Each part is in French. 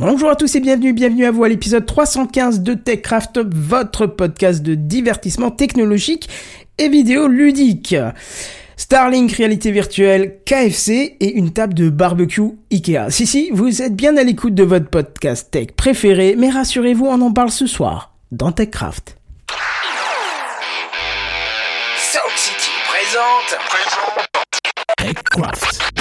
Bonjour à tous et bienvenue, bienvenue à vous à l'épisode 315 de TechCraft, votre podcast de divertissement technologique et vidéo ludique. Starlink réalité virtuelle, KFC et une table de barbecue Ikea. Si si, vous êtes bien à l'écoute de votre podcast tech préféré, mais rassurez-vous, on en parle ce soir dans TechCraft. Sound City présente. TechCraft.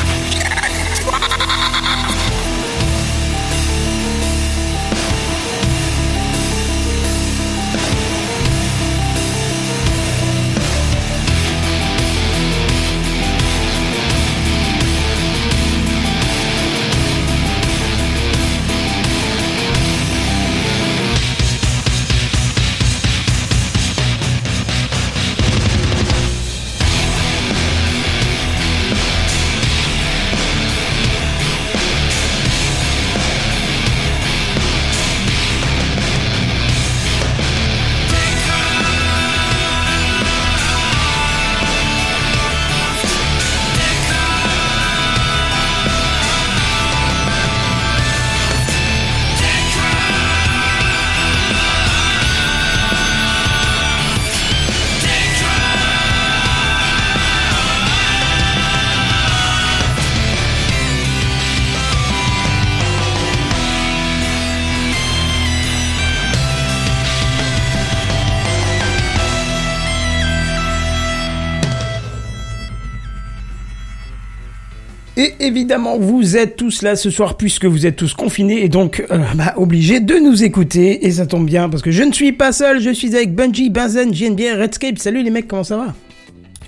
Évidemment, vous êtes tous là ce soir puisque vous êtes tous confinés et donc euh, bah, obligés de nous écouter. Et ça tombe bien parce que je ne suis pas seul, je suis avec Bungie, Benzen, GNBR, Redscape. Salut les mecs, comment ça va?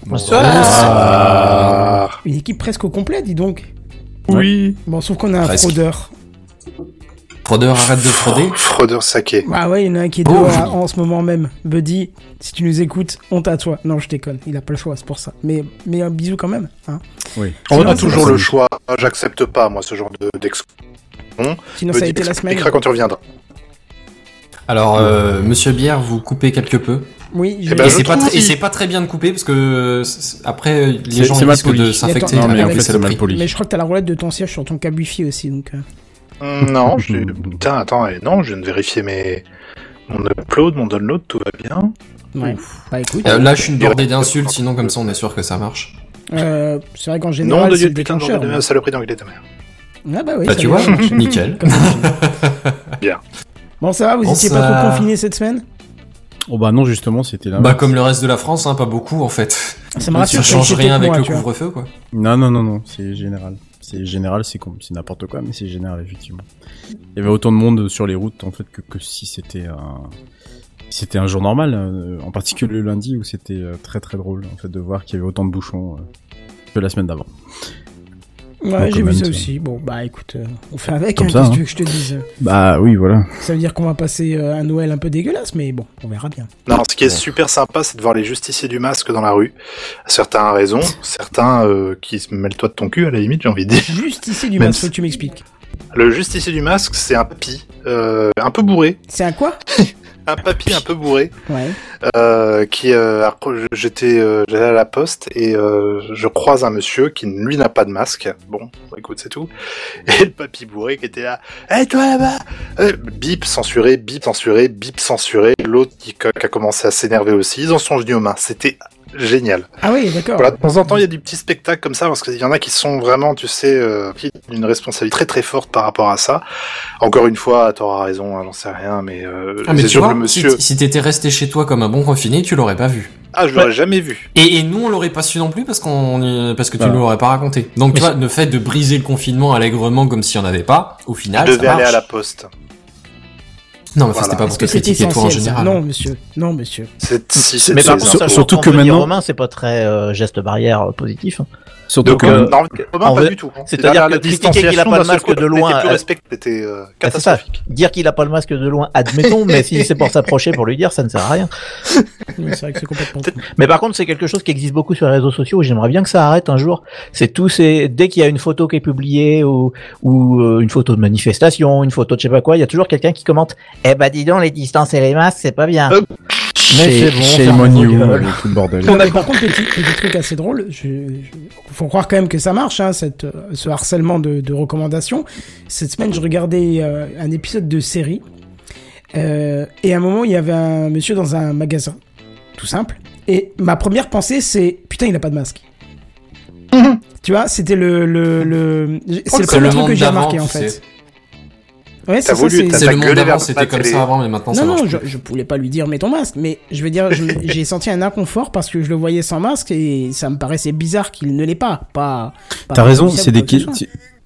Bonsoir. Une équipe presque au complet, dis donc. Oui. Bon, sauf qu'on a un Presque. fraudeur. Fraudeur, arrête de frauder. Fraudeur saké. Ah ouais, il y en a un qui est Oh, dehors je- là, en ce moment même. Buddy, si tu nous écoutes, honte à toi. Non, je déconne, il a pas le choix, c'est pour ça. Mais, mais un bisou quand même. Hein. On Sinon, a toujours le choix. J'accepte pas, moi, ce genre de d'ex. Sinon, Me ça a été la semaine. quand tu reviendras. Alors, euh, Monsieur Bière, vous coupez quelque peu. Oui, Eh ben, et je c'est pas, et c'est pas très bien de couper parce que euh, après les gens risquent de s'infecter. Non, mais en fait. Mais je crois que t'as la roulette de ton siège sur ton câble wifi aussi, donc. euh, Non, je... Putain, attends, non, je viens de vérifier mes... Mon upload, mon download, tout va bien. Ouais. Bah écoute, Euh, là, je suis une bordée d'insultes, sinon comme ça, on est sûr que ça marche. euh, c'est vrai qu'en Non, général, de c'est Dieu, le putain, de déclencheur. bordel de saloperie d'anglais de merde. Ah bah oui, bah, ça tu vois, de nickel. Bien. Bon, ça va, vous Bon, étiez ça- pas trop confinés cette semaine? Oh bah non, justement, c'était là. Bah, comme le reste de la France, hein, pas beaucoup en fait. Ça me rassure. Ça change rien avec moi, le couvre-feu, quoi. Non, non, non, non, c'est général. C'est général, c'est n'importe quoi, mais c'est général, effectivement. Il y avait autant de monde sur les routes, en fait, que, que si c'était un, c'était un jour normal, euh, en particulier le lundi où c'était euh, très très drôle, en fait, de voir qu'il y avait autant de bouchons euh, que la semaine d'avant. Ouais, j'ai vu ça aussi. Bon, bah écoute, euh, on fait avec, Comme hein, ça, qu'est-ce que hein. tu veux que je te dise? Bah oui, voilà. Ça veut dire qu'on va passer euh, un Noël un peu dégueulasse, mais bon, on verra bien. Non, ce qui est super sympa, c'est de voir les justiciers du masque dans la rue. Certains ont raison, certains euh, qui se mêlent toi de ton cul, à la limite, j'ai envie de dire. Juste ici du Même masque, si- faut que tu m'expliques. Le justicier du masque, c'est un papy, euh, un peu bourré, C'est un quoi? Un papy un peu bourré, Ouais. euh, qui euh, j'étais j'allais à la poste et je croise un monsieur qui lui n'a pas de masque. Bon, écoute, c'est tout. Et le papy bourré qui était là, hé toi là-bas, bip censuré, bip censuré, bip censuré. L'autre qui, qui a commencé à s'énerver aussi. Ils en sont venus aux mains. C'était génial. Ah oui, d'accord. Voilà, de temps en temps, il y a des petits spectacles comme ça, parce qu'il y en a qui sont vraiment, tu sais, euh, qui ont une responsabilité très très forte par rapport à ça. Encore une fois, t'auras raison, hein, j'en sais rien, mais, euh, Ah, mais c'est tu sûr vois, que le monsieur... si, si t'étais resté chez toi comme un bon confiné, tu l'aurais pas vu. Ah, je l'aurais jamais vu. Et, et nous, on l'aurait pas su non plus parce qu'on, parce que tu ne l'aurais pas raconté. Donc, tu vois, le fait de briser le confinement allègrement comme s'il y en avait pas, au final, je ça devais aller marche. à la poste. Non, mais Voilà. c'était pas pour que critiquer toi en général. Non, monsieur. Non, monsieur. C'est, si, c'est, Mais par contre, surtout que maintenant- Romain, c'est pas très euh, geste barrière euh, positif. Surtout Donc, que euh, non, en pas vrai, du tout. c'est-à-dire La- que la critiquer qu'il a pas le masque de loin, plus euh, c'était euh, Ah, c'est ça. catastrophique. Dire qu'il a pas le masque de loin, admettons, mais si c'est pour s'approcher pour lui dire, ça ne sert à rien. Oui, c'est vrai que c'est complètement. con. Mais par contre, c'est quelque chose qui existe beaucoup sur les réseaux sociaux et j'aimerais bien que ça arrête un jour. C'est tous ces, dès qu'il y a une photo qui est publiée ou, ou euh, une photo de manifestation, une photo de je sais pas quoi, il y a toujours quelqu'un qui commente, eh ben dis donc, les distances et les masques, c'est pas bien. Euh, Mais c'est bon, on gueules. avec tout le bordel. Non, mais par contre, petit, petit truc assez drôle, je, je- faut croire quand même que ça marche, hein, cette, euh, ce harcèlement de, de recommandations. Cette semaine, je regardais euh, un épisode de série, euh, et à un moment, il y avait un monsieur dans un magasin, tout simple, et ma première pensée, c'est putain, il a pas de masque. tu vois, c'était le, le, le... c'est le premier truc que j'ai remarqué en fait. Ouais, c'est ça, voulu, c'est- le monde d'avant, c'était comme télé. ça avant, mais maintenant ça Non, non, je, je voulais pas lui dire mets ton masque, mais je veux dire, je- j'ai senti un inconfort parce que je le voyais sans masque et ça me paraissait bizarre qu'il ne l'ait pas. Pas. pas T'as raison, c'est des questions.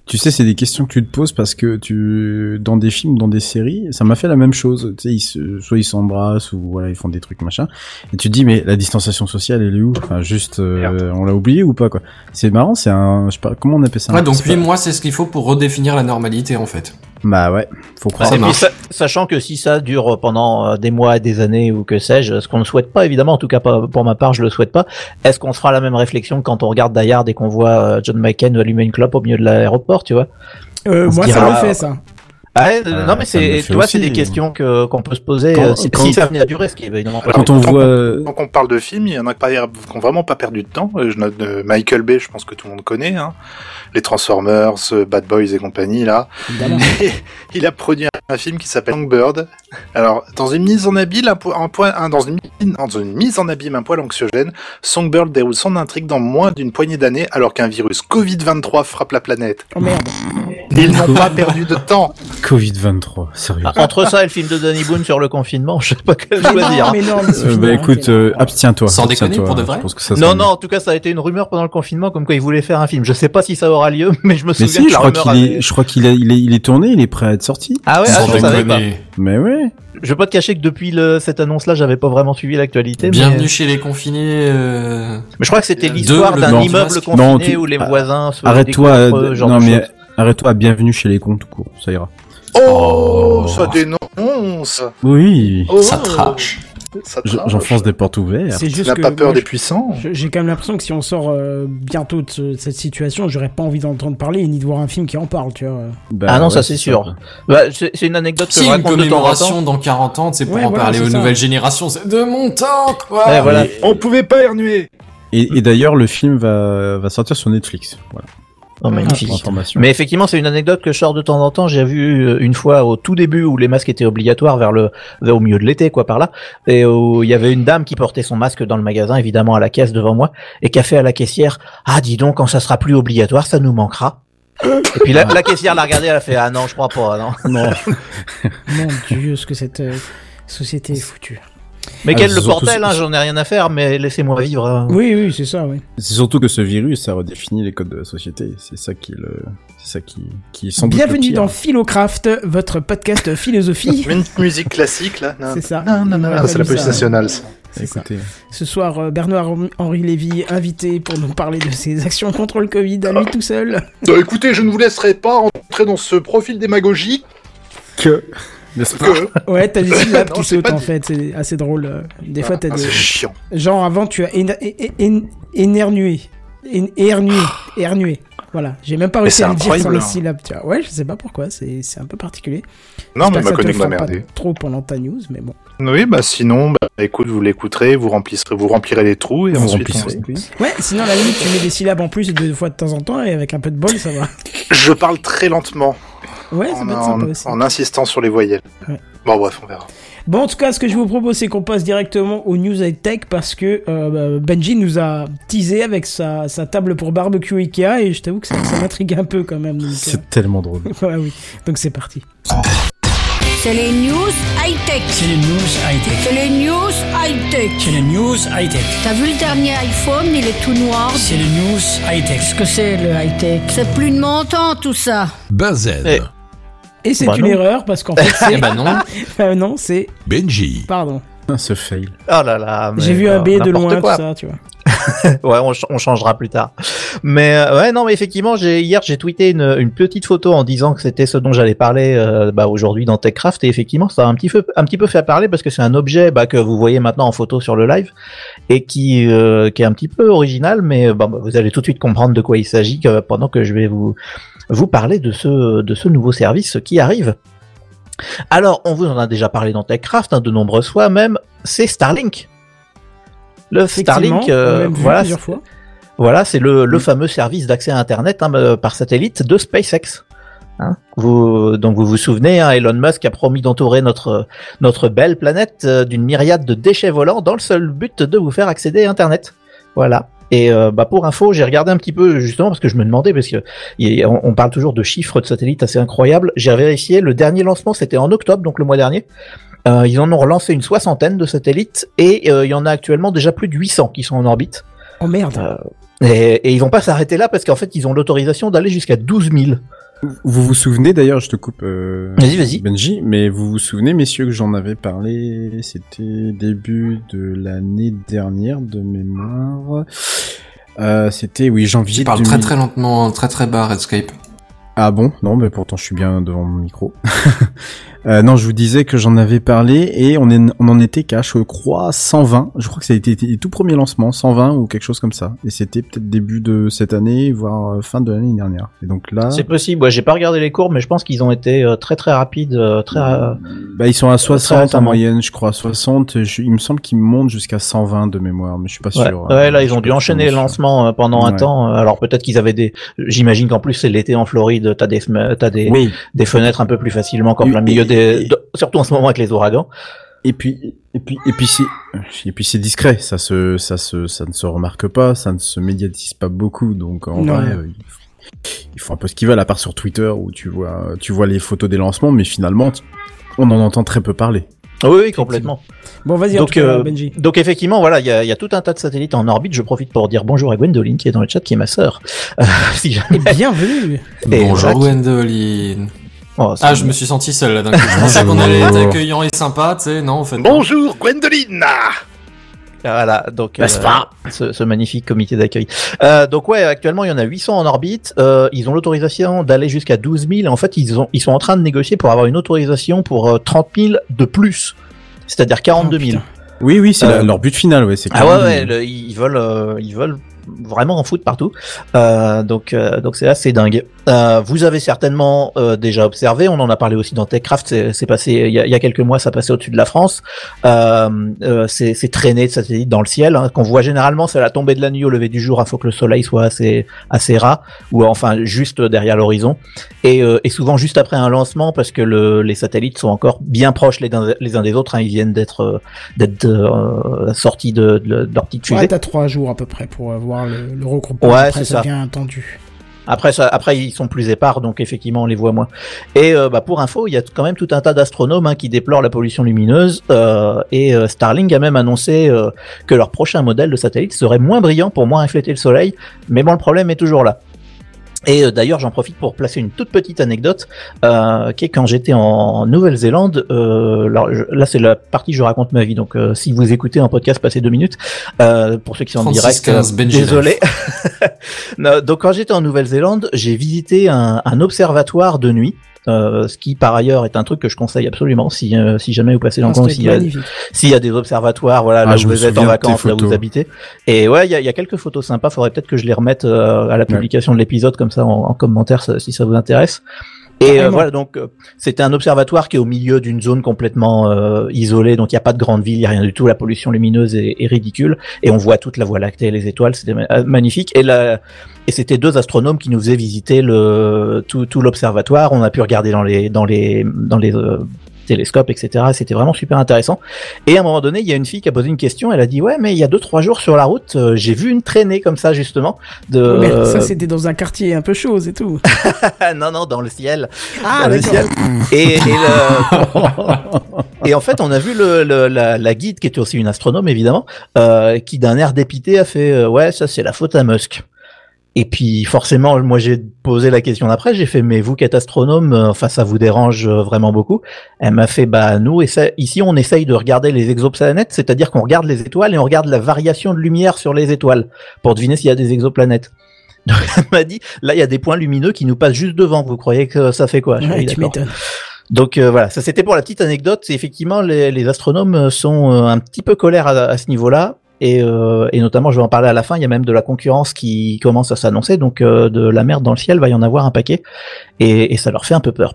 Tu sais, c'est des questions que tu te poses parce que tu, dans des films, dans des séries, ça m'a fait la même chose. Tu sais, ils se, soit ils s'embrassent ou voilà, ils font des trucs machin. Et tu te dis, mais la distanciation sociale, elle est où? Enfin, juste, euh, on l'a oublié ou pas quoi? C'est marrant, c'est un, je sais pas, comment on appelle ça? Ouais, donc pas- moi, c'est ce qu'il faut pour redéfinir la normalité, en fait. Bah ouais, faut croire. Et puis, sa- sachant que si ça dure pendant euh, des mois, des années ou que sais-je, ce qu'on ne souhaite pas évidemment, en tout cas pas pour ma part, je le souhaite pas. Est-ce qu'on se fera la même réflexion quand on regarde Die Hard et qu'on voit euh, John McCain allumer une clope au milieu de l'aéroport, tu vois? Euh, moi, ça dira- me le fait ça. Ah, ouais, euh, Euh, Non mais c'est, tu vois, c'est des questions que qu'on peut se poser Quand- euh, si, quand- si ça venait à durer, ce qui est évidemment pas Quand on Tant voit, Tant qu'on parle de films, il y en a qui qui ont vraiment pas perdu de temps. Euh, Je note de Michael Bay, je pense que tout le monde connaît. Hein. Les Transformers, euh, Bad Boys et compagnie, là. Et il a produit un film qui s'appelle Songbird. Alors, dans une mise en abîme, un, po- un point- un- dans, une, mi- dans une mise en abîme un poil anxiogène, Songbird déroule son intrigue dans moins d'une poignée d'années alors qu'un virus Covid-23 frappe la planète. Oh merde. Ils n'ont pas perdu de temps. Covid-23, sérieux. Ah, Entre ça et le film de Danny Boone sur le confinement, je sais pas quel Mais choisir. mais non, mais c'est Euh, bah écoute, euh, abstiens-toi. Sans déconner, abstiens-toi, pour de hein, vrai Je pense que ça, Non, non, en tout cas, ça a été une rumeur pendant le confinement comme quoi il voulait faire un film. Je sais pas si ça aura lieu, mais je me Mais souviens si, que je la crois rumeur qu'il avait- est, je crois qu'il il est, il est tourné, il est prêt à être sorti. Ah ouais, ah, Sans je savais pas. déconner. Mais ouais. Je vais pas te cacher que depuis le, cette annonce-là, j'avais pas vraiment suivi l'actualité. Bienvenue Mais... chez les confinés. euh, mais je crois que c'était l'histoire d'un immeuble confiné Non, tu- où les voisins se Arrête-toi, euh, non de mais choses. Arrête-toi, bienvenue chez les cons tout court, ça ira. Oh, Oh. ça dénonce. Oui. Oh, Ça trash. J'enfonce des portes ouvertes. C'est Tu juste pas peur moi, des puissants J'ai quand même l'impression que si on sort euh, bientôt de ce- cette situation, j'aurais pas envie d'entendre parler ni de voir un film qui en parle, tu vois. Bah, Ah non, ouais, ça c'est sûr. Bah, c'est une anecdote que je une raconte de temps en commémoration temps. dans 40 ans, c'est pour Ouais, en voilà, parler aux ça. nouvelles générations. C'est de mon temps, quoi. Ouais, voilà. On pouvait pas éternuer. Et, et d'ailleurs, le film va, va sortir sur Netflix. Voilà. Oh, magnifique. Information. Mais effectivement, c'est une anecdote que je sors de temps en temps. J'ai vu euh, une fois au tout début où les masques étaient obligatoires vers le, vers- au milieu de l'été, quoi, par là. Et où il y avait une dame qui portait son masque dans le magasin, évidemment à la caisse devant moi, et qui a fait à la caissière, ah, dis donc, quand ça sera plus obligatoire, ça nous manquera. Et puis la, la caissière l'a regardé, elle a fait, ah non, je crois pas, non. Non. Mon dieu, ce que cette euh, société est foutue. Mais Ah, quel le portel, hein, j'en ai rien à faire, mais laissez-moi vivre. hein. Oui, oui, c'est ça, oui. C'est surtout que ce virus, ça redéfinit les codes de la société. C'est ça qui est le, c'est ça qui, qui est sans doute le Bienvenue dans Philocraft, votre podcast philosophie. Une musique classique là. C'est ça. Non, non, non, ah, c'est la police ça. nationale. ça. C'est ça. Ce soir, euh, Bernard-Henri Lévy, invité pour nous parler de ses actions contre le Covid à lui tout seul. Euh, écoutez, je ne vous laisserai pas rentrer dans ce profil démagogique que, n'est-ce pas que. Ouais, t'as des syllabes qui sautent en fait, c'est assez drôle. euh. Des fois, t'as Ah, des. c'est chiant. Genre avant, tu as énernué. É- Éernué. Éernué. Voilà, j'ai même pas réussi à le dire sans les hein. syllabes. Tu vois. Ouais, je sais pas pourquoi, c'est c'est un peu particulier. Non, mais ma connue m'a merdé. trop pendant ta news, mais bon. Oui, bah sinon, bah écoute, vous l'écouterez, vous remplirez, vous remplirez les trous et Vous ensuite. remplissez. on- Ouais, sinon à la limite, tu mets des syllabes en plus deux fois de temps en temps et avec un peu de bol, ça va. Je parle très lentement Ouais, ça en, peut être en- sympa aussi. en insistant sur les voyelles. Ouais. Bon, bref, on verra. Bon, en tout cas, ce que je vous propose, c'est qu'on passe directement aux news high tech parce que euh, bah, Benji nous a teasé avec sa, sa table pour barbecue Ikea et je t'avoue que ça, ça m'intrigue un peu quand même. C'est tellement drôle. ouais, oui. Donc c'est parti. C'est les news high-tech. C'est les news high-tech. C'est les news high-tech. C'est les news high-tech. T'as vu le dernier iPhone, il est tout noir. C'est les news high-tech. Qu'est-ce que c'est le high tech? C'est plus de mon temps tout ça. Benzen, Eh. Et c'est Bah une non. erreur parce qu'en fait c'est Eh ben non. Euh, non, c'est Benji, pardon. Ah, Ce fail. Oh là là. J'ai vu un euh, B de loin quoi. tout ça, tu vois. Ouais, on, ch- on changera plus tard. Mais euh, ouais, non, mais effectivement, j'ai hier j'ai tweeté une, une petite photo en disant que c'était ce dont j'allais parler euh, bah, aujourd'hui dans TechCraft et effectivement, ça a un petit peu un petit peu fait parler parce que c'est un objet bah, que vous voyez maintenant en photo sur le live et qui euh, qui est un petit peu original, mais bah, bah, vous allez tout de suite comprendre de quoi il s'agit que- pendant que je vais vous vous parler de ce de ce nouveau service qui arrive. Alors, on vous en a déjà parlé dans TechCraft hein, de nombreuses fois même. c'est Starlink. Le Starlink, euh, voilà, fois. voilà, c'est le, le fameux service d'accès à Internet hein, euh, par satellite de SpaceX. Hein vous, donc vous vous souvenez, hein, Elon Musk a promis d'entourer notre notre belle planète euh, d'une myriade de déchets volants dans le seul but de vous faire accéder à Internet. Voilà. Et euh, bah pour info, j'ai regardé un petit peu justement parce que je me demandais parce que il y a- on, parle toujours de chiffres de satellites assez incroyables. J'ai vérifié, le dernier lancement c'était en octobre, donc le mois dernier. Euh, ils en ont relancé une soixantaine de satellites et euh, il y en a actuellement déjà plus de 800 qui sont en orbite. Oh merde. Et, et ils vont pas s'arrêter là parce qu'en fait ils ont l'autorisation d'aller jusqu'à 12 000. Vous vous souvenez d'ailleurs, je te coupe, euh, Vas-y, vas-y. Benji, mais vous vous souvenez, messieurs, que j'en avais parlé, c'était début de l'année dernière de mémoire. Euh, c'était oui janvier. Tu parles 2000. très très lentement, très très bas, Redscape. Ah bon? Non, mais pourtant je suis bien devant mon micro. Euh, non, je vous disais que j'en avais parlé et on, est, on en était qu'à, je crois, 120. Je crois que ça a été les tout premier lancement, 120 ou quelque chose comme ça. Et c'était peut-être début de cette année, voire euh, fin de l'année dernière. Et donc là, C'est possible. Ouais, j'ai pas regardé les courbes, mais je pense qu'ils ont été euh, très très rapides, euh, très. bah, ils sont à 60 en moyenne, je crois, 60. Je- il me semble qu'ils montent jusqu'à 120 de mémoire, mais je suis pas Ouais, sûr. ouais, Euh, là ils ont dû enchaîner les lancements pendant un Ouais. temps. Alors peut-être qu'ils avaient des. J'imagine qu'en plus c'est l'été en Floride, t'as des t'as des Oui. des fenêtres un peu plus facilement qu'en plein milieu des. Surtout en ce moment avec les ouragans. Et puis, et puis, et puis c'est, et puis c'est discret. Ça se, ça se, ça ne se remarque pas, ça ne se médiatise pas beaucoup. Donc en Non. vrai, euh, ils font- ils font un peu ce qu'ils veulent, à part sur Twitter où tu vois, tu vois les photos des lancements, mais finalement, on en entend très peu parler. Oui, oui, complètement. Bon, vas-y, Donc, euh, Benji. Donc effectivement, voilà, il y a, il y a tout un tas de satellites en orbite. Je profite pour dire bonjour à Gwendoline qui est dans le chat, qui est ma sœur. Euh, si jamais- Et bienvenue. Et Bonjour voilà, qui- Gwendoline. Oh, Ah, je me suis senti seul là d'un coup. Je pensais qu'on allait être accueillant et sympa, tu sais, non, en fait. non. Bonjour Gwendoline Voilà, donc euh, pas? ce, ce magnifique comité d'accueil. Euh, donc ouais, actuellement il y en a 800 en orbite. Euh, ils ont l'autorisation d'aller jusqu'à 12 000. En fait, ils ont ils sont en train de négocier pour avoir une autorisation pour euh, 30 000 de plus, c'est-à-dire 42 Oh, 000. putain. Oui, oui, c'est Euh, leur but final, ouais. C'est Ah ouais, 42 ouais, 000. le- ils veulent, euh, ils veulent vraiment en foutre partout. Euh, donc, euh, donc c'est assez dingue. Euh, vous avez certainement euh, déjà observé, on en a parlé aussi dans TechCraft, c'est c'est passé il y, a, il y a quelques mois, ça passait au-dessus de la France. Euh, euh, c'est traîné de satellites dans le ciel. Hein, qu'on voit généralement, c'est à la tombée de la nuit, au lever du jour. Il faut que le soleil soit assez assez ras ou enfin juste derrière l'horizon. Et, euh, et souvent juste après un lancement, parce que le, les satellites sont encore bien proches les uns, les uns des autres. Hein, ils viennent d'être d'être euh, sortis de, de, de leur petite fusée. Ouais, t'as trois jours à peu près pour euh, voir le, le regroupement. Ouais, Après, c'est ça. devient attendu. Après, ça, après, ils sont plus épars, donc effectivement, on les voit moins. Et euh, bah, pour info, il y a quand même tout un tas d'astronomes hein, qui déplorent la pollution lumineuse. euh, et euh, Starlink a même annoncé que leur prochain modèle de satellite serait moins brillant pour moins refléter le soleil. Mais bon, le problème est toujours là. Et euh, d'ailleurs, j'en profite pour placer une toute petite anecdote, euh, qui est quand j'étais en Nouvelle-Zélande. Euh, alors, je- là, c'est la partie je raconte ma vie. Donc, euh, si vous écoutez un podcast, passez deux minutes. Euh, pour ceux qui sont en 36, direct, 15, euh, désolé. Non, donc quand j'étais en Nouvelle-Zélande, j'ai visité un, un observatoire de nuit. Euh, ce qui par ailleurs est un truc que je conseille absolument si euh, si jamais vous passez dans le coin, s'il y a, magnifique. s'il y a des observatoires, voilà, Ah, là je où vous êtes en vacances, là où vous habitez. Et ouais, il y a, il y a quelques photos sympas. Faudrait peut-être que je les remette euh, à la publication de l'épisode comme ça en, en commentaire ça- si ça vous intéresse. Et euh, voilà, donc euh, c'était un observatoire qui est au milieu d'une zone complètement euh, isolée, donc il n'y a pas de grande ville, il n'y a rien du tout. La pollution lumineuse est, est ridicule et on voit toute la Voie lactée, les étoiles, c'était ma- euh, magnifique. Et la, et c'était deux astronomes qui nous faisaient visiter le tout, tout l'observatoire. On a pu regarder dans les dans les dans les télescopes, etc. C'était vraiment super intéressant. Et à un moment donné, il y a une fille qui a posé une question. Elle a dit ouais, mais il y a deux trois jours sur la route, euh, j'ai vu une traînée comme ça justement. De Mais ça, c'était dans un quartier un peu chaud, c'est tout. non non dans le ciel. Ah, dans le ciel. Et, et, le- et en fait, on a vu le, le- la, la guide qui était aussi une astronome évidemment, euh, qui d'un air dépité a fait euh, ouais ça c'est la faute à Musk. Et puis forcément, moi j'ai posé la question d'après, j'ai fait mais vous qui êtes astronome, euh, enfin ça vous dérange euh, vraiment beaucoup Elle m'a fait bah nous et ici on essaye de regarder les exoplanètes, c'est-à-dire qu'on regarde les étoiles et on regarde la variation de lumière sur les étoiles pour deviner s'il y a des exoplanètes. Donc elle m'a dit là il y a des points lumineux qui nous passent juste devant. Vous croyez que ça fait quoi? Ouais, tu m'étonnes. Donc euh, voilà, ça c'était pour la petite anecdote. Effectivement, les, les astronomes sont euh, un petit peu colères à, à ce niveau-là. Et, euh, et notamment, je vais en parler à la fin, il y a même de la concurrence qui commence à s'annoncer. Donc euh, de la merde dans le ciel, va y en avoir un paquet. Et, et ça leur fait un peu peur.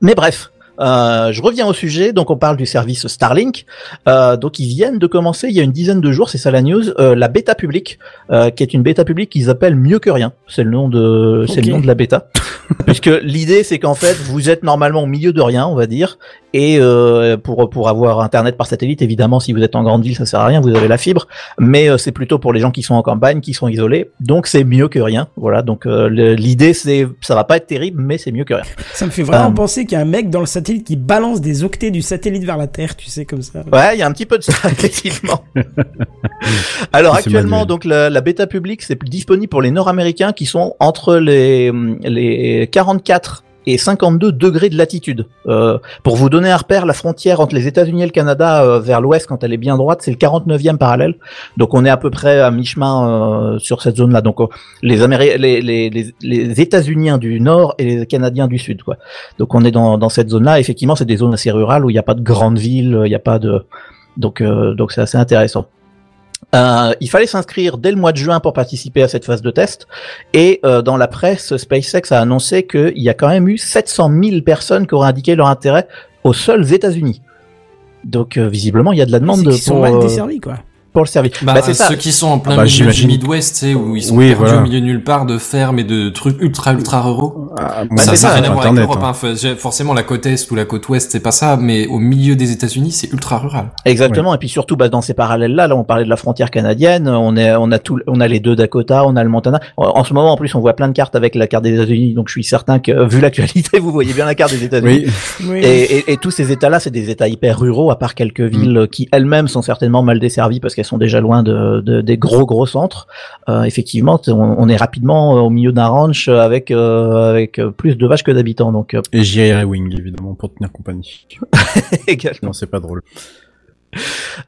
Mais bref, Euh, je reviens au sujet. Donc, on parle du service Starlink. Euh, donc, ils viennent de commencer il y a une dizaine de jours, c'est ça la news, euh, la bêta publique, euh, qui est une bêta publique qu'ils appellent mieux que rien. C'est le nom de, c'est le nom de la bêta. Puisque l'idée, c'est qu'en fait, vous êtes normalement au milieu de rien, on va dire, et euh, pour pour avoir internet par satellite, évidemment, si vous êtes en grande ville, ça sert à rien, vous avez la fibre. Mais euh, c'est plutôt pour les gens qui sont en campagne, qui sont isolés. Donc, c'est mieux que rien. Voilà. Donc, euh, l'idée, c'est, ça va pas être terrible, mais c'est mieux que rien. Ça me fait vraiment Euh, penser qu'il y a un mec dans le satellite qui balance des octets du satellite vers la Terre, tu sais, comme ça. Ouais, il y a un petit peu de ça, effectivement. Alors actuellement, donc la, la bêta publique, c'est disponible pour les Nord-Américains qui sont entre les, les 44 et 52 degrés de latitude. Euh, pour vous donner un repère, la frontière entre les États-Unis et le Canada euh, vers l'ouest, quand elle est bien droite, c'est le 49e parallèle. Donc on est à peu près à mi-chemin euh, sur cette zone-là. Donc les, États-Uniens du nord et les Canadiens du sud. Quoi. Donc on est dans, dans cette zone-là. Effectivement, c'est des zones assez rurales où il n'y a pas de grandes villes, il n'y a pas de donc donc c'est assez intéressant. Euh, il fallait s'inscrire dès le mois de juin pour participer à cette phase de test. Et euh, dans la presse, SpaceX a annoncé qu'il y a quand même eu 700 000 personnes qui auraient indiqué leur intérêt aux seuls États-Unis. Donc euh, visiblement, il y a de la demande qu'ils sont mal desservis, quoi. Pour le service. Bah, Bah, c'est ça. ceux qui sont en plein Ah bah, milieu du. Midwest, tu sais, où ils sont Oui, perdus voilà. au milieu de nulle part de fermes et de trucs ultra ultra ruraux. Ah, Bah, ça c'est ça ça, n'a rien à voir avec Internet, l'Europe. hein. hein. Faut- j'ai- Forcément, la côte est ou la côte ouest, c'est pas ça, mais au milieu des États-Unis, c'est ultra rural. Exactement. Et puis surtout, bah, dans ces parallèles-là, là, on parlait de la frontière canadienne. On est, on a tout, on a les deux Dakota, on a le Montana. En, en ce moment, en plus, on voit plein de cartes avec la carte des États-Unis. Donc, je suis certain que, vu l'actualité, vous voyez bien la carte des États-Unis. Oui, Oui. Et, et- et tous ces États-là, c'est des États hyper ruraux, à part quelques villes qui elles-mêmes sont certainement mal desservies parce qu'elles sont déjà loin de, de- des gros gros centres. Euh, effectivement, on, on est rapidement au milieu d'un ranch avec euh, avec euh, plus de vaches que d'habitants. Donc euh, et j'irai Wing évidemment pour tenir compagnie. également. Non, c'est pas drôle.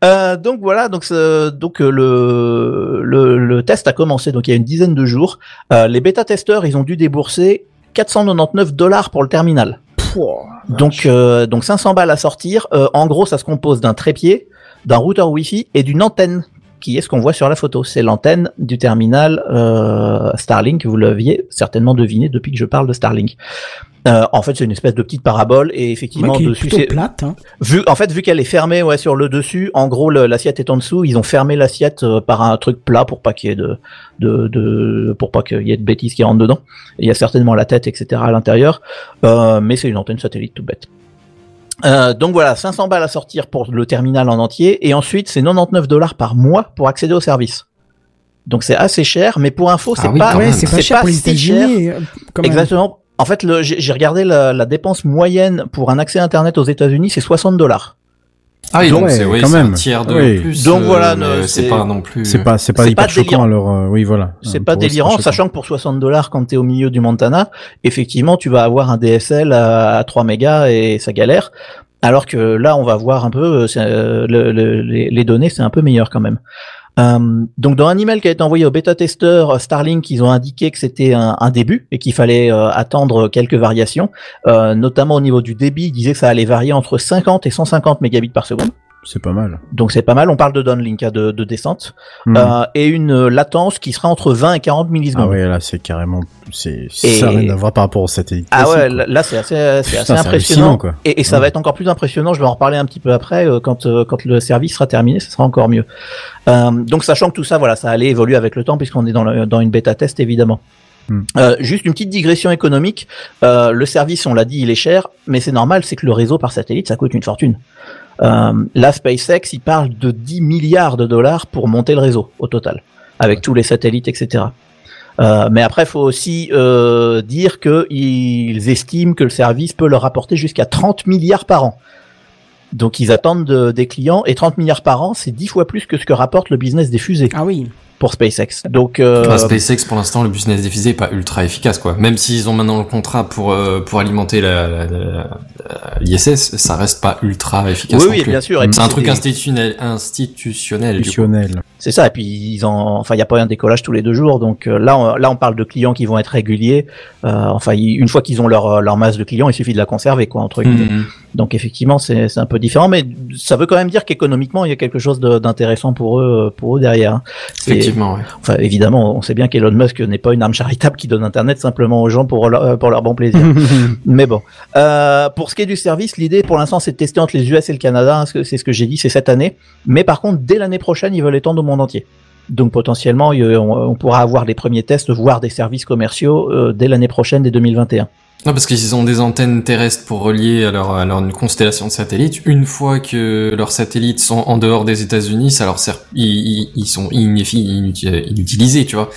Euh, donc voilà, donc donc euh, le, le le test a commencé donc il y a une dizaine de jours. Euh, les bêta testeurs, ils ont dû débourser 499 dollars pour le terminal. Donc, euh, donc 500 balles à sortir. Euh, en gros, ça se compose d'un trépied, d'un routeur Wi-Fi et d'une antenne, qui est ce qu'on voit sur la photo. C'est l'antenne du terminal euh, Starlink. Vous l'aviez certainement deviné depuis que je parle de Starlink. Euh, en fait, c'est une espèce de petite parabole et effectivement dessus, c'est- plate, hein. vu en fait vu qu'elle est fermée ouais sur le dessus, en gros l'assiette est en dessous. Ils ont fermé l'assiette euh, par un truc plat pour pas qu'il y ait de, de, de pour pas qu'il y ait de bêtises qui rentrent dedans. Il y a certainement la tête etc à l'intérieur, euh, mais c'est une antenne satellite tout bête. Euh, donc voilà, 500 balles à sortir pour le terminal en entier, et ensuite c'est 99 dollars par mois pour accéder au service. Donc c'est assez cher, mais pour info, c'est Ah oui, pas, ouais, c'est pas cher pour les si cher. Euh. Exactement. En fait, j'ai regardé la, la dépense moyenne pour un accès Internet aux États-Unis, c'est 60 dollars. Ah oui, donc Ouais, c'est oui, quand un tiers de Oui. plus. Donc euh, voilà, c'est pas non plus. C'est pas, c'est pas hyper pas choquant délirant. alors. euh, oui, voilà. C'est pas délirant, sachant que pour 60 dollars, quand t'es au milieu du Montana, effectivement, tu vas avoir un DSL à, à 3 mégas et ça galère. Alors que là, on va voir un peu, euh, c'est, euh, le- le- les, les données, c'est un peu meilleur quand même. Euh, donc dans un email qui a été envoyé aux bêta-testeurs euh, Starlink, ils ont indiqué que c'était un, début et qu'il fallait euh, attendre quelques variations, notamment au niveau du débit. Ils disaient que ça allait varier entre 50 et 150 mégabits par seconde. C'est pas mal. Donc c'est pas mal. On parle de downlink, de, de descente, Hmm. Euh, et une euh, latence qui sera entre 20 et 40 millisecondes. Ah ouais, là, c'est carrément, c'est, Et- ça n'a rien à voir par rapport au satellite. Ah ouais, quoi. là c'est assez, Putain, assez impressionnant. quoi. Et, et ça Ouais. va être encore plus impressionnant. Je vais en reparler un petit peu après euh, quand euh, quand le service sera terminé, ce sera encore mieux. Euh, donc sachant que tout ça, voilà, ça allait évoluer avec le temps puisqu'on est dans, le- dans une bêta test évidemment. Hmm. Euh, juste une petite digression économique. Euh, le service, on l'a dit, il est cher, mais c'est normal, c'est que le réseau par satellite, ça coûte une fortune. Euh, là, SpaceX, il parle de 10 milliards de dollars pour monter le réseau au total, avec tous les satellites, etc. Euh, mais après, faut aussi euh, dire qu'ils estiment que le service peut leur rapporter jusqu'à 30 milliards par an. Donc ils attendent de- des clients et 30 milliards par an, c'est 10 fois plus que ce que rapporte le business des fusées Ah oui. Pour SpaceX. Donc euh, Enfin, SpaceX, pour l'instant, le business des fusées est pas ultra efficace, quoi. Même s'ils ont maintenant le contrat pour euh, pour alimenter la, la- la- la- l'ISS, ça reste pas ultra efficace. oui, oui, plus. bien sûr. C'est un truc des- institutionnel, institutionnel. du coup. Institutionnel. C'est ça. Et puis ils en, enfin, il y a pas un décollage tous les deux jours. Donc euh, là, on, là, on parle de clients qui vont être réguliers. Euh, enfin, ils- une fois qu'ils ont leur leur masse de clients, il suffit de la conserver, quoi, entre guillemets. Mhm. Donc effectivement, c'est c'est un peu différent, mais ça veut quand même dire qu'économiquement, il y a quelque chose d'intéressant pour eux, pour eux derrière. hein. Effectivement, ouais. Enfin, évidemment, on sait bien qu'Elon Musk n'est pas une arme charitable qui donne Internet simplement aux gens pour leur, pour leur bon plaisir. Mais bon, euh, pour ce qui est du service, l'idée pour l'instant c'est de tester entre les US et le Canada. hein, C'est ce que j'ai dit, c'est cette année. Mais par contre, dès l'année prochaine, ils veulent étendre monde entier. Donc potentiellement, on, pourra avoir les premiers tests, voire des services commerciaux euh, dès l'année prochaine, dès 2021. Non, parce qu'ils ont des antennes terrestres pour relier à leur, constellation de satellites. Une fois que leurs satellites sont en dehors des États-Unis, ça ils, sont inutilisés, tu vois.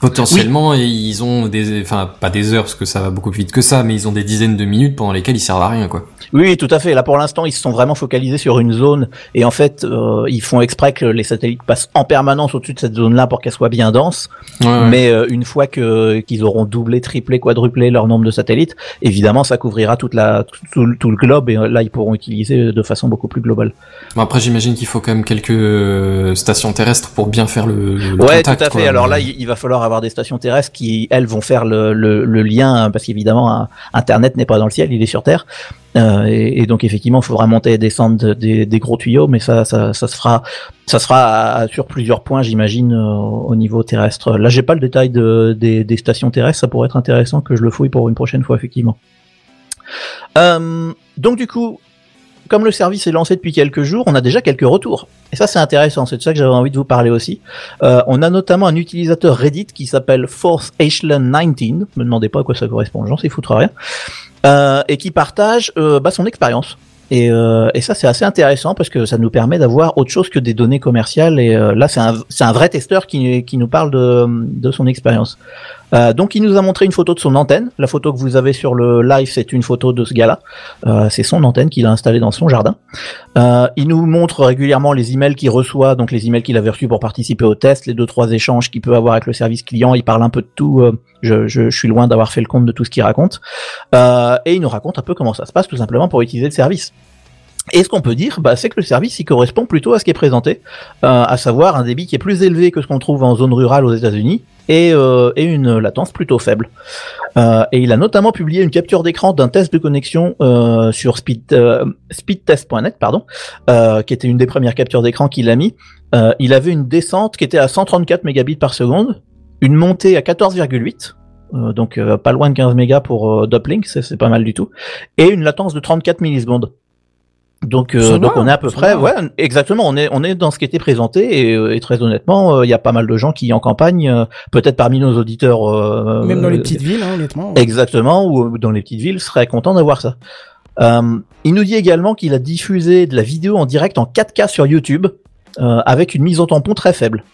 Potentiellement, et ils ont des, enfin, pas des heures, parce que ça va beaucoup plus vite que ça, mais ils ont des dizaines de minutes pendant lesquelles ils servent à rien, quoi. Oui, tout à fait. Là, pour l'instant, ils se sont vraiment focalisés sur une zone et en fait, euh, ils font exprès que les satellites passent en permanence au-dessus de cette zone-là pour qu'elle soit bien dense. Ouais, ouais. Mais euh, une fois que qu'ils auront doublé, triplé, quadruplé leur nombre de satellites, évidemment, ça couvrira toute la tout, le- tout le globe et euh, là, ils pourront utiliser de façon beaucoup plus globale. Bon, après, j'imagine qu'il faut quand même quelques euh, stations terrestres pour bien faire le, le ouais, contact, tout à fait. quoi. Alors là, il, il va falloir avoir des stations terrestres qui, elles, vont faire le, le, lien parce qu'évidemment, Internet n'est pas dans le ciel, il est sur Terre. Euh, et, donc effectivement, il faudra monter et descendre des, gros tuyaux, mais ça, ça, ça se fera, ça se sur plusieurs points, j'imagine, euh, au niveau terrestre. Là, j'ai pas le détail de, des, des stations terrestres, ça pourrait être intéressant que je le fouille pour une prochaine fois, effectivement. Euh, donc du coup, comme le service est lancé depuis quelques jours, on a déjà quelques retours. Et ça, c'est intéressant. C'est de ça que j'avais envie de vous parler aussi. Euh, on a notamment un utilisateur Reddit qui s'appelle Fourth Echelon 19. Me demandez pas à quoi ça correspond, j'en sais foutre rien. Euh, et qui partage euh, bah, son expérience. Et, euh, et ça, c'est assez intéressant parce que ça nous permet d'avoir autre chose que des données commerciales. Et euh, là, c'est un, un vrai testeur qui, qui nous parle de, de son expérience. Euh, donc, il nous a montré une photo de son antenne. La photo que vous avez sur le live, c'est une photo de ce gars-là. Euh, c'est son antenne qu'il a installée dans son jardin. Euh, il nous montre régulièrement les emails qu'il reçoit, donc les emails qu'il avait reçus pour participer au test, les deux trois échanges qu'il peut avoir avec le service client. Il parle un peu de tout. euh, je, je, je suis loin d'avoir fait le compte de tout ce qu'il raconte. Euh, et il nous raconte un peu comment ça se passe, tout simplement pour utiliser le service. Et ce qu'on peut dire, bah, c'est que le service il correspond plutôt à ce qui est présenté, euh, à savoir un débit qui est plus élevé que ce qu'on trouve en zone rurale aux États-Unis et, euh, et une latence plutôt faible. Euh, et il a notamment publié une capture d'écran d'un test de connexion euh, sur speed, euh, speedtest.net, pardon, euh, qui était une des premières captures d'écran qu'il a mis. Euh, il avait une descente qui était à 134 mégabits par seconde, une montée à 14,8. euh, donc pas loin de 15 mégas pour Doplink, c'est pas mal du tout, et une latence de 34 millisecondes. Donc, euh, donc va, on est à peu près, va. ouais, exactement. On est, on est dans ce qui était présenté et, euh, et très honnêtement, euh, il y a pas mal de gens qui en campagne, euh, peut-être parmi nos auditeurs, euh, Même dans les petites villes, hein, honnêtement. Exactement, ou dans les petites villes, seraient contents d'avoir ça. Euh, il nous dit également qu'il a diffusé de la vidéo en direct en 4K sur YouTube euh, avec une mise en tampon très faible.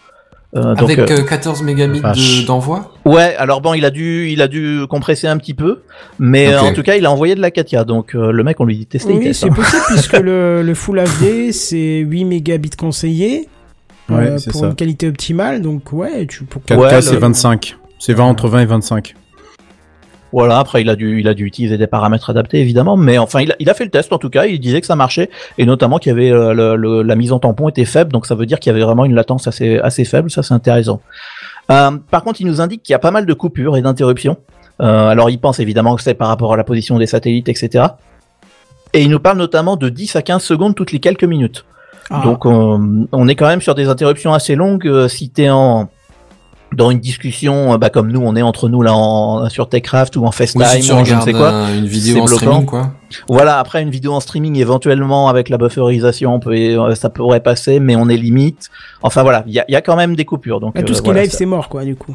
Euh, donc, Avec euh, euh, 14 mégabits de- d'envoi ouais, alors bon, il a dû, il a dû compresser un petit peu, mais euh, en tout cas, il a envoyé de la 4K. Donc euh, le mec, on lui dit tester, Oui, c'est hein. possible puisque le, le Full HD c'est 8 mégabits conseillés Ouais, euh, pour ça. une qualité optimale. Donc ouais, tu pour 4K, Ouais, c'est le- 25. C'est 20 entre 20 et 25. Voilà, après il a dû, il a dû utiliser des paramètres adaptés évidemment, mais enfin il a, il a fait le test en tout cas, il disait que ça marchait et notamment qu'il y avait euh, le- le- la mise en tampon était faible, donc ça veut dire qu'il y avait vraiment une latence assez assez faible, ça c'est intéressant. Euh, par contre, il nous indique qu'il y a pas mal de coupures et d'interruptions. Euh, alors il pense évidemment que c'est par rapport à la position des satellites, etc. Et il nous parle notamment de 10 à 15 secondes toutes les quelques minutes. Ah, Donc on, on est quand même sur des interruptions assez longues. si t'es en dans une discussion, euh, bah, comme nous, on est entre nous là en, sur Techcraft ou en FaceTime Oui, si tu ou je ne sais quoi. un- une vidéo c'est en bloquant. streaming, quoi. Voilà, après une vidéo en streaming éventuellement avec la bufferisation, on peut, euh, ça pourrait passer, mais on est limite. Enfin voilà, il y a, il y a quand même des coupures. Donc tout euh, ce qui voilà, est live c'est mort quoi du coup.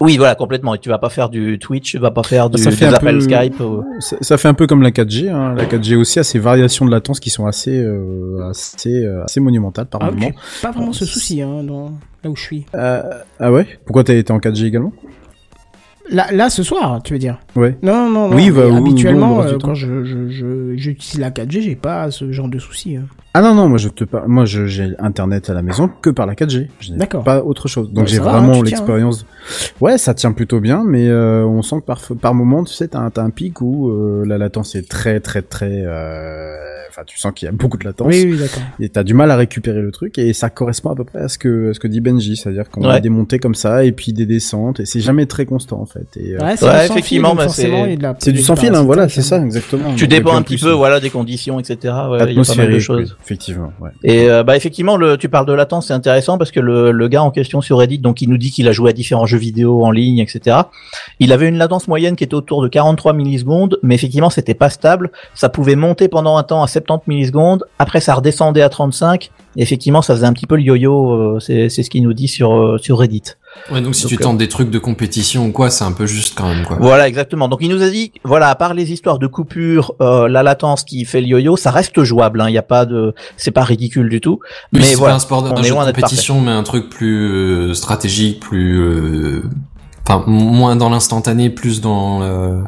Oui, voilà, complètement. Et tu vas pas faire du Twitch, tu vas pas faire du, Ça fait des un appels peu- Skype. ou- Ça, ça fait un peu comme la 4G. Hein. La 4G aussi a ses variations de latence qui sont assez, euh, assez, euh, assez monumentales par Ah, moment. Pas vraiment ce souci hein, dans... là où je suis. Euh, ah ouais? Pourquoi t'as été en 4G également? Là, là ce soir, tu veux dire? Ouais. Non, non, non. Oui, bah, oui, habituellement, euh, quand je, je, je- j'utilise la 4G, j'ai pas ce genre de souci. hein. Ah non non, moi je te par- moi je- j'ai internet à la maison que par la 4G. Je n'ai D'accord. Pas autre chose. Donc Ouais, j'ai vraiment hein, l'expérience. Ouais, ça tient plutôt bien, mais euh, on sent que par par moment, tu sais, t'as un, t'as un pic où euh, la latence est très très très. euh, enfin, tu sens qu'il y a beaucoup de latence. Oui, oui, d'accord. Et t'as du mal à récupérer le truc et ça correspond à peu près à ce que à ce que dit Benji, c'est-à-dire qu'on a des montées comme ça et puis des descentes et c'est jamais très constant en fait. Et, euh, Ouais, Ouais, effectivement, bah, forcément, c'est- du sans fil, hein, voilà, c'est hein. ça exactement. Tu dépends un petit peu, voilà, des conditions, etc. Ouais, il y a pas mal de atmosphérique, choses. Effectivement. Ouais. Et euh, bah effectivement, le, tu parles de latence, c'est intéressant parce que le, le gars en question sur Reddit, donc il nous dit qu'il a joué à différents jeux vidéo en ligne, etc. Il avait une latence moyenne qui était autour de 43 millisecondes, mais effectivement c'était pas stable. Ça pouvait monter pendant un temps à 70 millisecondes, après ça redescendait à 35. Et effectivement, ça faisait un petit peu le yo-yo. euh, c'est c'est ce qu'il nous dit sur euh, sur Reddit. Ouais, donc si Donc, tu euh, tentes des trucs de compétition ou quoi, c'est un peu juste quand même, quoi. Voilà, exactement. Donc il nous a dit, voilà, à part les histoires de coupure, euh, la latence qui fait le yo-yo, ça reste jouable. Il hein, y a pas de, c'est pas ridicule du tout. Oui, mais c'est voilà, pas un sport on jeu de loin d'être compétition, mais un truc plus euh, stratégique, plus, euh, enfin moins dans l'instantané, plus dans euh,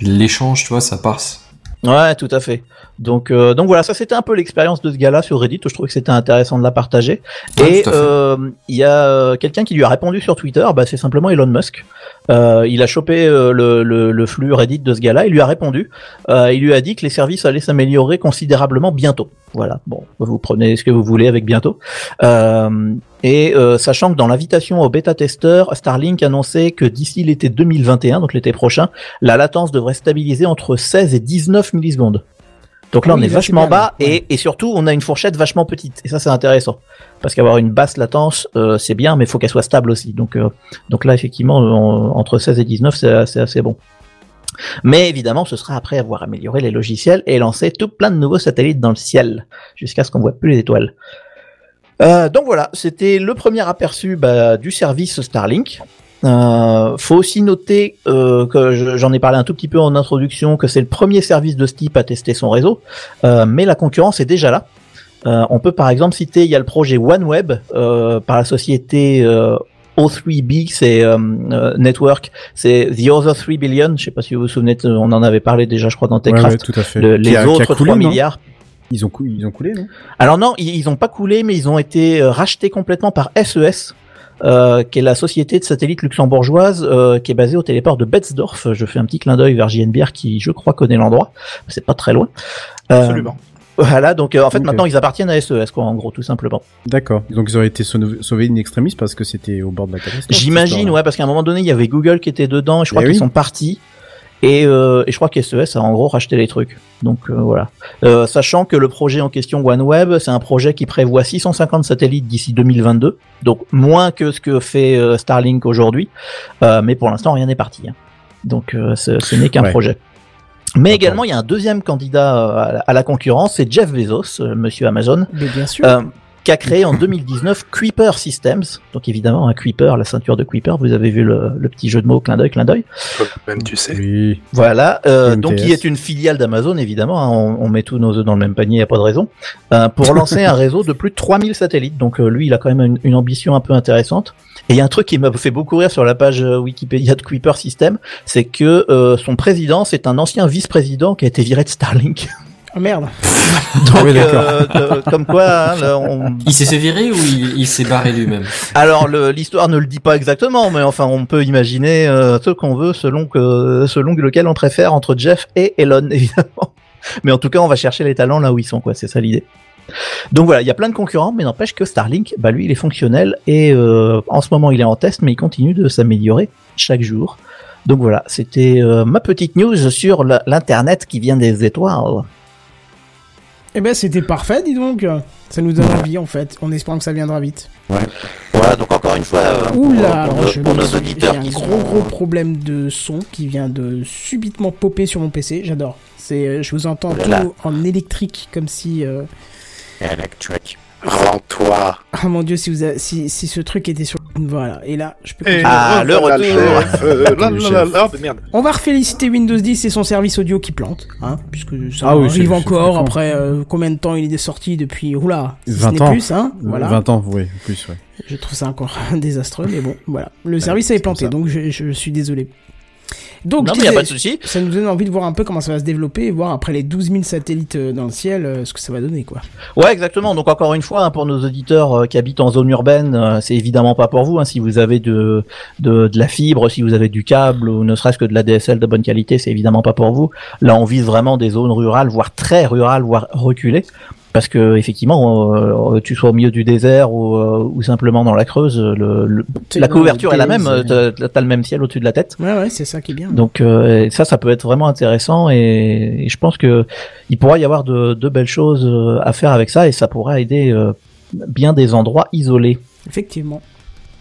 l'échange, tu vois, ça passe. Ouais, tout à fait. Donc, euh, donc voilà, ça c'était un peu l'expérience de ce gars-là sur Reddit. Je trouve que c'était intéressant de la partager. Et euh, il y a euh, quelqu'un qui lui a répondu sur Twitter. Bah, c'est simplement Elon Musk. Euh, il a chopé euh, le, flux Reddit de ce gars-là. Il lui a répondu. Euh, il lui a dit que les services allaient s'améliorer considérablement bientôt. Voilà. Bon, vous prenez ce que vous voulez avec bientôt. Et sachant que dans l'invitation aux bêta-testeurs, Starlink annonçait que d'ici l'été 2021, donc l'été prochain, la latence devrait stabiliser entre 16 et 19 millisecondes. Donc là, Ah on oui, est vachement bien, bas ouais. et, et surtout, on a une fourchette vachement petite. Et ça, c'est intéressant. Parce qu'avoir une basse latence, euh, c'est bien, mais il faut qu'elle soit stable aussi. Donc, euh, donc là, effectivement, on- entre 16 et 19, c'est assez bon. Mais évidemment, ce sera après avoir amélioré les logiciels et lancé tout plein de nouveaux satellites dans le ciel, jusqu'à ce qu'on voit plus les étoiles. Euh, donc voilà, c'était le premier aperçu bah, du service Starlink. Euh, faut aussi noter euh, que je- j'en ai parlé un tout petit peu en introduction que c'est le premier service de ce type à tester son réseau, euh, mais la concurrence est déjà là. Euh, on peut par exemple citer, il y a le projet OneWeb euh, par la société euh, O3B, c'est Network, c'est The Other 3 Billion. Je sais pas si vous vous souvenez, on en avait parlé déjà, je crois, dans Ouais, Techcraft. ouais, tout à fait. Le- les a- autres coulé, 3 non milliards. Ils ont, cou- ils ont coulé, non? Alors non, ils, ils ont pas coulé, mais ils ont été rachetés complètement par SES, euh, qui est la société de satellites luxembourgeoise euh, qui est basée au téléport de Betzdorf. Je fais un petit clin d'œil vers JNBR qui, je crois, connaît l'endroit. C'est pas très loin. Euh, Absolument. Voilà, donc euh, en fait maintenant ils appartiennent à SES, quoi, en gros, tout simplement. D'accord. Donc ils auraient été sauv- sauvés in extremis parce que c'était au bord de la catastrophe. J'imagine, ouais, parce qu'à un moment donné il y avait Google qui était dedans et je crois Eh qu'ils oui. sont partis. Et, euh, et je crois que SES a en gros racheté les trucs. Donc euh, voilà. Euh, sachant que le projet en question OneWeb, c'est un projet qui prévoit 650 satellites d'ici 2022, donc moins que ce que fait euh, Starlink aujourd'hui. Euh, mais pour l'instant, rien n'est parti. hein. Donc euh, ce, ce n'est qu'un Ouais. projet. Mais également, il y a un deuxième candidat à la, à la concurrence, c'est Jeff Bezos, monsieur Amazon, Mais bien sûr. Qui a créé en 2019 Kuiper Systems. Donc évidemment, un Kuiper, la ceinture de Kuiper, vous avez vu le, le petit jeu de mots, clin d'œil, clin d'œil. Même tu sais. Oui. Voilà, euh, donc qui est une filiale d'Amazon évidemment, hein, on, on met tous nos œufs dans le même panier, y a pas de raison, euh, pour lancer un réseau de plus de 3000 satellites. Donc euh, lui, il a quand même une, une ambition un peu intéressante. Et il y a un truc qui m'a fait beaucoup rire sur la page euh, Wikipédia de Kuiper System, c'est que euh, son président, c'est un ancien vice-président qui a été viré de Starlink. Oh merde. Donc, oui, euh, de- comme quoi, hein, là, on, Il s'est fait virer ou il, il s'est barré lui-même Alors l'histoire ne le dit pas exactement, mais enfin on peut imaginer euh, ce qu'on veut selon que selon lequel on préfère entre Jeff et Elon évidemment. Mais en tout cas on va chercher les talents là où ils sont quoi, c'est ça l'idée. Donc voilà, il y a plein de concurrents, mais n'empêche que Starlink, bah lui il est fonctionnel et euh, en ce moment il est en test, mais il continue de s'améliorer chaque jour. Donc voilà, c'était euh, ma petite news sur l'internet qui vient des étoiles. Eh ben, c'était parfait, dis donc. Ça nous donne envie, en fait, en espérant que ça viendra vite. Voilà, donc encore une fois, euh, pour, Oula, pour je pour nos auditeurs j'ai un qui gros sont gros problème de son qui vient de subitement popper sur mon PC. J'adore. C'est, euh, je vous entends Oh tout en électrique, comme si. euh, Rends-toi. Ah mon dieu, si vous, a- si, si ce truc était sur. Voilà. Et là, je peux. Et continuer. Ah, le retour. Euh, merde. On va féliciter Windows 10 et son service audio qui plante, hein, puisque ça Ah oui, arrive encore après euh, combien de temps il est sorti depuis. Oula, si ce 20 n'est ans. plus, hein. Voilà. 20 ans, oui, plus, ouais. Je trouve ça encore désastreux, mais bon, voilà. Le service avait c'est comme planté, ça. donc je, je suis désolé. Donc, Non, je mais y a disais, pas de souci. ça nous donne envie de voir un peu comment ça va se développer et voir après les 12 000 satellites euh, dans le ciel euh, ce que ça va donner quoi. Ouais, exactement. Donc encore une fois, hein, pour nos auditeurs euh, qui habitent en zone urbaine, c'est évidemment pas pour vous. hein. Si vous avez de, de de la fibre, si vous avez du câble ou ne serait-ce que de la DSL de bonne qualité, c'est évidemment pas pour vous. Là, on vise vraiment des zones rurales, voire très rurales, voire reculées. Parce que effectivement, euh, tu sois au milieu du désert ou, euh, ou simplement dans la Creuse, le, le- la couverture est la même. euh, T'as t'as le même ciel au-dessus de la tête. Ouais ouais, c'est ça qui est bien. Donc euh, ça, ça peut être vraiment intéressant et, et je pense que il pourra y avoir de, de belles choses euh, à faire avec ça et ça pourra aider euh, bien des endroits isolés, Effectivement.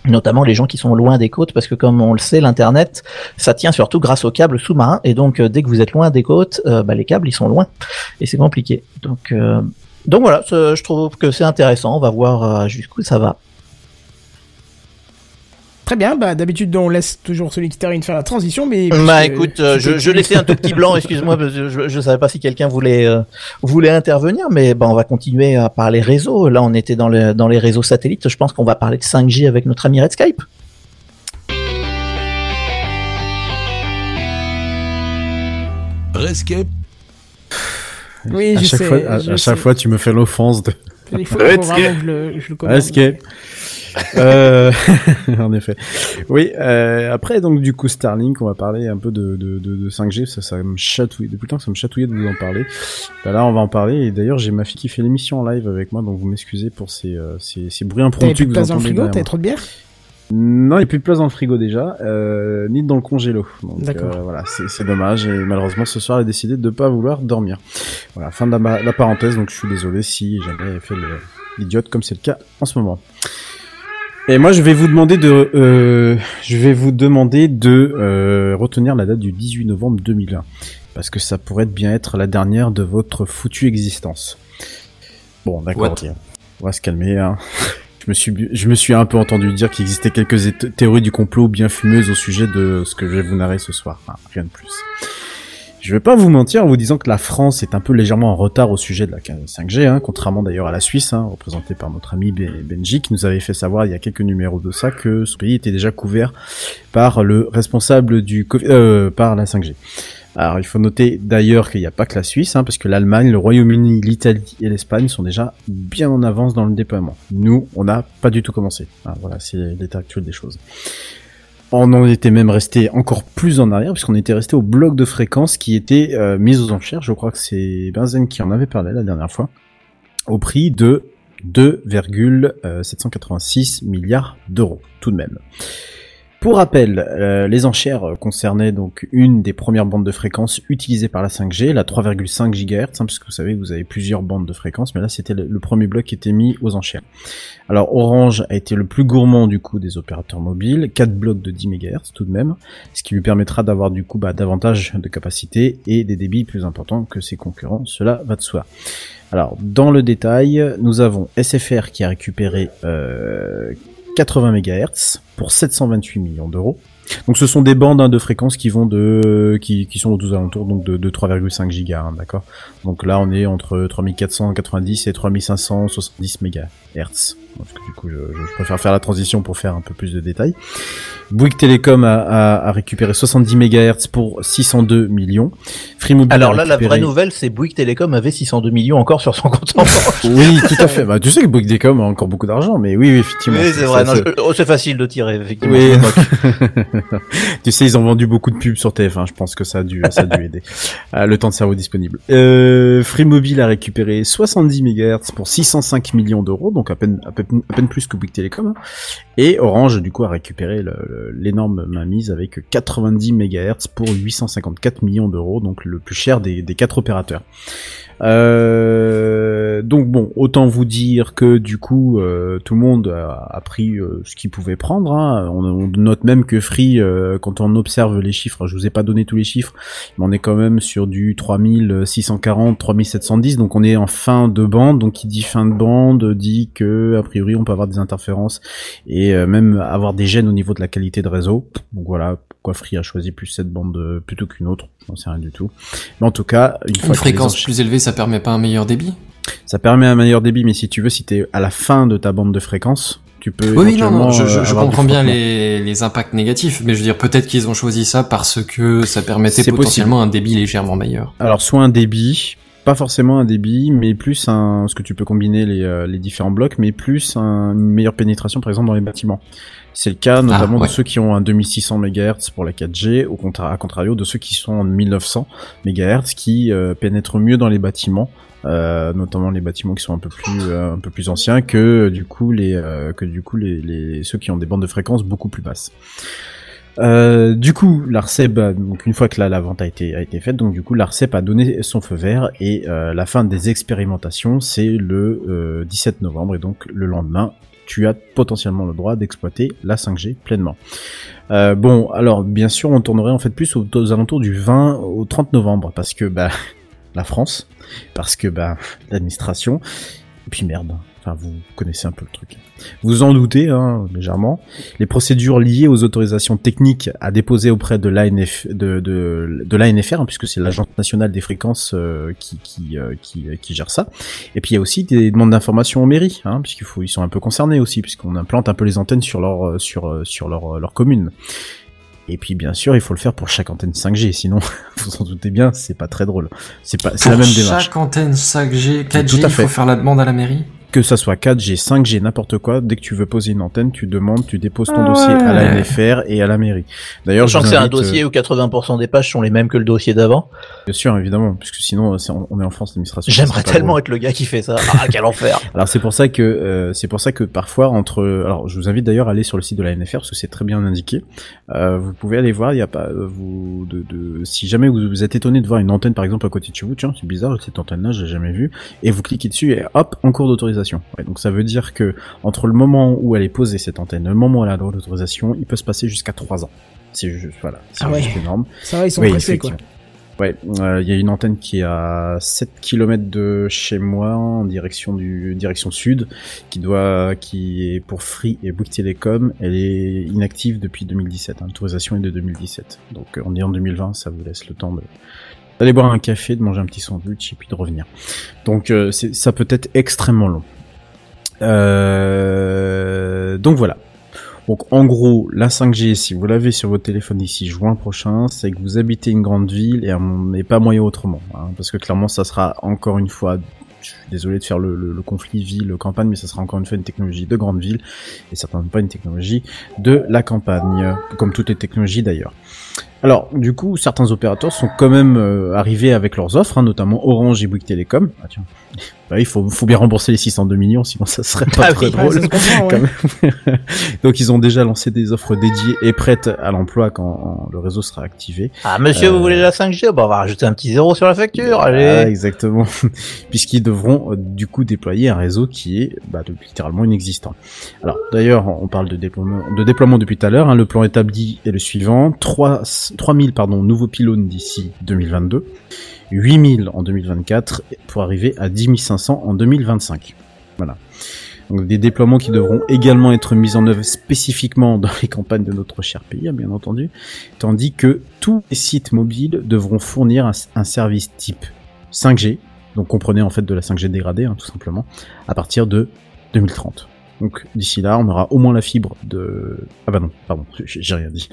notamment les gens qui sont loin des côtes parce que comme on le sait, l'internet, ça tient surtout grâce aux câbles sous-marins et donc dès que vous êtes loin des côtes, euh, bah, les câbles ils sont loin et c'est compliqué. Donc euh, donc voilà, je trouve que c'est intéressant. On va voir euh, jusqu'où ça va. Très bien, bah d'habitude on laisse toujours celui qui termine faire la transition, mais Bah écoute, euh, je, laissais un tout petit blanc, excuse-moi, je, je savais pas si quelqu'un voulait euh, voulait intervenir, mais bah, on va continuer à parler réseau. Là, on était dans, le, dans les réseaux satellites. Je pense qu'on va parler de 5G avec notre ami Redscape. Rescape, Oui, à je chaque sais. fois, à, je à chaque sais. fois, tu me fais l'offense de Il faut, faut Redscape. vraiment que je le, je le commande. Escape. euh, en effet. Oui. Euh, après, donc du coup, Starlink, on va parler un peu de, de, de, de 5G. Ça, ça me chatouille. Depuis le temps que ça me chatouillait de vous en parler. Bah là, on va en parler. Et d'ailleurs, j'ai ma fille qui fait l'émission en live avec moi, donc vous m'excusez pour ces, euh, ces, ces bruits impromptus que vous place dans le entendez frigo, derrière t'avais moi. trop de bière? Non, il n'y a plus de place dans le frigo déjà, euh, ni dans le congélo. Donc D'accord. euh, voilà, c'est dommage et malheureusement ce soir elle a décidé de ne pas vouloir dormir. Voilà, fin de la, la parenthèse, donc je suis désolé si jamais elle fait l'idiote comme c'est le cas en ce moment. Et moi je vais vous demander de, euh, je vais vous demander de euh, retenir la date du 18 novembre 2001 parce que ça pourrait bien être la dernière de votre foutue existence. Bon, d'accord. On va se calmer. Hein. Je me suis, je me suis un peu entendu dire qu'il existait quelques théories du complot bien fumeuses au sujet de ce que je vais vous narrer ce soir. Rien de plus. Je vais pas vous mentir en vous disant que la France est un peu légèrement en retard au sujet de la 5G, hein, contrairement d'ailleurs à la Suisse, hein, représentée par notre ami Be- Benji, qui nous avait fait savoir il y a quelques numéros de ça que son pays était déjà couvert par le responsable du Covid- euh, par la 5G. Alors il faut noter d'ailleurs qu'il n'y a pas que la Suisse, hein, parce que l'Allemagne, le Royaume-Uni, l'Italie et l'Espagne sont déjà bien en avance dans le déploiement. Nous, on n'a pas du tout commencé. Ah, voilà, c'est l'état actuel des choses. On en était même resté encore plus en arrière, puisqu'on était resté au bloc de fréquence qui était euh, mis aux enchères. Je crois que c'est Benzen qui en avait parlé la dernière fois, au prix de 2,786 milliards d'euros, tout de même. Pour rappel, euh, les enchères concernaient donc une des premières bandes de fréquences utilisées par la 5G, la 3,5 GHz, hein, parce que vous savez, vous avez plusieurs bandes de fréquences, mais là c'était le, le premier bloc qui était mis aux enchères. Alors Orange a été le plus gourmand du coup des opérateurs mobiles, 4 blocs de 10 MHz tout de même, ce qui lui permettra d'avoir du coup bah, davantage de capacité et des débits plus importants que ses concurrents, cela va de soi. Alors dans le détail, nous avons SFR qui a récupéré euh, 80 MHz pour 728 millions d'euros. Donc ce sont des bandes hein, de fréquences qui vont de qui, sont aux alentours donc de, de 3,5 gigas, hein, d'accord? Donc là on est entre 3490 et 3570 MHz. Parce que du coup je, je préfère faire la transition pour faire un peu plus de détails. Bouygues Telecom a, a, a récupéré 70 MHz pour 602 millions. Free Mobile Alors là, la vraie nouvelle, c'est Bouygues Telecom avait 602 millions encore sur son compte en banque. Oui, tout à fait. Bah, tu sais que Bouygues Telecom a encore beaucoup d'argent, mais oui, oui, effectivement. Oui, c'est vrai. oh, c'est facile de tirer, effectivement. Oui. tu sais, ils ont vendu beaucoup de pubs sur TF1. Je pense que ça a dû, ça a dû aider. Euh, le temps de cerveau disponible. Euh, Free Mobile a récupéré 70 MHz pour 605 millions d'euros, donc à peine, à peine, à peine plus que Bouygues Telecom. hein. Et Orange, du coup, a récupéré l'énorme mainmise avec 90 MHz pour 854 millions d'euros, donc le plus cher des quatre opérateurs. Euh, donc bon, autant vous dire que du coup, euh, tout le monde a, pris euh, ce qu'il pouvait prendre. hein. On, note même que Free, quand on observe les chiffres, je vous ai pas donné tous les chiffres, mais on est quand même sur du 3640, 3710, donc on est en fin de bande. Donc qui dit fin de bande dit que a priori on peut avoir des interférences et même avoir des gênes au niveau de la qualité de réseau. Donc voilà pourquoi Free a choisi plus cette bande euh, plutôt qu'une autre. J'en sais rien du tout. Mais en tout cas, une, fréquence plus élevée, ça permet pas un meilleur débit? Ça permet un meilleur débit, mais si tu veux, si t'es à la fin de ta bande de fréquence, Tu peux Oui, non, non, je, je- euh, je comprends bien les, les impacts négatifs, mais je veux dire, peut-être qu'ils ont choisi ça parce que ça permettait potentiellement un débit légèrement meilleur. Alors soit un débit, pas forcément un débit, mais plus un, ce que tu peux combiner les, euh, les différents blocs, mais plus un- une meilleure pénétration par exemple dans les bâtiments. C'est le cas notamment Ah, ouais. de ceux qui ont un 2600 MHz pour la 4G, au contra à contrario de ceux qui sont en 1900 MHz qui euh, pénètrent mieux dans les bâtiments. euh, notamment les bâtiments qui sont un peu plus euh, un peu plus anciens que du coup les euh, que du coup les, les ceux qui ont des bandes de fréquences beaucoup plus basses. Euh, du coup, l'Arcep, a- donc une fois que la, la vente a été, a été faite, donc du coup, l'Arcep a donné son feu vert et euh, la fin des expérimentations, c'est le euh, 17 novembre et donc le lendemain, tu as potentiellement le droit d'exploiter la 5G pleinement. Euh, bon, alors bien sûr, on tournerait en fait plus aux, aux alentours du 20 au 30 novembre parce que bah la France, parce que bah l'administration, et puis merde. Enfin, vous connaissez un peu le truc. Vous en doutez, hein, légèrement. Les procédures liées aux autorisations techniques à déposer auprès de l'ANF, de, de, de l'ANFR, hein, puisque c'est l'Agence nationale des fréquences euh, qui, qui, euh, qui, qui gère ça. Et puis il y a aussi des demandes d'informations aux mairies, hein, puisqu'il faut, ils sont un peu concernés aussi, puisqu'on implante un peu les antennes sur leur, euh, sur, euh, sur leur, euh, leur commune. Et puis bien sûr, il faut le faire pour chaque antenne 5G, sinon vous en doutez bien, c'est pas très drôle. C'est pas, c'est la même démarche. chaque antenne 5G, 4G, Tout à il faut faire la demande à la mairie? Que ça soit 4G, 5G, n'importe quoi, dès que tu veux poser une antenne, tu demandes, tu déposes ton Ah dossier à la. NFR et à la mairie. D'ailleurs, je Sachant que c'est un dossier où 80% des pages sont les mêmes que le dossier d'avant. euh, bien sûr, évidemment, puisque sinon, euh, on est en France, l'administration. J'aimerais tellement drôle. être le gars qui fait ça. Ah, quel enfer. Alors c'est pour ça que euh, c'est pour ça que parfois entre alors je vous invite d'ailleurs à aller sur le site de la NFR parce que c'est très bien indiqué. Euh, vous pouvez aller voir, il y a pas euh, vous de, de si jamais vous, vous êtes étonné de voir une antenne par exemple à côté de chez vous, tiens, c'est bizarre cette antenne là, j'ai jamais vu et vous cliquez dessus et hop, en cours d'autorisation. Ouais, donc ça veut dire que entre le moment où elle est posée cette antenne, et le moment où elle a le droit d'autorisation, il peut se passer jusqu'à 3 ans. C'est juste voilà, c'est Ah ouais. juste énorme. Ça va, ils sont Oui, pressés, quoi. euh, il y a une antenne qui est à 7 km de chez moi en direction du direction sud qui doit qui est pour Free et Bouygues Telecom, elle est inactive depuis 2017, hein, l'autorisation est de 2017. Donc euh, on est en 2020, ça vous laisse le temps de d'aller boire un café, de manger un petit sandwich et puis de revenir. Donc euh, ça peut être extrêmement long. Euh, donc voilà. Donc en gros, la 5G, si vous l'avez sur votre téléphone d'ici juin prochain, c'est que vous habitez une grande ville et n'est pas moyen autrement. hein, parce que clairement, ça sera encore une fois, je suis désolé de faire le, le- le conflit ville-campagne, mais ça sera encore une fois une technologie de grande ville et certainement pas une technologie de la campagne, comme toutes les technologies d'ailleurs. Alors, du coup, certains opérateurs sont quand même euh, arrivés avec leurs offres, hein, notamment Orange et Bouygues Télécom. Ah tiens, bah, il faut, faut bien rembourser les 602 millions, sinon ça serait pas Ah très oui. Drôle. comprend, ouais. Donc ils ont déjà lancé des offres dédiées et prêtes à l'emploi quand le réseau sera activé. Ah, monsieur, Euh, vous voulez la 5G Bon, on va rajouter un petit zéro sur la facture. Ah, Allez. exactement. Puisqu'ils devront euh, du coup déployer un réseau qui est bah, de- littéralement inexistant. Alors d'ailleurs, on parle de déploiement, de déploiement depuis tout à l'heure. hein. le plan établi est le suivant 3, 3000 pardon, nouveaux pylônes d'ici 2022, 8000 en 2024 pour arriver à 10 500 en 2025. Voilà. Donc des déploiements qui devront également être mis en œuvre spécifiquement dans les campagnes de notre cher pays, hein, bien entendu, tandis que tous les sites mobiles devront fournir un, service type 5G, donc comprenez en fait de la 5G dégradée, hein, tout simplement, à partir de 2030. Donc d'ici là, on aura au moins la fibre de... Ah bah non, pardon, j'ai j'ai rien dit.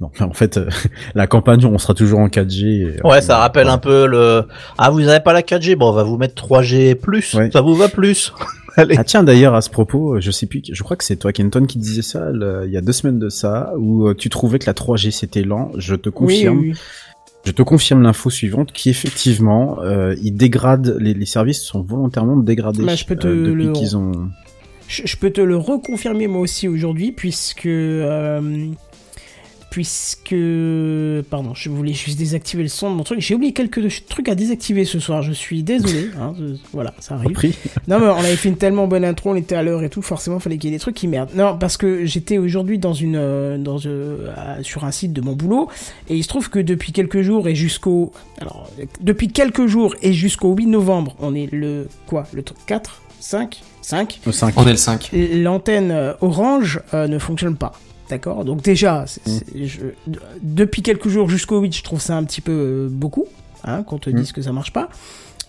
Non, mais en fait, euh, la campagne, on sera toujours en 4G. et, Ouais, euh, ça rappelle un peu le. Ah, vous avez pas la 4G Bon, on va vous mettre 3G plus. Ouais. Ça vous va plus? Allez. Ah tiens d'ailleurs à ce propos, je sais plus, je crois que c'est toi Kenton qui disait ça le- il y a deux semaines de ça, où euh, tu trouvais que la 3G c'était lent. Je te confirme, oui, oui. je te confirme l'info suivante, qui effectivement, euh, ils dégradent, les, les services sont volontairement dégradés Bah, je peux te euh, depuis le- qu'ils ont. Je, je peux te le reconfirmer moi aussi aujourd'hui, puisque. euh, puisque. Pardon, je voulais juste désactiver le son de mon truc. J'ai oublié quelques trucs à désactiver ce soir, je suis désolé. hein, voilà, ça arrive. Non, mais on avait fait une tellement bonne intro, on était à l'heure et tout, forcément, fallait qu'il y ait des trucs qui merdent. Non, parce que j'étais aujourd'hui dans une, euh, dans, euh, sur un site de mon boulot, et il se trouve que depuis quelques jours et jusqu'au, alors, depuis quelques jours et jusqu'au 8 novembre, on est le, quoi, le 4, 5, 5, Au 5. On est le 5. l'antenne euh, orange euh, ne fonctionne pas. D'accord? Donc déjà, c'est- c'est- je- de- depuis quelques jours jusqu'au 8, je trouve ça un petit peu euh, beaucoup, hein, qu'on te Mm. dise que ça marche pas.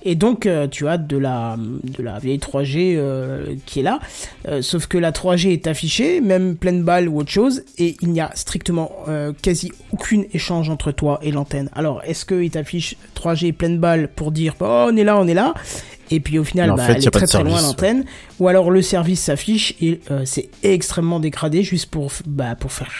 Et donc, euh, tu as de la, de la vieille 3G euh, qui est là. Euh, sauf que la 3G est affichée, même pleine balle ou autre chose, et il n'y a strictement euh, quasi aucune échange entre toi et l'antenne. Alors, est-ce qu'il t'affiche 3G pleine balle pour dire oh, on est là, on est là? Et puis au final, bah, fait, elle est très très loin l'antenne. Ou alors le service s'affiche et euh, c'est extrêmement dégradé juste pour, bah, pour faire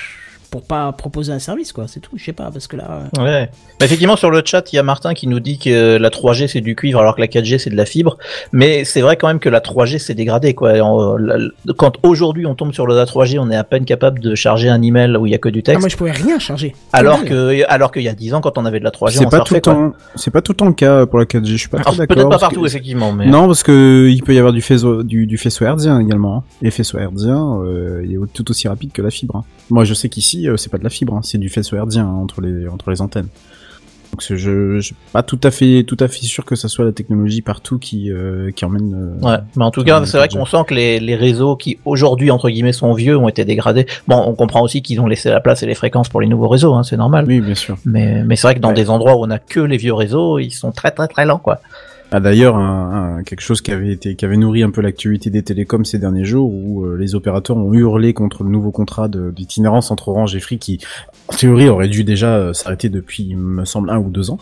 pour pas proposer un service quoi c'est tout je sais pas parce que là euh, Ouais. Bah, effectivement, sur le chat, il y a Martin qui nous dit que la 3G c'est du cuivre alors que la 4G c'est de la fibre. Mais c'est vrai quand même que la 3G c'est dégradé quoi. En- la- Quand aujourd'hui on tombe sur la 3G, on est à peine capable de charger un email où il y a que du ah, texte. moi je pouvais rien charger alors Que alors qu'il y a 10 ans quand on avait de la 3G, C'est on pas tout le temps, c'est pas tout le temps le cas pour la 4G. Je suis pas d'accord. Peut-être pas parce partout que- effectivement, mais Non, parce que il peut y avoir du faisceau, du, du faisceau hertzien également. hein. Et faisceau hertzien, euh, il est tout aussi rapide que la fibre. hein. Moi, je sais qu'ici, euh, c'est pas de la fibre, hein, c'est du faisceau hertzien hein, entre les entre les antennes. Donc je, je suis pas tout à fait tout à fait sûr que ça soit la technologie partout qui euh, qui emmène. euh, Ouais, mais en tout cas, c'est vrai qu'on sent que les, les réseaux qui aujourd'hui entre guillemets sont vieux ont été dégradés. Bon, on comprend aussi qu'ils ont laissé la place et les fréquences pour les nouveaux réseaux, hein, c'est normal. Oui, bien sûr. Mais, mais c'est vrai que dans Ouais. des endroits où on a que les vieux réseaux, ils sont très très très lents quoi. Ah d'ailleurs quelque chose qui avait été qui avait nourri un peu l'actualité des télécoms ces derniers jours où euh, les opérateurs ont hurlé contre le nouveau contrat d'itinérance entre Orange et Free qui en théorie aurait dû déjà euh, s'arrêter depuis me semble un ou deux ans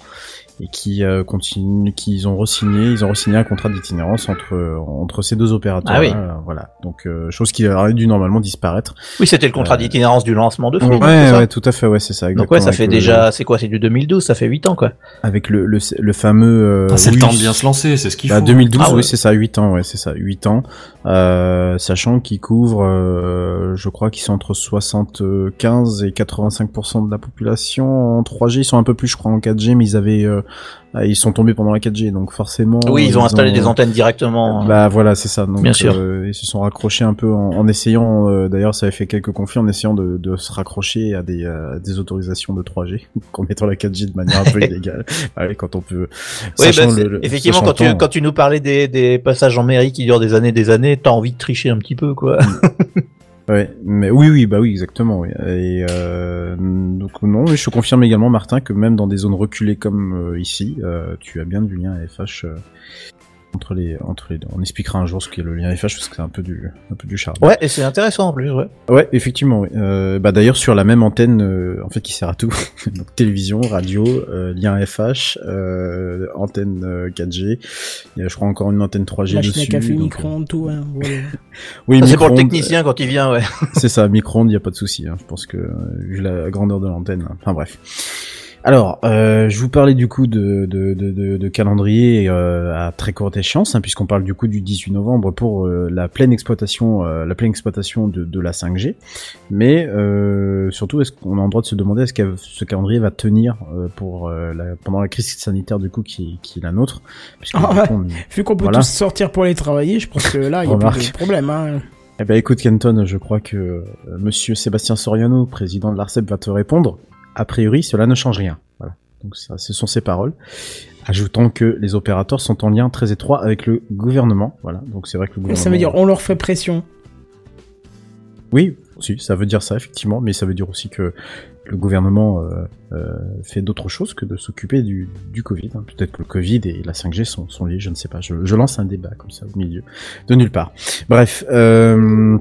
et qui euh, continue qu'ils ont re-signé ils ont re-signé un contrat d'itinérance entre euh, entre ces deux opérateurs Ah oui. voilà donc euh, chose qui aurait dû normalement disparaître Oui, c'était le contrat Euh, d'itinérance du lancement de Free. ouais ouais tout à fait ouais c'est ça Donc ouais, ça avec fait le- déjà, c'est quoi, c'est du 2012, ça fait 8 ans quoi. avec le le, le fameux euh, Ah, c'est oui, le temps de bien se lancer, c'est ce qu'il Bah, faut. 2012, Ah ouais. oui, c'est ça, 8 ans, ouais, c'est ça, 8 ans. Euh, sachant qu'ils couvrent, euh, je crois qu'ils sont entre 75 et 85% de la population en 3G. Ils sont un peu plus, je crois, en 4G, mais ils avaient, euh, ah, ils sont tombés pendant la 4G, donc forcément. oui, ils ont installé ont- des antennes directement. Bah voilà, c'est ça. Donc, Bien sûr. euh, ils se sont raccrochés un peu en, en essayant. euh, D'ailleurs, ça avait fait quelques conflits en essayant de, de se raccrocher à des, euh, à des autorisations de 3G, en mettant la 4G de manière un peu illégale. Ouais, quand on peut. Oui, bah, le- le- effectivement, quand tu, quand tu nous parlais des, des passages en mairie qui durent des années, des années, t'as envie de tricher un petit peu, quoi. Ouais, mais oui, oui, bah oui, exactement. Oui. Et euh, donc non, mais je confirme également, Martin, que même dans des zones reculées comme euh, ici, euh, tu as bien du lien FH euh, entre les entre les deux. On expliquera un jour ce qu'est le lien FH parce que c'est un peu du un peu du charme. Ouais, et c'est intéressant en plus, ouais. Ouais, effectivement. Oui. Euh, bah d'ailleurs sur la même antenne, euh, en fait, qui sert à tout. Donc télévision, radio, euh, lien FH, euh, antenne euh, 4G. Il y a, je crois encore une antenne 3G machine dessus. café donc, euh, micro-ondes tout hein, voilà. Oui, Ça, c'est pour le micro-ondes, technicien quand il vient, ouais. C'est ça, micro-ondes, y a pas de souci. hein. Je pense que euh, vu la grandeur de l'antenne, hein. enfin bref. Alors, euh, je vous parlais du coup de, de, de, de- de calendrier euh, à très courte échéance, hein, puisqu'on parle du coup du 18 novembre pour euh, la pleine exploitation, euh, la pleine exploitation de, de la 5G. Mais euh, surtout, est-ce qu'on a le droit de se demander est-ce que ce calendrier va tenir euh, pour euh, la, pendant la crise sanitaire du coup qui, qui est la nôtre? Ouais. coup, on- vu qu'on peut Voilà. tous sortir pour aller travailler je pense que là il y a Remarque. de problème hein. Eh ben écoute Kenton, je crois que euh, Monsieur Sébastien Soriano, président de l'Arcep, va te répondre. A priori, cela ne change rien. Voilà. Donc ça, ce sont ses paroles. Ajoutant que les opérateurs sont en lien très étroit avec le gouvernement. Voilà. Donc c'est vrai que le gouvernement. ça veut dire on leur fait pression Oui, si, ça veut dire ça effectivement, mais ça veut dire aussi que le gouvernement euh, euh, fait d'autres choses que de s'occuper du, du Covid. hein. Peut-être que le Covid et la 5G sont, sont liés, je ne sais pas. Je, je lance un débat comme ça au milieu de nulle part. Bref, euh,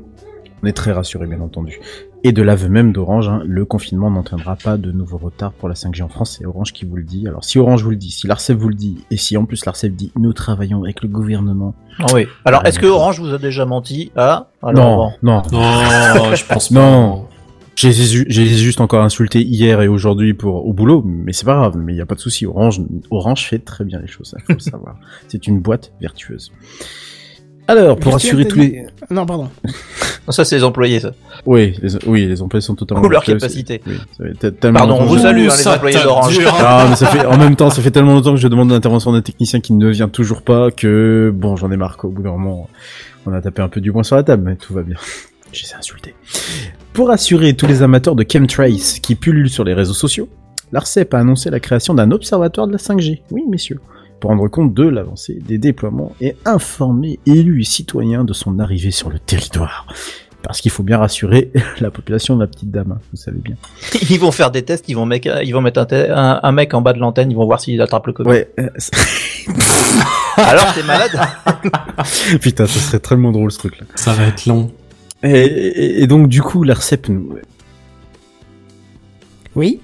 on est très rassurés bien entendu. Et de l'aveu même d'Orange, hein, le confinement n'entraînera pas de nouveaux retards pour la 5G en France. C'est Orange qui vous le dit. Alors si Orange vous le dit, si l'Arcep vous le dit, et si en plus l'Arcep dit nous travaillons avec le gouvernement. Ah oui. Alors, Ah, est-ce que. Orange vous a déjà menti? Ah, alors, non, bon. non, Non, je pense pas. Non. J'ai juste encore insulté hier et aujourd'hui pour au boulot, mais c'est pas grave, mais il y a pas de souci. Orange, Orange fait très bien les choses, il faut le savoir. C'est une boîte vertueuse. Alors, pour Virtuel, assurer tous dit les, non pardon Non, Ça, c'est les employés, ça. oui, les, oui, les employés sont totalement Ou leur capacité. Oui, Pardon, on vous salue, hein, les employés d'Orange. dur. Ah, mais ça fait, en même temps, ça fait tellement longtemps que je demande l'intervention d'un technicien qui ne vient toujours pas que, bon, j'en ai marre qu'au bout d'un moment, on a tapé un peu du poing sur la table, mais tout va bien. Je les ai insultés. Pour assurer tous les amateurs de chemtrace qui pullulent sur les réseaux sociaux, l'ARCEP a annoncé la création d'un observatoire de la 5G. Oui, messieurs. Pour rendre compte de l'avancée des déploiements et informer élus et citoyens de son arrivée sur le territoire. Parce qu'il faut bien rassurer la population de la petite dame, hein, vous savez bien. Ils vont faire des tests, ils vont, mec- ils vont mettre un, te- un- un mec en bas de l'antenne, ils vont voir s'il attrape le Covid. Ouais. euh, Alors t'es malade? Putain, ça serait tellement drôle ce truc-là. Ça va être long. Et, et- et donc du coup, l'ARCEP nous... Oui.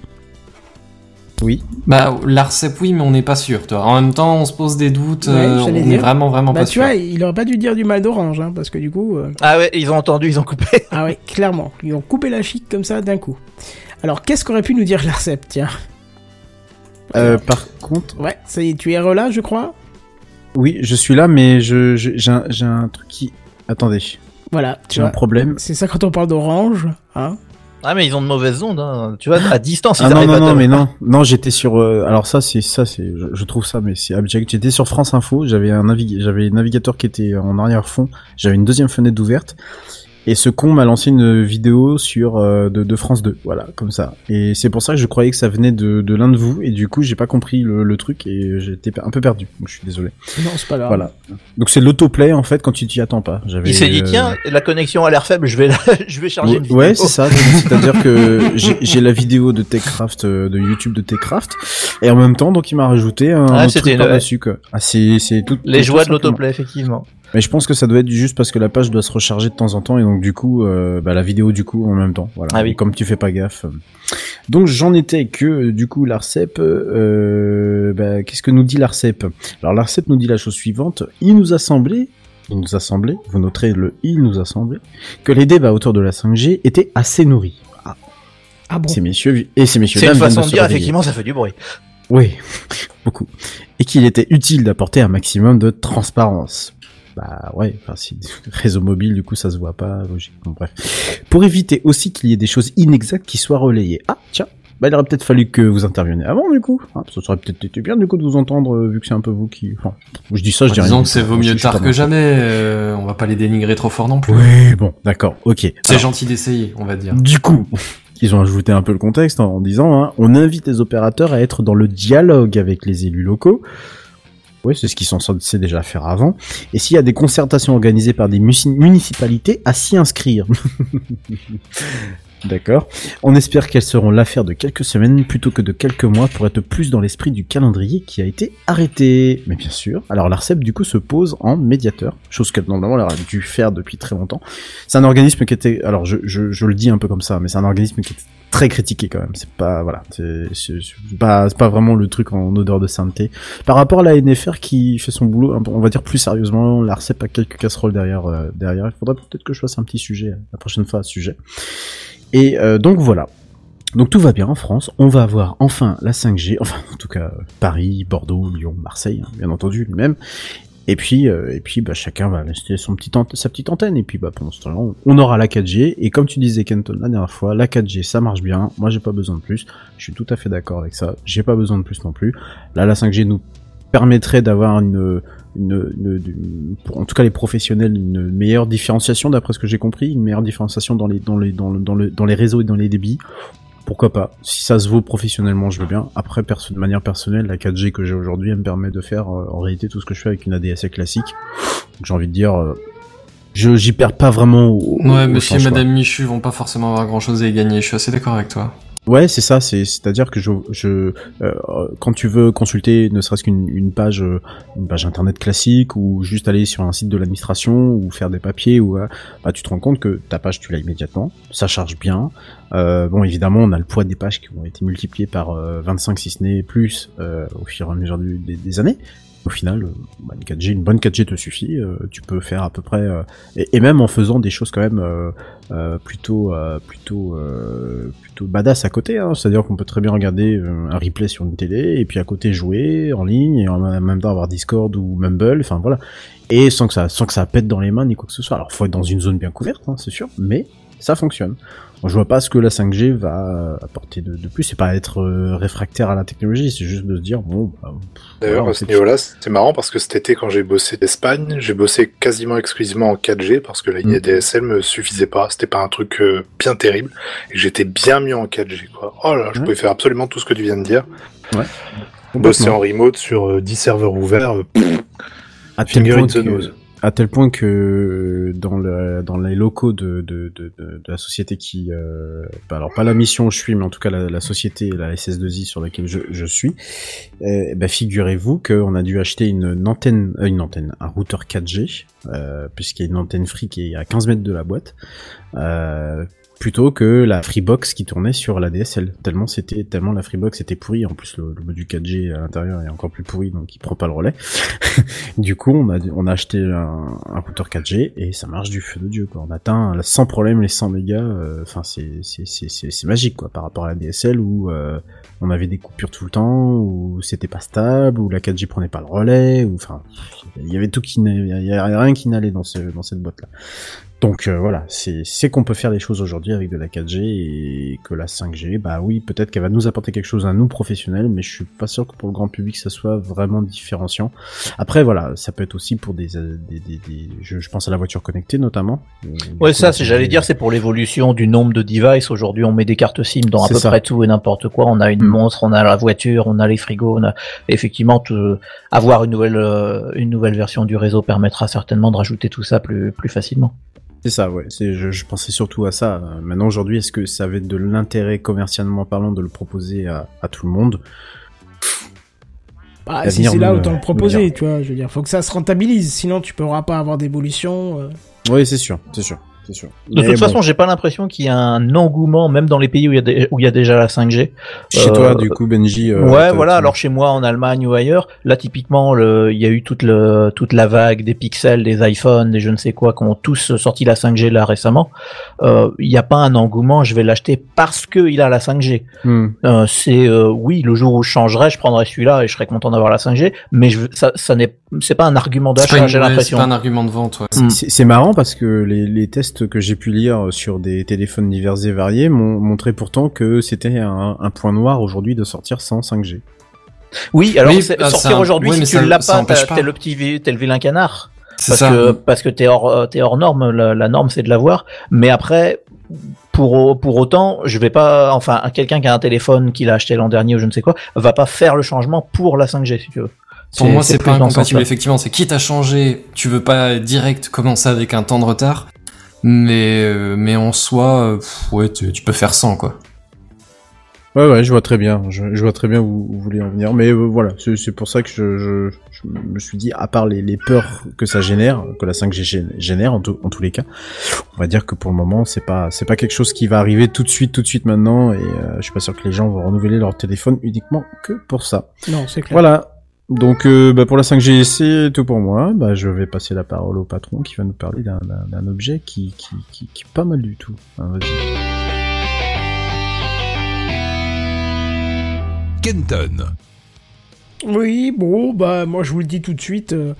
Bah, l'ARCEP, oui, mais on n'est pas sûr, toi. En même temps, on se pose des doutes, Ouais, euh, on j'allais est dire. vraiment, vraiment Bah pas tu sûr. vois, il aurait pas dû dire du mal d'orange, hein, parce que du coup, euh, Ah ouais, ils ont entendu, ils ont coupé. ah ouais, clairement, ils ont coupé la chic comme ça d'un coup. Alors qu'est-ce qu'aurait pu nous dire l'Arcep, tiens? Euh, par contre, Ouais, ça y est, tu es là, je crois? oui, je suis là, mais je je- j'ai un, j'ai un truc qui... Attendez, Voilà, tu j'ai un vois. problème. C'est ça quand on parle d'orange, hein. Ah mais ils ont de mauvaises ondes, hein. tu vois, à distance ils Ah non non mais non. Non j'étais sur euh, alors ça c'est ça c'est je, je trouve ça mais c'est abject. J'étais sur France Info j'avais un navig j'avais navigateur qui était en arrière fond j'avais une deuxième fenêtre ouverte et ce con m'a lancé une vidéo sur euh, de, de France 2 voilà comme ça et c'est pour ça que je croyais que ça venait de, de l'un de vous et du coup j'ai pas compris le, le truc et j'étais un peu perdu donc je suis désolé Non, c'est pas grave. voilà donc c'est l'autoplay en fait quand tu t'y attends pas j'avais Il s'est dit euh, tiens, la connexion a l'air faible, je vais la- je vais charger Ouais, une vidéo. ouais, c'est ça. C'est-à-dire que j'ai j'ai la vidéo de Techcraft, euh, de YouTube de Techcraft, et en même temps, donc il m'a rajouté un Ah, autre truc par-dessus, quoi. Ah, c'est, c'est tout. Les tout joies de l'autoplay effectivement. Mais je pense que ça doit être juste parce que la page doit se recharger de temps en temps, et donc du coup, euh, bah, la vidéo du coup en même temps. Voilà. Ah oui. Comme tu fais pas gaffe. Donc j'en étais que euh, du coup l'Arcep. Euh, bah, qu'est-ce que nous dit l'Arcep Alors l'Arcep nous dit la chose suivante. Il nous a semblé. Il nous a semblé, vous noterez le il nous a semblé, que les débats autour de la 5G étaient assez nourris. Ah bon? Ces messieurs et ces messieurs C'est une façon de dire effectivement ça fait du bruit. Oui, beaucoup. Et qu'il était utile d'apporter un maximum de transparence. Bah ouais, enfin si réseau mobile du coup ça se voit pas, logique. Bon, bref. Pour éviter aussi qu'il y ait des choses inexactes qui soient relayées. Ah tiens, bah il aurait peut-être fallu que vous interveniez avant du coup. Ah, ça aurait peut-être été bien du coup de vous entendre euh, vu que c'est un peu vous qui. Enfin, je dis ça, je dis rien. Disons que c'est vaut mieux tard que jamais, euh, on va pas les dénigrer trop fort non plus. Oui, bon, d'accord, ok. C'est gentil d'essayer, on va dire. Du coup, ils ont ajouté un peu le contexte en disant hein, on invite les opérateurs à être dans le dialogue avec les élus locaux. Oui, c'est ce qu'ils sont censés déjà faire avant. Et s'il y a des concertations organisées par des municipalités, à s'y inscrire. D'accord. On espère qu'elles seront l'affaire de quelques semaines plutôt que de quelques mois pour être plus dans l'esprit du calendrier qui a été arrêté. Mais bien sûr. Alors l'ARCEP du coup se pose en médiateur, chose qu'elle normalement elle aurait dû faire depuis très longtemps. C'est un organisme qui était, alors je, je, le dis un peu comme ça, mais c'est un organisme qui est très critiqué quand même. C'est pas, voilà, c'est pas, pas vraiment le truc en odeur de sainteté. Par rapport à la NFR qui fait son boulot, on va dire plus sérieusement, l'ARCEP a quelques casseroles derrière, euh, derrière. Il faudrait peut-être que je fasse un petit sujet euh, la prochaine fois sujet. Et euh, donc voilà. Donc tout va bien en France, on va avoir enfin la 5G, enfin en tout cas Paris, Bordeaux, Lyon, Marseille, hein, bien entendu lui-même. Et puis, euh, et puis bah, chacun va rester son petit sa petite antenne. Et puis bah, pendant ce temps-là, on aura la 4G. Et comme tu disais Kenton la dernière fois, la 4G ça marche bien. Moi j'ai pas besoin de plus. Je suis tout à fait d'accord avec ça. J'ai pas besoin de plus non plus. Là la 5G nous permettrait d'avoir une, une, une- en tout cas les professionnels, une meilleure différenciation d'après ce que j'ai compris, une meilleure différenciation dans les dans les dans le, dans le dans les réseaux et dans les débits. Pourquoi pas Si ça se vaut professionnellement, je veux bien. Après, perso de manière personnelle, la 4G que j'ai aujourd'hui, elle me permet de faire euh, en réalité tout ce que je fais avec une ADSL classique. Donc, J'ai envie de dire, euh, je j'y perds pas vraiment. Au, Ouais, au monsieur et madame Michu vont pas forcément avoir grand chose à y gagner, je suis assez d'accord avec toi. Ouais, c'est ça. C'est c'est-à-dire que je, je euh, quand tu veux consulter ne serait-ce qu'une une page euh, une page internet classique ou juste aller sur un site de l'administration ou faire des papiers ou euh, bah tu te rends compte que ta page tu l'as immédiatement, ça charge bien. Euh, bon évidemment on a le poids des pages qui ont été multipliés par euh, 25 si ce n'est plus au fur et à mesure des années. Au final, euh, bah, une 4G, une bonne 4G te suffit. euh, tu peux faire à peu près euh, et, même en faisant des choses quand même plutôt plutôt plutôt badass à côté hein. c'est à dire qu'on peut très bien regarder un replay sur une télé et puis à côté jouer en ligne et en même temps avoir Discord ou Mumble enfin voilà et sans que ça sans que ça pète dans les mains ni quoi que ce soit alors faut être dans une zone bien couverte hein, c'est sûr mais ça fonctionne Je vois pas ce que la 5G va apporter de, de plus c'est pas être euh, réfractaire à la technologie c'est juste de se dire bon bah, D'ailleurs, à ce c'est- niveau-là, c'est marrant parce que cet été, quand j'ai bossé d'Espagne, j'ai bossé quasiment exclusivement en 4G parce que la ligne Mm. ADSL me suffisait pas. C'était pas un truc euh, bien terrible. Et j'étais bien mieux en 4G, quoi. Oh là, je Ouais. pouvais faire absolument tout ce que tu viens de dire. complètement. Bosser en remote sur euh, 10 serveurs ouverts, euh, à finger point in the que- nose. À tel point que dans le dans les locaux de de de, de, la société qui euh, bah alors pas la mission où je suis mais en tout cas la, la société la SS2I sur laquelle je, je suis euh, bah figurez-vous qu'on a dû acheter une, antenne euh, une antenne un routeur 4G euh, puisqu'il y a une antenne free qui est à 15 mètres de la boîte euh, plutôt que la Freebox qui tournait sur la DSL. Tellement c'était, tellement la Freebox était pourrie. En plus, le, le module 4G à l'intérieur est encore plus pourri, donc il prend pas le relais. du coup, on a, on a acheté un, un routeur 4G et ça marche du feu de dieu. Quoi. On atteint sans problème les 100 mégas. euh, Enfin, c'est, c'est, c'est, magique quoi, par rapport à la DSL où euh, on avait des coupures tout le temps, où c'était pas stable, où la 4G prenait pas le relais, ou enfin, il y avait tout qui, il y rien qui n'allait dans ce, dans cette boîte là. Donc euh, voilà, c'est c'est qu'on peut faire des choses aujourd'hui avec de la 4G et que la 5G, bah oui, peut-être qu'elle va nous apporter quelque chose à nous professionnels, mais je suis pas sûr que pour le grand public ça soit vraiment différenciant. Après voilà, ça peut être aussi pour des, euh, des, des, des- je, je pense à la voiture connectée notamment. Euh, Ouais, coup, ça, c'est, j'allais 5G, dire, c'est pour l'évolution du nombre de devices. Aujourd'hui, on met des cartes SIM dans à peu ça. près tout et n'importe quoi. On a une Mm. montre, on a la voiture, on a les frigos. On a... Effectivement, tout- avoir une nouvelle, euh, une nouvelle version du réseau permettra certainement de rajouter tout ça plus, plus facilement. C'est ça, ouais. Je, je pensais surtout à ça. Maintenant, aujourd'hui, est-ce que ça avait de l'intérêt commercialement parlant de le proposer à, à tout le monde? Bah, si c'est là, autant le proposer, tu vois. Je veux dire, faut que ça se rentabilise, sinon tu pourras pas avoir d'évolution. euh. Oui, c'est sûr, c'est sûr, c'est sûr. De Mais toute bon, façon, j'ai pas l'impression qu'il y a un engouement, même dans les pays où il y a, des- où il y a déjà la 5G. chez euh, toi, du coup, Benji. euh, ouais, voilà. Alors chez moi, en Allemagne ou ailleurs, là typiquement, le- il y a eu toute le toute la vague des pixels, des iPhones, des je ne sais quoi, qui ont tous sorti la 5G là récemment. Euh, Il n'y a pas un engouement. Je vais l'acheter parce que il a la 5G. Hmm. Euh, c'est euh, oui, le jour où je changerai, je prendrai celui-là et je serai content d'avoir la 5G. Mais je, ça, ça n'est c'est pas un argument d'achat, j'ai ouais, c'est l'impression. pas un argument de vente, ouais. Mm. C'est c'est marrant parce que les, les tests que j'ai pu lire sur des téléphones divers et variés m'ont montré pourtant que c'était un, un point noir aujourd'hui de sortir sans 5G. Oui, alors Oui, c'est- ah, sortir aujourd'hui, mais si tu l'as pas, empêche t'as- pas. t'es le petit, t'es le vilain canard. C'est parce ça. que parce que t'es hors euh, t'es hors norme la, la norme c'est de l'avoir mais après pour pour autant je vais pas enfin quelqu'un qui a un téléphone qu'il a acheté l'an dernier ou je ne sais quoi va pas faire le changement pour la 5G si tu veux Pour moi, c'est pas incompatible. Effectivement, c'est quitte à changer, tu veux pas direct commencer avec un temps de retard, mais euh, mais en soi, euh, pff, ouais, tu, tu peux faire sans quoi. Ouais, ouais, je vois très bien. Je, je vois très bien où, où vous voulez en venir. Mais euh, voilà, c'est c'est pour ça que je, je, je me suis dit, à part les, les peurs que ça génère, que la 5G gé- génère en, tout- en tous les cas, on va dire que pour le moment, c'est pas c'est pas quelque chose qui va arriver tout de suite, tout de suite maintenant. Et euh, je suis pas sûr que les gens vont renouveler leur téléphone uniquement que pour ça. Non, c'est clair. Voilà. Donc euh, bah, pour la 5G, c'est tout pour moi. Bah, je vais passer la parole au patron qui va nous parler d'un- objet qui, qui, qui, est pas mal du tout. Hein. Kenton. Oui, bon, bah moi je vous le dis tout de suite, euh,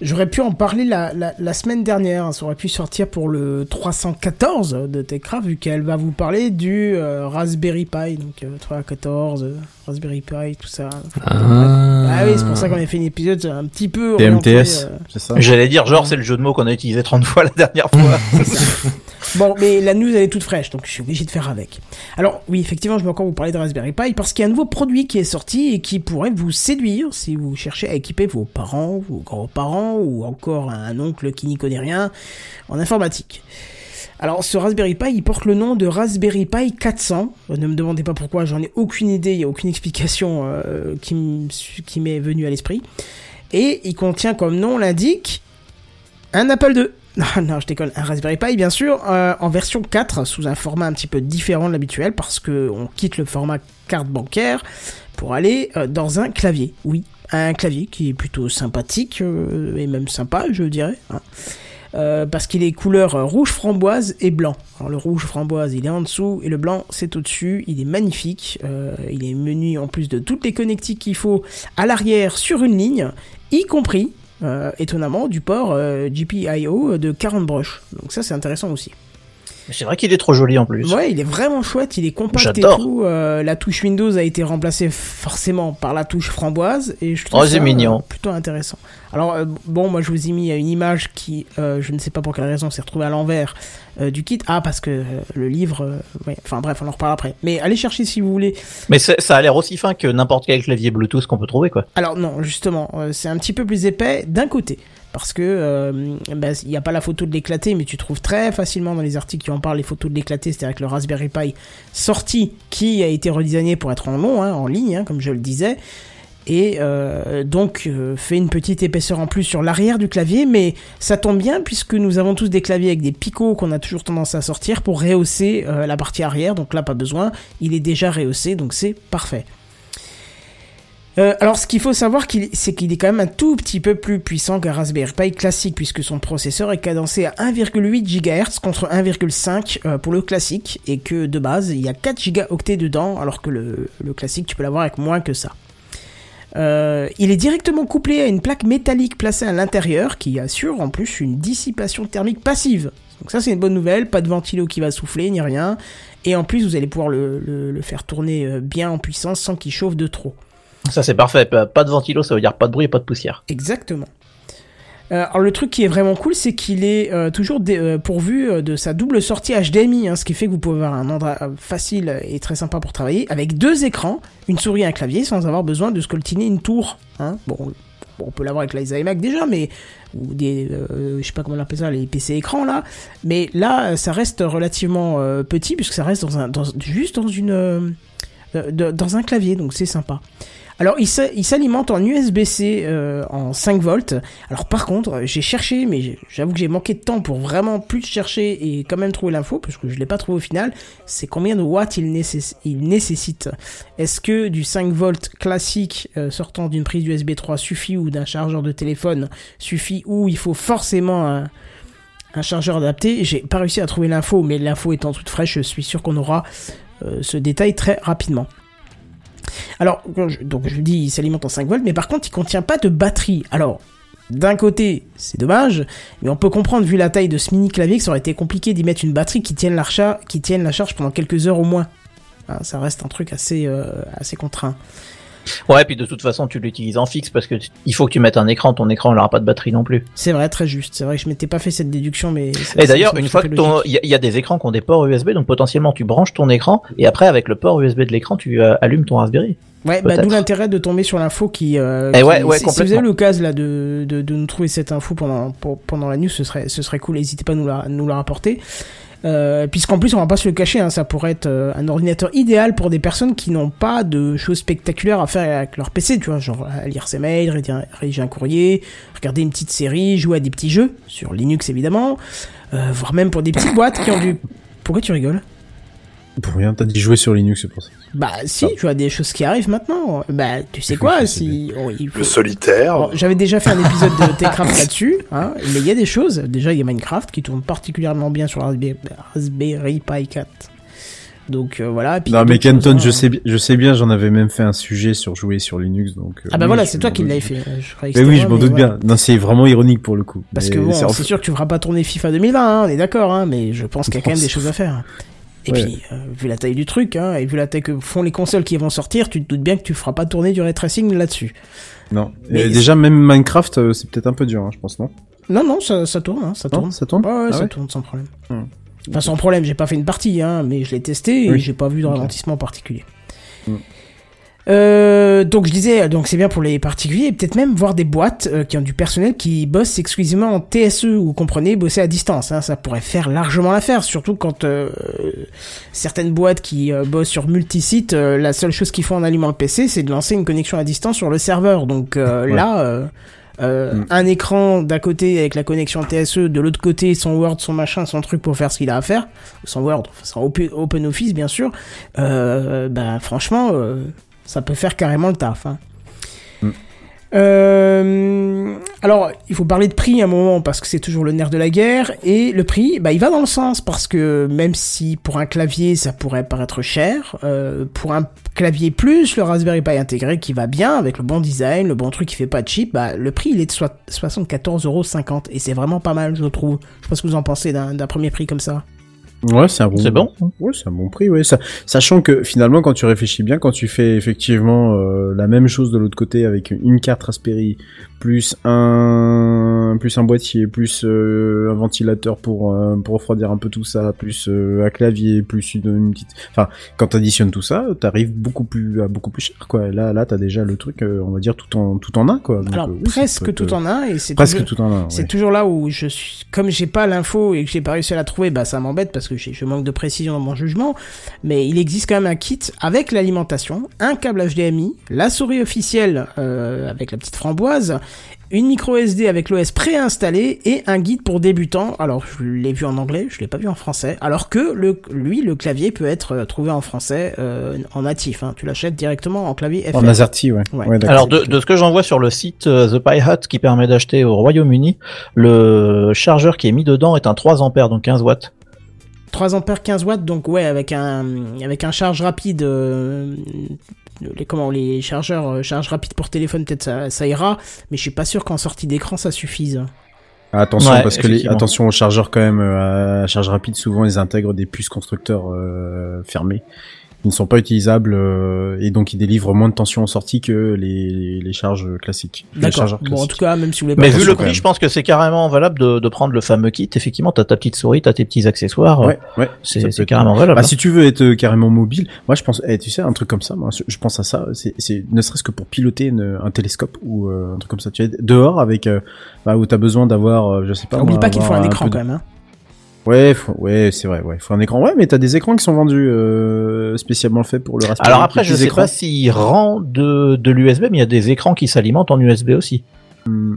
j'aurais pu en parler la, la, la semaine dernière, hein, ça aurait pu sortir pour le 314 de Techcraft, vu qu'elle va vous parler du euh, Raspberry Pi, donc euh, 314, euh, Raspberry Pi, tout ça. Ah. Oui, c'est pour ça qu'on a fait un épisode un petit peu... TMTS, euh, c'est ça. J'allais dire genre c'est le jeu de mots qu'on a utilisé 30 fois la dernière fois Bon, mais la news elle est toute fraîche, donc je suis obligé de faire avec. Alors oui, effectivement, je vais encore vous parler de Raspberry Pi parce qu'il y a un nouveau produit qui est sorti et qui pourrait vous séduire si vous cherchez à équiper vos parents, vos grands-parents ou encore un oncle qui n'y connaît rien en informatique. Alors ce Raspberry Pi, il porte le nom de Raspberry Pi 400. Euh, Ne me demandez pas pourquoi, j'en ai aucune idée, il n'y a aucune explication euh, qui m'est venue à l'esprit. Et il contient, comme nom l'indique, un Apple II. Non, non, je déconne. Un Raspberry Pi, bien sûr, euh, en version 4, sous un format un petit peu différent de l'habituel, parce que on quitte le format carte bancaire pour aller euh, dans un clavier. Oui, un clavier qui est plutôt sympathique, euh, et même sympa, je dirais. hein. Parce qu'il est couleur rouge framboise et blanc. Alors le rouge framboise il est en dessous et le blanc c'est au dessus. Il est magnifique. Il est menu en plus de toutes les connectiques qu'il faut à l'arrière sur une ligne, y compris étonnamment du port euh, GPIO de 40 brushes. Donc ça c'est intéressant aussi. C'est vrai qu'il est trop joli en plus Ouais, il est vraiment chouette, il est compact et tout. Euh, la touche Windows a été remplacée forcément par la touche framboise et je trouve Oh, ça mignon. euh, plutôt intéressant. Alors euh, bon, moi je vous ai mis une image qui, euh, je ne sais pas pour quelle raison, s'est retrouvée à l'envers euh, du kit. Ah parce que euh, le livre, euh, ouais. Enfin bref, on en reparle après. Mais allez chercher si vous voulez. mais ça a l'air aussi fin que n'importe quel clavier Bluetooth qu'on peut trouver quoi Alors non, justement, euh, c'est un petit peu plus épais d'un côté. Parce que euh, bah, il n'y a pas la photo de l'éclaté, mais tu trouves très facilement dans les articles qui en parlent les photos de l'éclaté, c'est-à-dire que le Raspberry Pi sorti qui a été redesigné pour être en long, hein, en ligne, hein, comme je le disais, et euh, donc euh, fait une petite épaisseur en plus sur l'arrière du clavier, mais ça tombe bien puisque nous avons tous des claviers avec des picots qu'on a toujours tendance à sortir pour rehausser euh, la partie arrière, donc là pas besoin, il est déjà rehaussé, donc c'est parfait. Euh, alors, ce qu'il faut savoir, c'est qu'il est quand même un tout petit peu plus puissant qu'un Raspberry Pi classique, puisque son processeur est cadencé à 1,8 GHz contre 1,5 euh, pour le classique, et que de base, il y a 4 gigaoctets dedans, alors que le, classique, tu peux l'avoir avec moins que ça. Euh, il est directement couplé à une plaque métallique placée à l'intérieur, qui assure en plus une dissipation thermique passive. Donc ça, c'est une bonne nouvelle, pas de ventilo qui va souffler, ni rien. Et en plus, vous allez pouvoir le, faire tourner bien en puissance sans qu'il chauffe de trop. Ça c'est parfait. Pas de ventilo, ça veut dire pas de bruit et pas de poussière. Exactement. Euh, alors le truc qui est vraiment cool, c'est qu'il est euh, toujours euh, pourvu de sa double sortie HDMI, hein, ce qui fait que vous pouvez avoir un endroit facile et très sympa pour travailler, avec deux écrans, une souris et un clavier, sans avoir besoin de scoltiner une tour. Hein. Bon, on peut l'avoir avec les iMac déjà, mais ou des, je sais pas comment on appelle ça, les PC écrans là. Mais là, ça reste relativement petit puisque ça reste dans un, juste dans une, dans un clavier, donc c'est sympa. Alors, il s'a- il s'alimente en USB-C euh, en 5 volts. Alors, par contre, j'ai cherché, mais j'avoue que j'ai manqué de temps pour vraiment plus chercher et quand même trouver l'info, parce que je l'ai pas trouvé au final. C'est combien de watts il, nécess- il nécessite? Est-ce que du 5 volts classique euh, sortant d'une prise USB 3 suffit ou d'un chargeur de téléphone suffit ou il faut forcément un, un chargeur adapté? J'ai pas réussi à trouver l'info, mais l'info étant toute fraîche, je suis sûr qu'on aura euh, ce détail très rapidement. Alors, donc je dis, il s'alimente en 5 volts, mais par contre, il contient pas de batterie. Alors, d'un côté, c'est dommage, mais on peut comprendre, vu la taille de ce mini clavier, que ça aurait été compliqué d'y mettre une batterie qui tienne la, charge pendant quelques heures au moins. Hein, ça reste un truc assez, euh, assez contraint. Ouais, puis de toute façon, tu l'utilises en fixe parce que il faut que tu mettes un écran. Ton écran, il n'aura pas de batterie non plus. C'est vrai, très juste. C'est vrai que je m'étais pas fait cette déduction, mais. Et d'ailleurs, une fois que ton, il y, a- il y a des écrans qui ont des ports USB, donc potentiellement tu branches ton écran et après avec le port USB de l'écran, tu euh, allumes ton Raspberry. Ouais, bah, d'où l'intérêt de tomber sur l'info qui. Euh, Eh qui- ouais, ouais, si, si vous avez l'occasion là de, de, de nous trouver cette info pendant pour- pendant la news, ce serait ce serait cool. N'hésitez pas à nous la nous la rapporter. Euh, Puisqu'en plus, on va pas se le cacher, hein, ça pourrait être euh, un ordinateur idéal pour des personnes qui n'ont pas de choses spectaculaires à faire avec leur PC, tu vois, genre à lire ses mails, rédiger un courrier, regarder une petite série, jouer à des petits jeux sur Linux évidemment, euh, voire même pour des petites boîtes qui ont du. Pourquoi tu rigoles? Pour rien, t'as dit jouer sur Linux, c'est pour ça. Bah si, tu vois des choses qui arrivent maintenant. Bah tu sais quoi, sais si oh, il faut- Le solitaire. Bon, J'avais déjà fait un épisode de Techcraft là-dessus, hein, mais il y a des choses. Déjà, il y a Minecraft qui tourne particulièrement bien sur Raspberry, Raspberry Pi 4. Donc euh, voilà. puis Non, mais Kenton, hein. je sais, bi- je sais bien, j'en avais même fait un sujet sur jouer sur Linux, donc. euh, Ah bah oui, voilà, c'est toi qui l'avais fait. euh, Je Mais oui, je m'en doute voilà. bien. Non, c'est vraiment ironique pour le coup. Parce Mais que bon, c'est- sûr que tu feras pas tourner FIFA 2020, hein, on est d'accord, hein, mais je pense qu'il y a quand même des choses à faire. Et Ouais. puis, euh, vu la taille du truc, hein, et vu la taille que font les consoles qui vont sortir, tu te doutes bien que tu feras pas tourner du ray tracing là-dessus. Non. Mais déjà, même Minecraft, euh, c'est peut-être un peu dur, hein, je pense, non? Non, non, ça, ça tourne, hein, ça Non, tourne. ça tourne Ouais, ouais, Ah ça ouais tourne sans problème. Hmm. Enfin, sans problème, j'ai pas fait une partie, hein, mais je l'ai testé et Oui. j'ai pas vu de ralentissement particulier. Hmm. Euh, donc je disais, donc c'est bien pour les particuliers et peut-être même voir des boîtes euh, qui ont du personnel qui bossent exclusivement en TSE ou comprenez bosser à distance. Hein, ça pourrait faire largement l'affaire, surtout quand euh, certaines boîtes qui euh, bossent sur multisites, euh, la seule chose qu'ils font en allumant le PC, c'est de lancer une connexion à distance sur le serveur. Donc euh, Ouais. là, euh, euh, Mm. un écran d'un côté avec la connexion TSE, de l'autre côté son Word, son machin, son truc pour faire ce qu'il a à faire, son Word, son Op- Open Office bien sûr. Euh, bah franchement, euh, ça peut faire carrément le taf. Hein. Mm. Euh, alors, il faut parler de prix un moment parce que c'est toujours le nerf de la guerre et le prix, bah, il va dans le sens parce que même si pour un clavier ça pourrait paraître cher, euh, pour un clavier plus le Raspberry Pi intégré qui va bien avec le bon design, le bon truc qui fait pas de chip, bah, le prix il est de soi- 74,50€ et c'est vraiment pas mal je trouve. Je sais pas ce que vous en pensez d'un premier prix comme ça. Ouais, c'est un bon. C'est bon Ouais, c'est un bon prix, ouais. Ça, sachant que finalement, quand tu réfléchis bien, quand tu fais effectivement euh, la même chose de l'autre côté avec une carte Raspberry, plus un plus un boîtier, plus euh, un ventilateur pour euh, pour refroidir un peu tout ça, plus euh, un clavier, plus une, une petite. Enfin, quand t'additionnes tout ça, t'arrives beaucoup plus à beaucoup plus cher, quoi. Là, là, t'as déjà le truc, euh, on va dire tout en tout en un, quoi. Donc, Alors euh, oui, presque peut tout en un et c'est Presque toujours- tout en un. C'est toujours là où je suis, comme j'ai pas l'info et que j'ai pas réussi à la trouver, bah ça m'embête parce que j'ai- je manque de précision dans mon jugement. Mais il existe quand même un kit avec l'alimentation, un câble HDMI, la souris officielle euh, avec la petite framboise, une micro SD avec l'OS préinstallé et un guide pour débutants. Alors je l'ai vu en anglais, je l'ai pas vu en français. Alors que le, lui, le clavier peut être euh, trouvé en français euh, en natif. Hein. Tu l'achètes directement en clavier FR. En AZERTY, ouais. Ouais. Ouais, d'accord. Alors de, de ce que j'en vois sur le site euh, The Pi Hut qui permet d'acheter au Royaume-Uni, le chargeur qui est mis dedans est un 3 ampères donc 15 watts. 3 ampères 15 watts donc ouais avec un avec un charge rapide euh, les comment les chargeurs euh, charge rapide pour téléphone peut-être ça, ça ira mais je suis pas sûr qu'en sortie d'écran ça suffise Attention Ouais, parce que les, attention aux chargeurs quand même euh, à charge rapide souvent ils intègrent des puces constructeurs euh, fermées. Ils ne sont pas utilisables euh, et donc ils délivrent moins de tension en sortie que les, les charges classiques. Les d'accord bon en tout cas même si vous voulez pas Mais vu le prix, je pense que c'est carrément valable de, de prendre le fameux kit. Effectivement, t'as ta petite souris, t'as tes petits accessoires. Ouais, ouais. C'est carrément valable. Bah, si tu veux être euh, carrément mobile, moi je pense, eh, tu sais, un truc comme ça, moi, je pense à ça, c'est, c'est ne serait-ce que pour piloter une- un télescope ou euh, un truc comme ça. Tu es dehors avec, euh, bah, où t'as besoin d'avoir, euh, je sais pas. oublie moi, pas qu'il faut un écran quand même hein. Ouais, faut- ouais, c'est vrai, ouais, faut un écran. Ouais, mais t'as des écrans qui sont vendus euh, spécialement faits pour le Raspberry. Alors après, je sais écrans. pas s'il rend de, de l'USB, mais il y a des écrans qui s'alimentent en USB aussi. Hmm,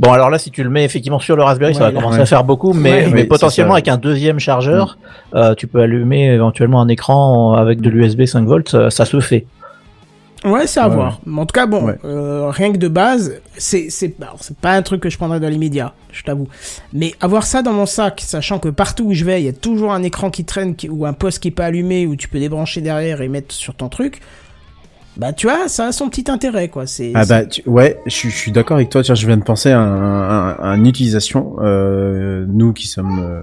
Bon, alors là, si tu le mets effectivement sur le Raspberry, ça va commencer Ouais. à faire beaucoup, mais, Ouais. mais Oui, c'est potentiellement avec un deuxième chargeur, euh, tu peux allumer éventuellement un écran avec de l'USB 5 volts, ça, ça se fait. Ouais c'est à Ouais, voir. Mais en tout cas bon Ouais. euh, rien que de base c'est c'est pas un truc que je prendrais dans l'immédiat je t'avoue. Mais avoir ça dans mon sac sachant que partout où je vais il y a toujours un écran qui traîne qui- ou un poste qui est pas allumé où tu peux débrancher derrière et mettre sur ton truc bah tu vois ça a son petit intérêt quoi c'est Ah bah tu- ouais, je, suis- je suis d'accord avec toi. Tiens, je viens de penser à, un- à, à une utilisation. Euh, nous qui sommes euh,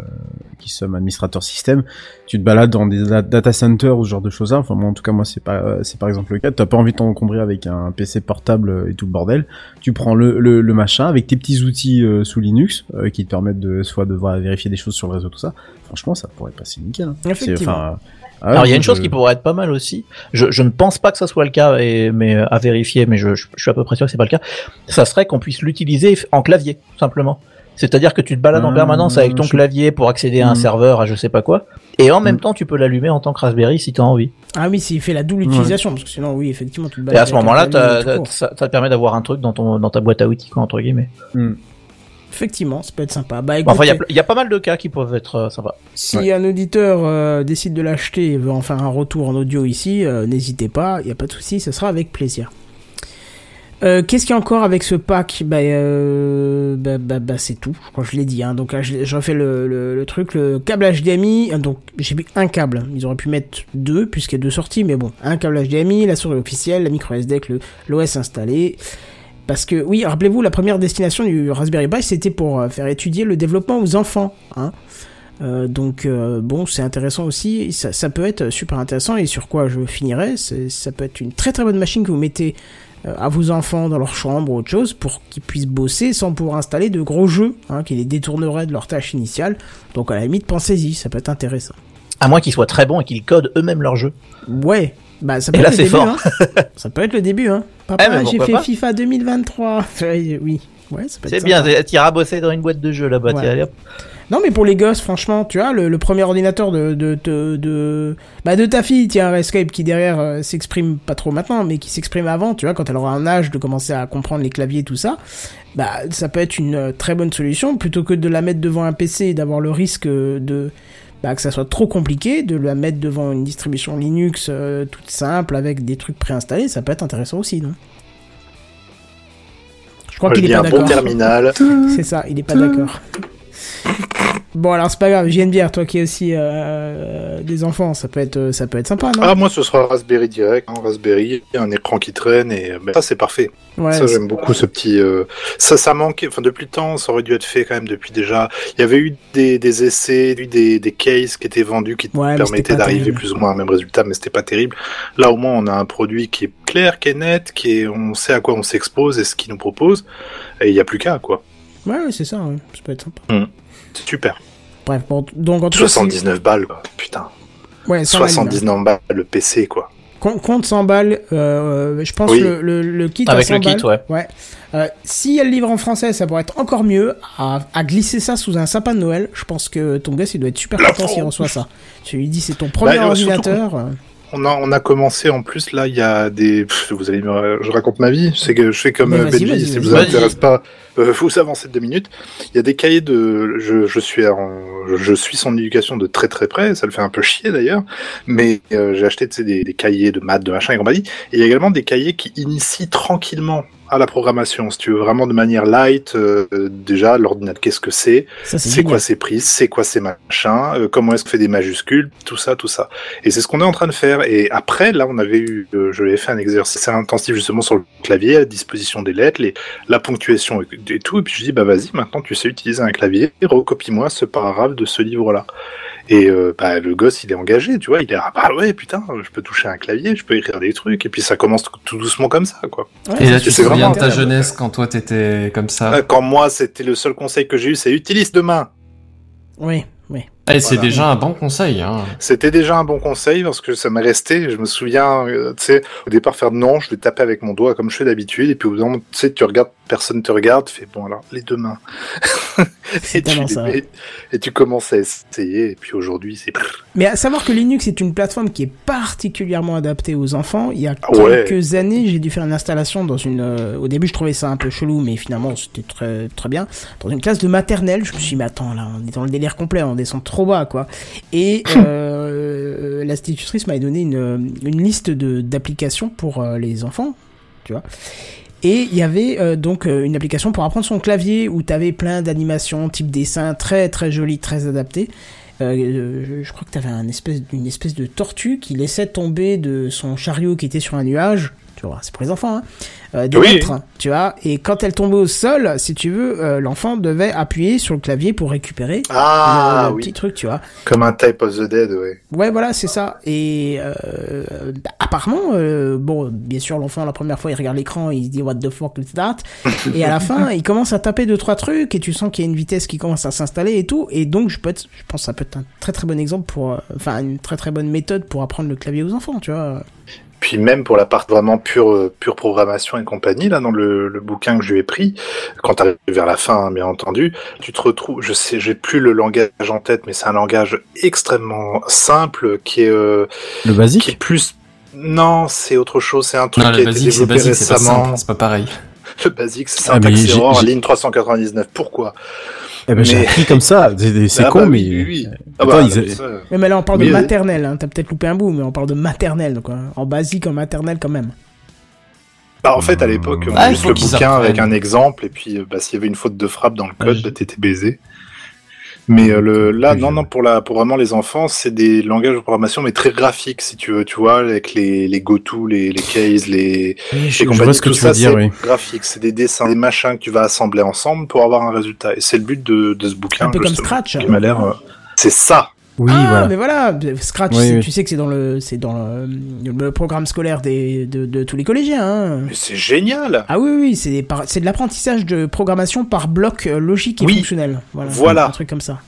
qui sommes administrateurs système, tu te balades dans des da- data centers ou ce genre de choses là. Enfin moi en tout cas moi c'est pas euh, c'est par exemple le cas. T'as pas envie de t'encombrer avec un PC portable et tout le bordel. Tu prends le, le, le machin avec tes petits outils euh, sous Linux euh, qui te permettent de soit de voir- vérifier des choses sur le réseau tout ça. Franchement ça pourrait passer nickel. hein. C'est- Effectivement. Ah, Alors il y a une chose je- qui pourrait être pas mal aussi. Je, je ne pense pas que ça soit le cas, et, mais euh, à vérifier. Mais je, suis à peu près sûr que c'est pas le cas. Ça serait qu'on puisse l'utiliser en clavier simplement. C'est-à-dire que tu te balades en permanence avec ton je- clavier pour accéder à un Hmm. serveur, à je sais pas quoi, et en même Hmm. temps tu peux l'allumer en tant que Raspberry si tu as envie. Ah oui, s'il fait la double utilisation, parce que sinon, oui, effectivement, tu te Et balades à ce moment-là, ça te permet d'avoir un truc dans ton dans ta boîte à outils, quoi, entre guillemets. Effectivement, ça peut être sympa. Bah, Bon, enfin, il y a y, pas mal de cas qui peuvent être euh, sympas. si un auditeur euh, décide de l'acheter et veut en faire un retour en audio ici, euh, n'hésitez pas, il n'y a pas de souci, ce sera avec plaisir. Euh, Qu'est-ce qu'il y a encore avec ce pack? Bah, euh, bah, bah, bah, c'est tout, je crois que je l'ai dit. Hein. Donc là, je, je refais le, le, le truc, le câble HDMI. Donc j'ai mis un câble. Ils auraient pu mettre deux puisqu'il y a deux sorties, mais bon, un câble HDMI, la souris officielle, la micro SD avec le l'OS installé. Parce que oui, rappelez-vous, la première destination du Raspberry Pi, c'était pour euh, faire étudier le développement aux enfants. Hein. Euh, donc euh, bon, c'est intéressant aussi. Ça, ça peut être super intéressant. Et sur quoi je finirai, ça peut être une très très bonne machine que vous mettez euh, à vos enfants dans leur chambre ou autre chose pour qu'ils puissent bosser sans pouvoir installer de gros jeux hein, qui les détourneraient de leur tâche initiale. Donc à la limite, pensez-y, ça peut être intéressant. À moins qu'ils soient très bons et qu'ils codent eux-mêmes leur jeu. Ouais, bah ça peut Et être là, le c'est début. fort. Hein. ça peut être le début. Hein. Papa, Eh, j'ai fait pas FIFA 2023. Ouais, oui, ouais, ça peut être C'est bien, t'iras bosser dans une boîte de jeu là-bas. Ouais. Non, mais pour les gosses, franchement, tu vois, le, le premier ordinateur de de, de, de, bah, de ta fille, tiens, Escape, qui derrière euh, s'exprime pas trop maintenant, mais qui s'exprime avant, tu vois, quand elle aura un âge de commencer à comprendre les claviers et tout ça, bah, ça peut être une euh, très bonne solution, plutôt que de la mettre devant un PC et d'avoir le risque euh, de, bah, que ça soit trop compliqué, de la mettre devant une distribution Linux euh, toute simple avec des trucs préinstallés, ça peut être intéressant aussi, non? Je crois qu'il est pas un bon d'accord. terminal. C'est ça, il est pas d'accord. Bon, alors c'est pas grave, j'ai une bière, toi qui es aussi euh, des enfants, ça peut être, ça peut être sympa, non? Ah, moi, ce sera Raspberry direct, hein, Raspberry, un écran qui traîne, et ben, ça, c'est parfait. Ouais, ça, j'aime beaucoup ce petit. euh, Ça, ça manquait. Enfin, depuis le temps, ça aurait dû être fait quand même depuis déjà. Il y avait eu des, des essais, eu des, des cases qui étaient vendus qui Ouais, permettaient d'arriver plus ou moins au même résultat, mais c'était pas terrible. Là, au moins, on a un produit qui est clair, qui est net, qui est, on sait à quoi on s'expose et ce qu'il nous propose, et il y a plus qu'à quoi. Ouais, ouais, c'est ça, ouais, ça peut être sympa. C'est super. Bref, bon, donc en tout cas, si- 79 balles, quoi. Putain. ouais, 100 balles, 79 balles le PC, quoi. Com- Compte 100 balles, euh, je pense Oui. le, le, le kit à Avec 100 le kit, balles. ouais. Euh, si elle livre en français, ça pourrait être encore mieux. À, à glisser ça sous un sapin de Noël, je pense que ton gosse il doit être super content s'il reçoit ça. Tu lui dis c'est ton premier Bah, euh, surtout ordinateur. euh, On a, on a commencé en plus là, il y a des. Pff, vous allez me, je raconte ma vie. C'est que je fais comme Mais euh, Benji. Si vous intéresse pas, euh, vous avancez de deux minutes. Il y a des cahiers de. Je, je suis en, je suis son éducation de très très près. Ça le fait un peu chier d'ailleurs. Mais euh, j'ai acheté des, des cahiers de maths, de machin et compagnie. Et il y a également des cahiers qui initient tranquillement à la programmation, si tu veux, vraiment de manière light. euh, déjà, l'ordinateur, qu'est-ce que c'est c'est quoi ces prises, c'est quoi ces machins, euh, comment est-ce qu'on fait des majuscules, tout ça, tout ça. Et c'est ce qu'on est en train de faire. Et après, là, on avait eu, euh, je l'ai fait un exercice intensif justement sur le clavier, à disposition des lettres, les, la ponctuation et, et tout. Et puis je dis, bah vas-y, maintenant tu sais utiliser un clavier, recopie-moi ce paragraphe de ce livre-là. Et euh, bah, le gosse, il est engagé, tu vois, il est ah bah ouais, putain, je peux toucher un clavier, je peux écrire des trucs, et puis ça commence tout doucement comme ça, quoi. Ouais, Et là, c'est- tu te c'est souviens vraiment de ta jeunesse quand toi t'étais comme ça Quand moi, c'était le seul conseil que j'ai eu, c'est utilise demain. Oui, oui. Eh, c'est Voilà. déjà un bon conseil. Hein. C'était déjà un bon conseil parce que ça m'est resté. Je me souviens, euh, tu sais, au départ faire non, je vais taper avec mon doigt comme je fais d'habitude, et puis au bout d'un moment, tu sais, tu regardes, personne te regarde, tu fais bon alors les deux mains. et, tu ça. mets, et tu commences à essayer, et puis aujourd'hui c'est. Mais à savoir que Linux est une plateforme qui est particulièrement adaptée aux enfants. Il y a Ah ouais. quelques années, j'ai dû faire une installation dans une. euh, au début, je trouvais ça un peu chelou, mais finalement, c'était très très bien. Dans une classe de maternelle, je me suis dit, mais attends, là, on est dans le délire complet, on descend trop bas, quoi. Et euh, l'institutrice m'avait donné une, une liste de d'applications pour euh, les enfants, tu vois. Et il y avait euh, donc euh, une application pour apprendre son clavier où tu avais plein d'animations type dessin très très joli, très adapté. Euh, je, je crois que tu avais un espèce, une espèce de tortue qui laissait tomber de son chariot qui était sur un nuage. Tu vois, c'est pour les enfants, hein. Euh, des Oui. lettres, tu vois. Et quand elle tombait au sol, si tu veux, euh, l'enfant devait appuyer sur le clavier pour récupérer Ah le, le oui, petit truc, tu vois. comme un Type of the Dead, ouais. Ouais, voilà, c'est ça. Et euh, bah, apparemment, bon, bien sûr, l'enfant, la première fois, il regarde l'écran, il se dit What the fuck is that? Et à la fin, il commence à taper deux, trois trucs, et tu sens qu'il y a une vitesse qui commence à s'installer et tout. Et donc, je, peux être- je pense que ça peut être un très très bon exemple pour. Enfin, une très très bonne méthode pour apprendre le clavier aux enfants, tu vois. Puis même pour la part vraiment pure, pure programmation et compagnie, là dans le, le bouquin que je lui ai pris, quand tu arrives vers la fin, hein, bien entendu, tu te retrouves, je sais, j'ai plus le langage en tête, mais c'est un langage extrêmement simple qui est, euh, Le qui basique est plus. Non, c'est autre chose. C'est un truc Non, qui a été basique, développé basique, c'est pas récemment. simple, c'est pas pareil. Le basique, c'est Ah, mais syntaxe error, j'ai- ligne 399. Pourquoi Eh ben, j'ai Mais- appris comme ça. C'est Ah con, bah mais. oui, oui, oui. Ah Attends, bah, ils- ça, Mais, mais là, on parle de maternelle, hein. T'as peut-être loupé un bout, mais on parle de maternelle, quoi. En basique, en maternelle, quand même. Bah, en fait, à l'époque, on Ah, juste le bouquin avec un exemple, et puis euh, bah, s'il y avait une faute de frappe dans le Ah, code, je- bah, t'étais baisé. Mais euh, le, là, non, non, pour la, pour vraiment les enfants, c'est des langages de programmation, mais très graphiques, si tu veux, tu vois, avec les, les goto, les, les cases, les, Oui, les je, je compagnies, ce que tout tu ça, veux dire, c'est oui. graphique, c'est des dessins, des machins que tu vas assembler ensemble pour avoir un résultat. Et c'est le but de, de ce bouquin. Un peu comme Scratch. Qui m'a l'air, euh, c'est ça. Oui, ah, voilà. mais voilà, Scratch, Oui, c'est- oui. tu sais que c'est dans le, c'est dans le, le programme scolaire des, de, de tous les collégiens. Hein. Mais c'est génial. Ah oui, oui, c'est c'est de l'apprentissage de programmation par bloc euh, logique et Oui. fonctionnel. Voilà, Voilà. un truc comme ça.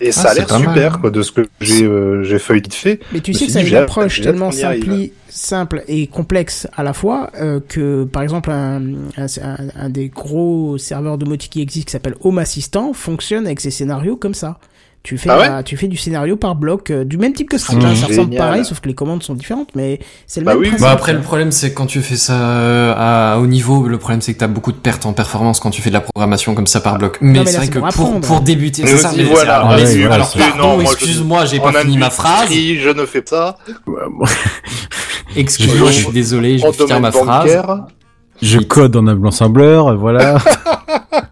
Et ça Ah, a c'est l'air mal. super, quoi, de ce que j'ai, euh, j'ai feuilleté fait. Mais tu sais me que ça a une approche tellement simpli- simple et complexe à la fois euh, que, par exemple, un, un, un- un des gros serveurs domotique qui existe qui s'appelle Home Assistant fonctionne avec ses scénarios comme ça. Tu fais, Ah ouais tu fais du scénario par bloc, euh, du même type que. Mmh. hein, ça ressemble Génial. pareil, sauf que les commandes sont différentes, mais c'est le Bah même oui. principe. Bah après le problème c'est que quand tu fais ça euh, à haut niveau, le problème c'est que t'as beaucoup de pertes en performance quand tu fais de la programmation comme ça par bloc. Mais, mais c'est vrai que pour pour, débuter, c'est ça. mais voilà. alors, Ah les- ouais, voilà, alors pardon, excuse-moi, j'ai pas fini ma phrase. Je ne fais pas. Excuse-moi, je suis désolé, je vais finir ma phrase. Je code en assembler, voilà.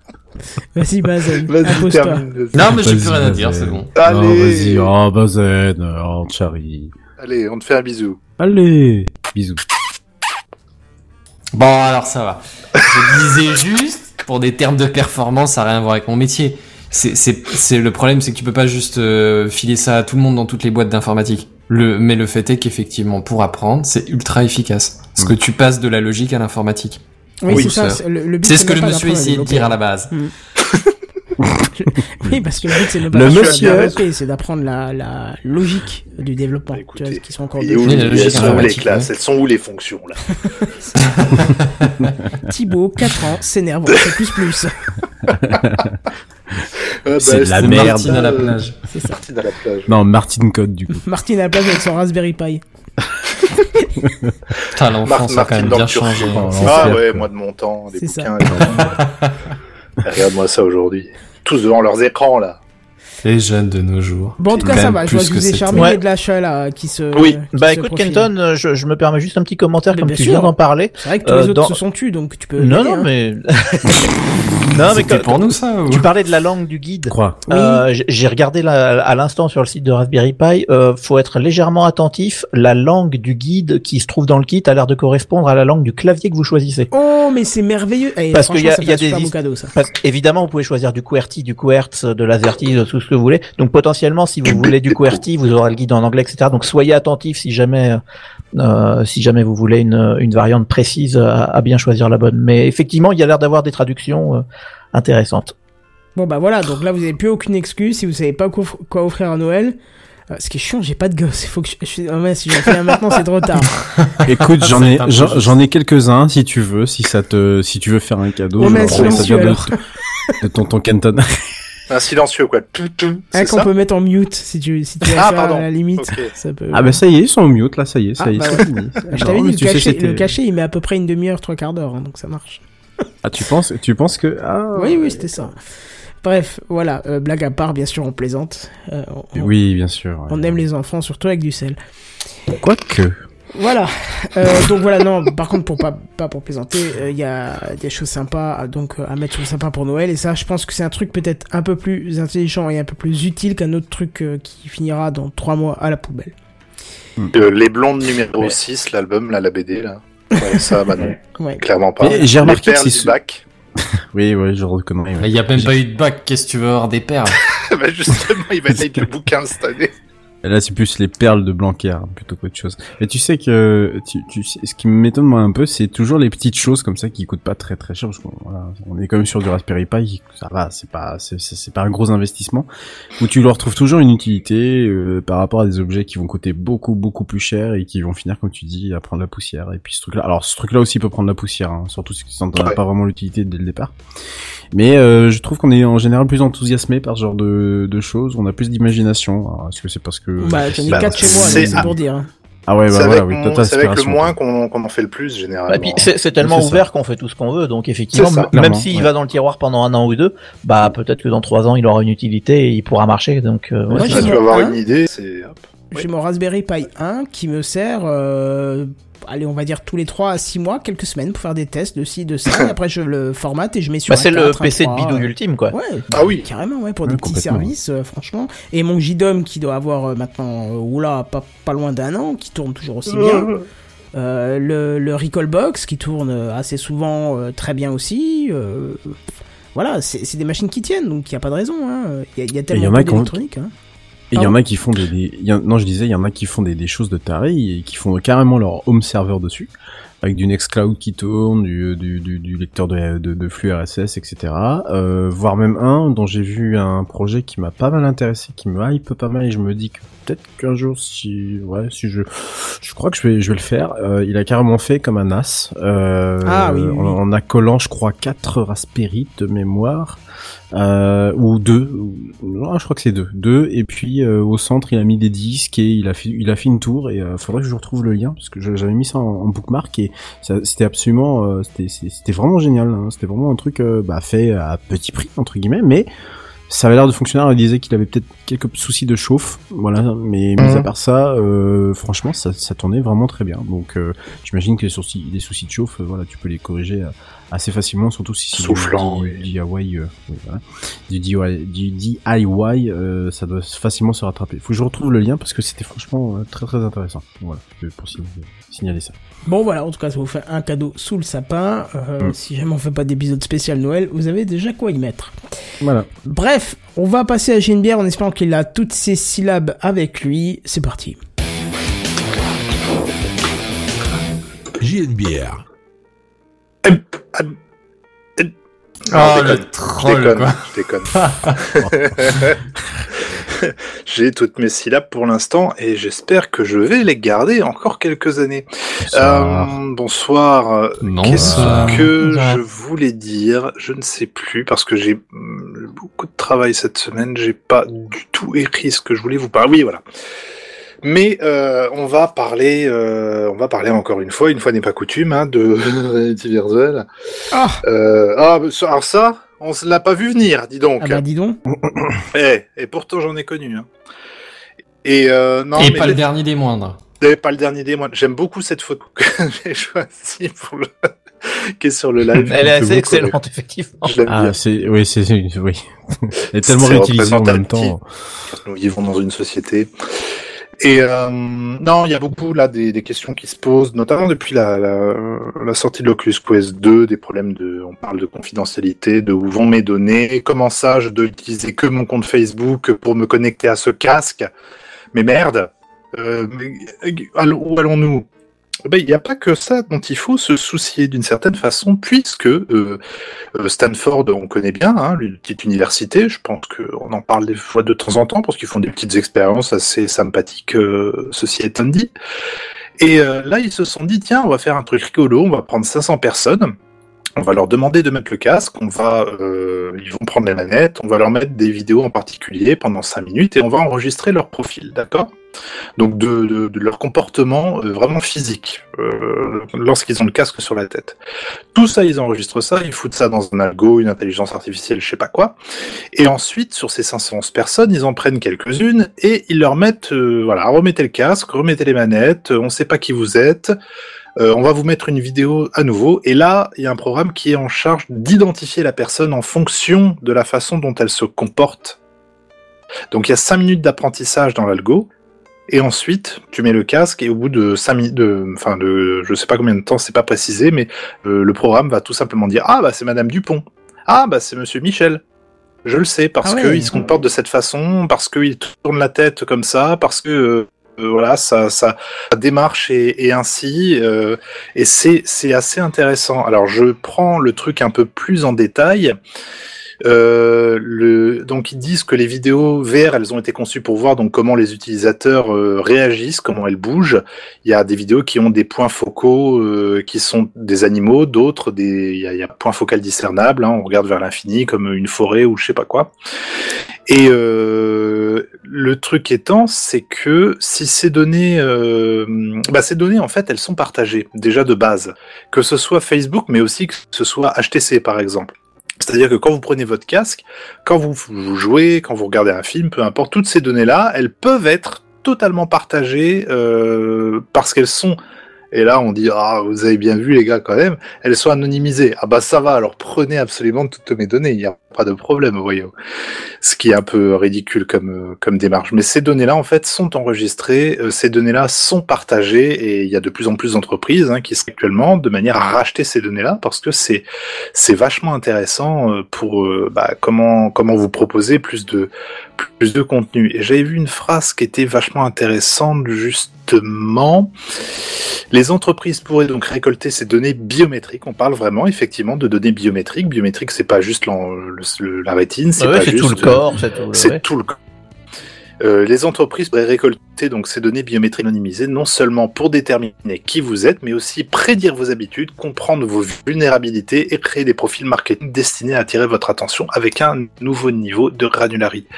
Vas-y, Bazen, Vas-y, termine. vas-y. Non, mais j'ai plus rien à dire, c'est bon. Allez. Vas-y, oh, Bazen, oh, Chari. Allez, on te fait un bisou. Allez, bisous. Bon, alors ça va. Je disais juste, pour des termes de performance, ça n'a rien à voir avec mon métier. C'est, c'est, c'est le problème, c'est que tu peux pas juste euh, filer ça à tout le monde dans toutes les boîtes d'informatique. Le, mais le fait est qu'effectivement, pour apprendre, c'est ultra efficace. Parce que tu passes de la logique à l'informatique. Oui, Oui, c'est ça. ça. c'est- Le, le but, C'est ce que le monsieur essayait de dire à la base. Oui, parce que le but, c'est ne pas Le monsieur- développer, c'est d'apprendre la, la logique du développement. Bah, tu vois, écoutez, qui sont encore Et où la logique sont où les classes ouais. Elles sont où les fonctions là? Thibaut, 4 ans, s'énerve en C++. Ah, C'est de la c'est merde. Martine à la plage. C'est ça. Martine à la plage. Non, Martin Code, du coup. Martine à la plage avec son Raspberry Pi. Putain, l'enfance a quand même dans bien changé. Oh, Ah ouais, moi de mon temps, les bouquins. Regarde-moi ça aujourd'hui. Tous devant leurs écrans là. Les jeunes de nos jours. Bon, en tout cas, ça va. Je vois que vous que avez c'était. charmé Ouais. de l'achat là qui se. Oui, qui bah se écoute profile. Kenton, euh, je, je me permets juste un petit commentaire Mais comme tu sûr. viens d'en parler. C'est vrai que tous Euh, les autres dans- se sont tus, donc tu peux. Non, non, hein. mais non, mais quand- pour nous ça ou tu parlais de la langue du guide. Quoi Oui. Euh, j- J'ai regardé là, à l'instant sur le site de Raspberry Pi. Euh, faut être légèrement attentif. La langue du guide qui se trouve dans le kit a l'air de correspondre à la langue du clavier que vous choisissez. Oh, mais c'est merveilleux. Eh, Parce qu'il y a- y des ça. Parce évidemment, vous pouvez choisir du QWERTY, du QWERTZ, de l'AZERTY, de tout ce que vous voulez. Donc potentiellement, si vous voulez du QWERTY, vous aurez le guide en anglais, etc. Donc soyez attentifs si jamais, euh, si jamais vous voulez une, une variante précise à, à bien choisir la bonne. Mais effectivement, il y a l'air d'avoir des traductions euh, intéressantes. Bon, bah voilà. Donc là, vous avez plus aucune excuse si vous savez pas quoi, quoi offrir à Noël. Euh, ce qui est chiant, j'ai pas de gosse. Il faut que je. je- ah ouais, si j'en fais un maintenant, c'est trop tard. Écoute, j'en ai, j'en ai quelques-uns si tu veux, si ça te, si tu veux faire un cadeau. On je met un pense que ça vient de, de tonton Kenton. Un silencieux quoi. Tout, tout, Un C'est qu'on peut mettre en mute si tu, si tu Ah, pardon. à la limite. Ok. Ça peut... Ah bah ça y est, ils sont au mute là, ça y est, ça Ah, y est, bah c'est ouais. fini. Je t'avais dit, tu le cachet, le cachet, il met à peu près une demi-heure, trois quarts d'heure, hein, donc ça marche. Ah tu penses, tu penses que ah Oui, oui, c'était ça. Bref, voilà, euh, blague à part, bien sûr, on plaisante. Euh, on, Oui, bien sûr. ouais. on aime les enfants, surtout avec du sel. Quoique. Voilà. Euh, donc voilà, non, par contre, pour pas, pas pour plaisanter, euh, il y a des choses sympas à- donc, euh, à mettre sur le sympa pour Noël. Et ça, je pense que c'est un truc peut-être un peu plus intelligent et un peu plus utile qu'un autre truc euh, qui finira dans trois mois à la poubelle. Euh, les blondes numéro 6, l'album, là, la BD là. Ouais, ça, bah non, Ouais. clairement pas. J'ai Les remarqué que c'est bac. Oui, oui, je reconnais. il y a même pas eu de bac, qu'est-ce que tu veux avoir des perles? Bah justement, il va être le bouquin cette année. Là, c'est plus les perles de Blanquer plutôt qu'autre chose. Mais tu sais que, tu, tu sais, ce qui m'étonne moi un peu, c'est toujours les petites choses comme ça qui coûtent pas très très cher. Parce qu'on voilà, on est quand même sur du Raspberry Pi, ça va, c'est pas, c'est, pas un gros investissement. Où tu leur retrouves toujours une utilité euh, par rapport à des objets qui vont coûter beaucoup beaucoup plus cher et qui vont finir, comme tu dis, à prendre la poussière. Et puis ce truc-là, alors ce truc-là aussi peut prendre la poussière, hein, surtout si t'en as Ouais. pas vraiment l'utilité dès le départ. Mais euh, je trouve qu'on est en général plus enthousiasmé par ce genre de, de choses. On a plus d'imagination. Est-ce que c'est parce que Bah, j'en ai Bah, quatre chez moi, c'est- pour dire. hein. ah ouais, c'est bah avec, voilà, oui, c'est avec le moins qu'on qu'on en fait le plus, généralement. Et puis c'est tellement ouvert qu'on fait tout ce qu'on veut. Donc effectivement, ça, même s'il ouais. va dans le tiroir pendant un an ou deux, bah peut-être que dans trois ans il aura une utilité et il pourra marcher. Donc euh, ouais, tu vas avoir un. une idée, c'est... J'ai mon Raspberry Pi 1 qui me sert, euh, allez, on va dire tous les 3 à 6 mois, quelques semaines pour faire des tests de ci, de ça. et après, je le formate et je mets sur bah, un c'est le 4, un PC de 3, bidouille euh, ultime quoi. Ouais, Ah oui. carrément, ouais, pour des petits services, euh, franchement. Et mon JDOM qui doit avoir euh, maintenant, euh, oula, pas, pas loin d'un an, qui tourne toujours aussi bien. Euh, le, le Recall Box qui tourne assez souvent euh, très bien aussi. euh, voilà, c'est c'est des machines qui tiennent, donc il n'y a pas de raison. hein. Il y, a- il y a tellement y a ont- d'électronique. Hein. Et il y en Pardon a qui font des, y non, je disais, il y en a qui font des, des choses de taré et qui font carrément leur home server dessus, avec du Nextcloud qui tourne, du, du, du, du lecteur de, de, de flux RSS, etc. Euh, voire même un dont j'ai vu un projet qui m'a pas mal intéressé, qui me hype pas mal et je me dis que peut-être qu'un jour, si, ouais, si je, je crois que je vais, je vais le faire. Euh, il a carrément fait comme un NAS, euh, Ah oui, oui, oui. En, en accolant, je crois, quatre Raspberry de mémoire euh, ou deux, non, je crois que c'est deux, deux, et puis euh, au centre il a mis des disques et il a fait, il a fait une tour et euh, faudrait que je retrouve le lien parce que j'avais mis ça en, en bookmark et c'était absolument, euh, c'était, vraiment génial, hein. c'était vraiment un truc euh, bah, fait à petit prix entre guillemets, mais ça avait l'air de fonctionner. Il disait qu'il avait peut-être quelques soucis de chauffe, voilà, mais mis Mhm. à part ça, euh, franchement ça, ça tournait vraiment très bien. Donc euh, j'imagine que les soucis, les soucis de chauffe, euh, voilà, tu peux les corriger assez facilement, surtout si c'est Soufflant, du, oui. DIY, euh, oui, voilà. du DIY, du DIY euh, ça doit facilement se rattraper. Faut que je retrouve le lien parce que c'était franchement euh, très très intéressant. Voilà, pour signaler, signaler ça. Bon voilà, en tout cas, ça vous fait un cadeau sous le sapin. Euh, Mm. Si jamais on fait pas d'épisode spécial Noël, vous avez déjà quoi y mettre. Voilà. Bref, on va passer à Genebière en espérant qu'il a toutes ses syllabes avec lui. C'est parti. JNBR. Ah, Oh, je le déconne, troll, je déconne. J'ai toutes mes syllabes pour l'instant et j'espère que je vais les garder encore quelques années. Bonsoir. Euh, bonsoir. Euh, Qu'est-ce ça- que je voulais dire? Je ne sais plus parce que j'ai hum, beaucoup de travail cette semaine. J'ai pas du tout écrit ce que je voulais vous parler. Oui, voilà. Mais euh, on va parler, euh, on va parler encore une fois, une fois n'est pas coutume, hein, de réalité virtuelle. Ah, Euh, ah, ça- alors ça, on se l'a pas vu venir, dis donc. ah bah dis donc. Eh, et pourtant j'en ai connu. Hein. Et euh, non, Et mais pas le dernier des moindres. et pas le dernier des mois. J'aime beaucoup cette photo que j'ai choisie pour le qui est sur le live. Elle est assez excellente, effectivement. Ah, bien. c'est, oui, c'est, oui. Elle est tellement réutilisée en même temps. Nous vivons dans une société. Et euh, non, il y a beaucoup là des, des questions qui se posent, notamment depuis la, la, la sortie de l'Oculus Quest 2, des problèmes de, on parle de confidentialité, de où vont mes données, comment ça, je dois utiliser que mon compte Facebook pour me connecter à ce casque. Mais merde, euh, euh, où allons-nous? Ben, il n'y a pas que ça dont il faut se soucier d'une certaine façon, puisque euh, euh, Stanford, on connaît bien, hein, une petite université, je pense qu'on en parle des fois de temps en temps, parce qu'ils font des petites expériences assez sympathiques, euh, ceci étant dit. Et euh, là, ils se sont dit, tiens, on va faire un truc rigolo, on va prendre 500 personnes, on va leur demander de mettre le casque, on va, ils vont prendre les manettes, on va leur mettre des vidéos en particulier pendant 5 minutes, et on va enregistrer leur profil, d'accord? Donc de, leur comportement euh, vraiment physique euh, lorsqu'ils ont le casque sur la tête. Tout ça, ils enregistrent ça, ils foutent ça dans un algo, une intelligence artificielle, je sais pas quoi. Et ensuite, sur ces 511 personnes, ils en prennent quelques-unes et ils leur mettent, euh, voilà, remettez le casque, remettez les manettes, on sait pas qui vous êtes. on va vous mettre une vidéo à nouveau, et là, il y a un programme qui est en charge d'identifier la personne en fonction de la façon dont elle se comporte. Donc il y a 5 minutes d'apprentissage dans l'algo, et ensuite, tu mets le casque et au bout de 5 minutes, de, enfin de, je sais pas combien de temps, c'est pas précisé, mais euh, le programme va tout simplement dire ah bah c'est Madame Dupont, ah bah c'est Monsieur Michel. Je le sais parce Ah ouais. que il se comporte de cette façon, parce qu'il tourne la tête comme ça, parce que euh, euh, voilà, ça, ça, sa démarche est, ainsi, euh, et c'est c'est assez intéressant. Alors je prends le truc un peu plus en détail. Euh, le, donc ils disent que les vidéos VR, elles ont été conçues pour voir donc comment les utilisateurs euh, réagissent, comment elles bougent. Il y a des vidéos qui ont des points focaux euh, qui sont des animaux, d'autres des, il y a, y a un focal discernable. Hein, on regarde vers l'infini comme une forêt ou je sais pas quoi. Et euh, le truc étant, c'est que si ces données, euh, bah ces données en fait, elles sont partagées déjà de base, que ce soit Facebook, mais aussi que ce soit HTC par exemple. C'est-à-dire que quand vous prenez votre casque, quand vous, jouez, quand vous regardez un film, peu importe, toutes ces données-là, elles peuvent être totalement partagées euh, parce qu'elles sont. Et là, on dit ah vous avez bien vu les gars quand même, elles sont anonymisées. Ah bah ça va, alors prenez absolument toutes mes données, pas de problème, voyons. Ce qui est un peu ridicule comme euh, comme démarche. Mais ces données-là en fait sont enregistrées, euh, ces données-là sont partagées et il y a de plus en plus d'entreprises hein, qui sont actuellement de manière à racheter ces données-là parce que c'est c'est vachement intéressant euh, pour bah, comment comment vous proposer plus de plus de contenu. Et j'avais vu une phrase qui était vachement intéressante justement. Les entreprises pourraient donc récolter ces données biométriques. On parle vraiment effectivement de données biométriques. Biométrique, c'est pas juste le- le- la rétine, c'est Ah ouais, pas juste tout le corps, c'est tout le- c'est ouais. tout le corps. Euh, les entreprises pourraient récolter donc ces données biométriques anonymisées non seulement pour déterminer qui vous êtes, mais aussi prédire vos habitudes, comprendre vos vulnérabilités et créer des profils marketing destinés à attirer votre attention avec un nouveau niveau de granularité.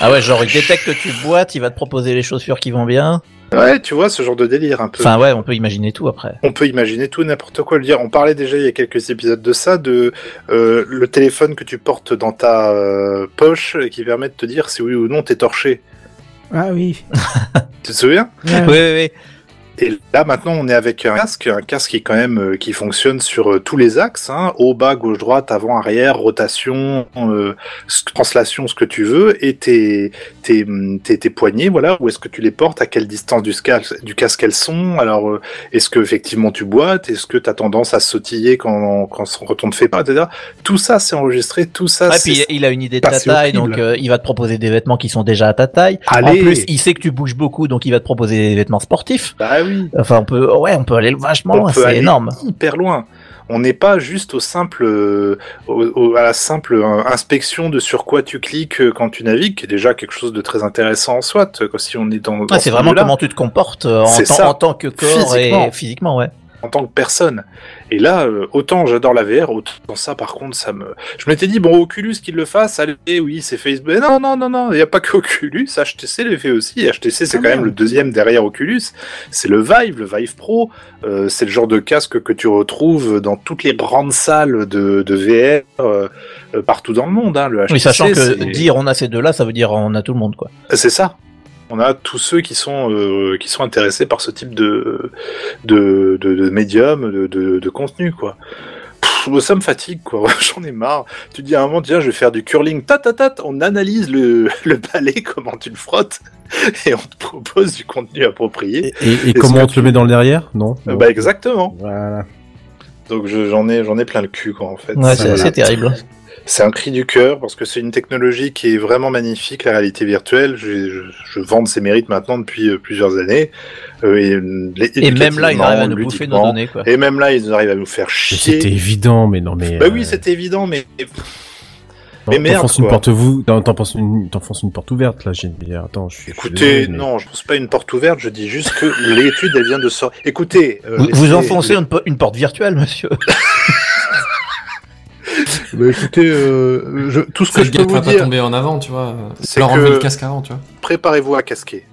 Ah ouais, genre il détecte que tu boites, il va te proposer les chaussures qui vont bien. Ouais, tu vois ce genre de délire un peu. Enfin ouais, on peut imaginer tout après. On peut imaginer tout n'importe quoi le dire. On parlait déjà il y a quelques épisodes de ça, de euh, le téléphone que tu portes dans ta euh, poche et qui permet de te dire si oui ou non t'es torché. Ah oui. Tu te souviens? Oui, oui, oui. Et là maintenant on est avec un casque, un casque qui quand même euh, qui fonctionne sur euh, tous les axes, hein, haut, bas, gauche, droite, avant, arrière, rotation, euh, translation, ce que tu veux, et tes tes, tes, tes poignets, voilà, où est-ce que tu les portes, à quelle distance du casque, du casque elles sont, alors euh, est-ce que effectivement tu boites, est-ce que tu as tendance à sautiller quand quand, quand on te fait pas, etc. Tout ça c'est enregistré, tout ça c'est puis il a une idée de ta taille, donc euh, il va te proposer des vêtements qui sont déjà à ta taille. En Allez. plus, il sait que tu bouges beaucoup, donc il va te proposer des vêtements sportifs. bah oui. Enfin, on peut, ouais, on peut aller vachement loin, c'est énorme. hyper loin. On n'est pas juste au simple, euh, au- au- à la simple euh, inspection de sur quoi tu cliques euh, quand tu navigues, qui est déjà quelque chose de très intéressant en soi. vois, Si on est dans, Ouais, c'est ce vraiment comment tu te comportes euh, en, tant- en tant que corps Physiquement. et physiquement, ouais. En tant que personne. Et là, euh, autant j'adore la VR, autant ça, par contre, ça me. Je m'étais dit bon, Oculus qu'il le fasse, allez, oui, c'est Facebook. Mais non, non, non, non, il n'y a pas que Oculus. HTC le fait aussi. HTC, c'est Ah quand même le deuxième derrière Oculus. C'est le Vive, le Vive Pro. Euh, c'est le genre de casque que tu retrouves dans toutes les grandes salles de, de VR euh, partout dans le monde. Hein. Le HTC, Oui, sachant que dire on a ces deux-là, ça veut dire on a tout le monde, quoi. c'est ça. On a tous ceux qui sont euh, qui sont intéressés par ce type de de de, de médium, de, de, de contenu quoi. Pff, ça me fatigue quoi. J'en ai marre. Tu dis à un moment tiens je vais faire du curling. Ta ta ta. On analyse le le balai comment tu le frottes et on te propose du contenu approprié. Et, et- et Est-ce comment on te tu- le met dans le derrière? Non. Euh. Bah exactement. Voilà. Donc je- j'en ai j'en ai plein le cul quoi en fait. Ouais, c'est terrible. C'est un cri du cœur parce que c'est une technologie qui est vraiment magnifique, la réalité virtuelle. Je, je, je vante ses mérites maintenant depuis euh, plusieurs années. Euh, et, euh, les- Et même là, ils arrivent à nous bouffer nos données, quoi. Et même là, ils arrivent à nous faire chier. C'était évident, mais non, mais. Bah euh, oui, c'était évident, mais non, mais merde, T'enfonces une porte vous, t'enfonces une, porte ouverte là. J'ai dit, attends, je suis. écoutez, désolé, mais- non, je pense pas une porte ouverte. Je dis juste que l'étude, elle vient de sortir. Écoutez, euh, Vous, enfoncez une, po- une porte virtuelle, monsieur. Bah, écoutez, euh, je- tout ce que je peux vous va pas dire, tomber en avant, tu vois. C'est Leur que- enlever le casque avant, tu vois. préparez-vous à casquer.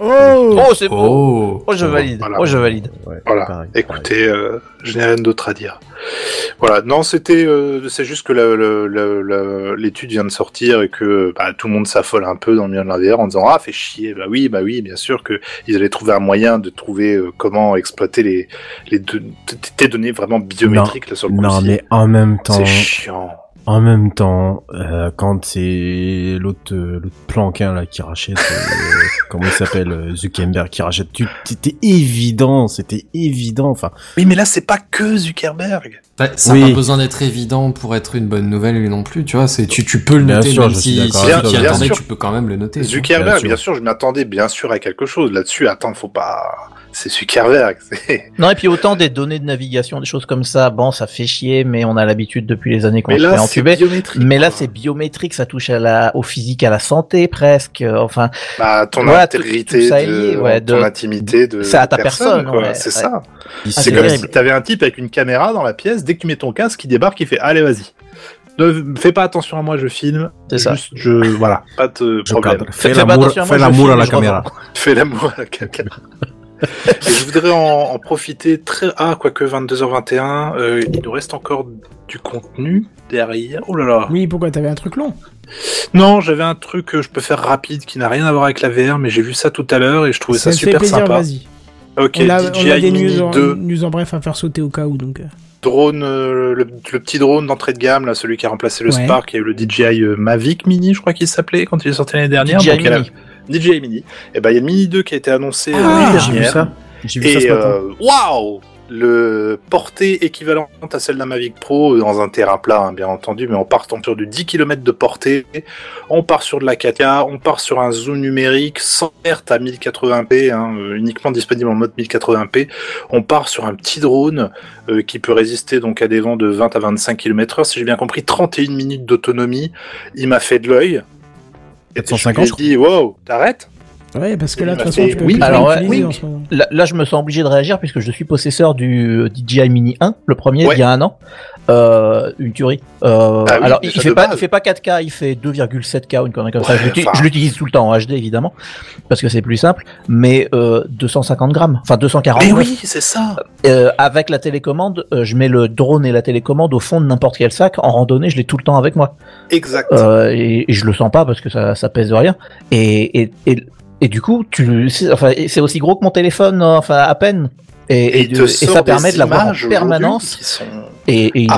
Oh Oh, c'est beau. Oh Oh, je valide. Voilà. Oh, je valide. Ouais, Voilà. pareil, Écoutez, euh, je n'ai rien d'autre à dire. Voilà. Non, c'était, euh, c'est juste que la- la- la- la- l'étude vient de sortir et que bah, tout le monde s'affole un peu dans le milieu de la VR en disant ah fait chier. Bah oui, bah oui, bien sûr que ils allaient trouver un moyen de trouver euh, comment exploiter les les deux- tes données vraiment biométriques là sur le Non, mais en même temps, c'est chiant. En même temps, euh, quand c'est l'autre, euh, l'autre planquin là qui rachète, euh, comment il s'appelle, euh, Zuckerberg qui rachète, tu- c'était évident, c'était évident. Enfin, Oui, mais là c'est pas que Zuckerberg. Bah, ça Oui. n'a pas besoin d'être évident pour être une bonne nouvelle lui non plus, tu vois. C'est tu, tu peux le Bien noter sûr, même je suis si, si avec tu bien attendais, sûr. tu peux quand même le noter. Zuckerberg, Bien bien sûr. sûr. je m'attendais bien sûr à quelque chose là-dessus. Attends, faut pas. C'est Zuckerberg. Non, et puis autant des données de navigation, des choses comme ça, bon, ça fait chier, mais on a l'habitude depuis les années qu'on se fait entuber. Mais là, c'est biométrique, ça touche à la, au physique, à la santé presque. euh, Enfin, Bah, ton Voilà, intégrité, de, ton intimité de, c'est à ta personne, quoi. ouais, c'est ouais. ça. Ah, c'est comme terrible. si t'avais un type avec une caméra dans la pièce, dès que tu mets ton casque, il débarque, il fait allez vas-y. Ne fais pas attention à moi, je filme. C'est ça. Juste, je voilà, pas de problème. Fais- Fais l'amour, à à la caméra. Fais l'amour à la caméra. Et je voudrais en, en profiter très ah quoique 22h21, euh, il nous reste encore du contenu derrière. Oh là là. Oui, pourquoi t'avais un truc long? Non, j'avais un truc que je peux faire rapide qui n'a rien à voir avec la VR, mais j'ai vu ça tout à l'heure et je trouvais ça, fait super plaisir, sympa. vas-y. Ok, On a, on a DJI des Mini news en, 2. news en bref à faire sauter au cas où, donc. euh. drone, euh, le, le petit drone d'entrée de gamme, là, celui qui a remplacé le Ouais. Spark, et le DJI Mavic Mini, je crois qu'il s'appelait quand il est sorti l'année dernière. DJI Donc, il y a Mini. DJI Mini. Et ben il y a le Mini 2 qui a été annoncé euh, Ah, l'année J'ai vu dernière. ça. J'ai vu ça ce Et euh, waouh le portée équivalente à celle d'un Mavic Pro euh, dans un terrain plat, hein, bien entendu, mais on part sur du 10 km de portée, on part sur de la 4K, on part sur un zoom numérique sans perte à 1080p, hein, uniquement disponible en mode 1080p, on part sur un petit drone euh, qui peut résister donc à des vents de 20 à 25 km/h, si j'ai bien compris, 31 minutes d'autonomie, il m'a fait de l'œil. Et 450, je me suis dit, wow, t'arrêtes Ouais, parce que là, de toute façon, tu peux oui, plus alors, ouais, oui. en ce moment. Là, là, je me sens obligé de réagir puisque je suis possesseur du euh, DJI Mini 1, le premier, Ouais. il y a un an. Euh, une tuerie. Euh, oui, alors, il, fait de pas, base. il fait pas 4K, il fait 2,7K ou une connerie comme ça. Ouais, Je l'utilise- enfin. Je l'utilise tout le temps en HD évidemment parce que c'est plus simple. Mais euh, 250 grammes, enfin 240. Mais oui, c'est ça Euh, avec la télécommande, je mets le drone et la télécommande au fond de n'importe quel sac. En randonnée, je l'ai tout le temps avec moi. Exact. Et, et je le sens pas parce que ça, ça pèse de rien. Et, et, et et du coup, tu, c'est, enfin, c'est aussi gros que mon téléphone, enfin à peine. Et, Et, de- ça permet de l'avoir en permanence. Et, et il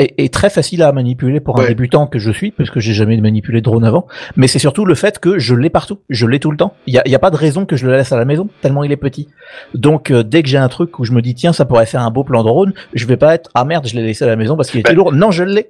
est, est, très facile à manipuler pour un débutant que je suis, parce que j'ai jamais manipulé de drone avant. Mais c'est surtout le fait que je l'ai partout, je l'ai tout le temps. Il y a, y a pas de raison que je le laisse à la maison, tellement il est petit. Donc euh, dès que j'ai un truc où je me dis tiens ça pourrait faire un beau plan drone, je vais pas être ah merde je l'ai laissé à la maison parce qu'il était Bah. lourd. Non je l'ai.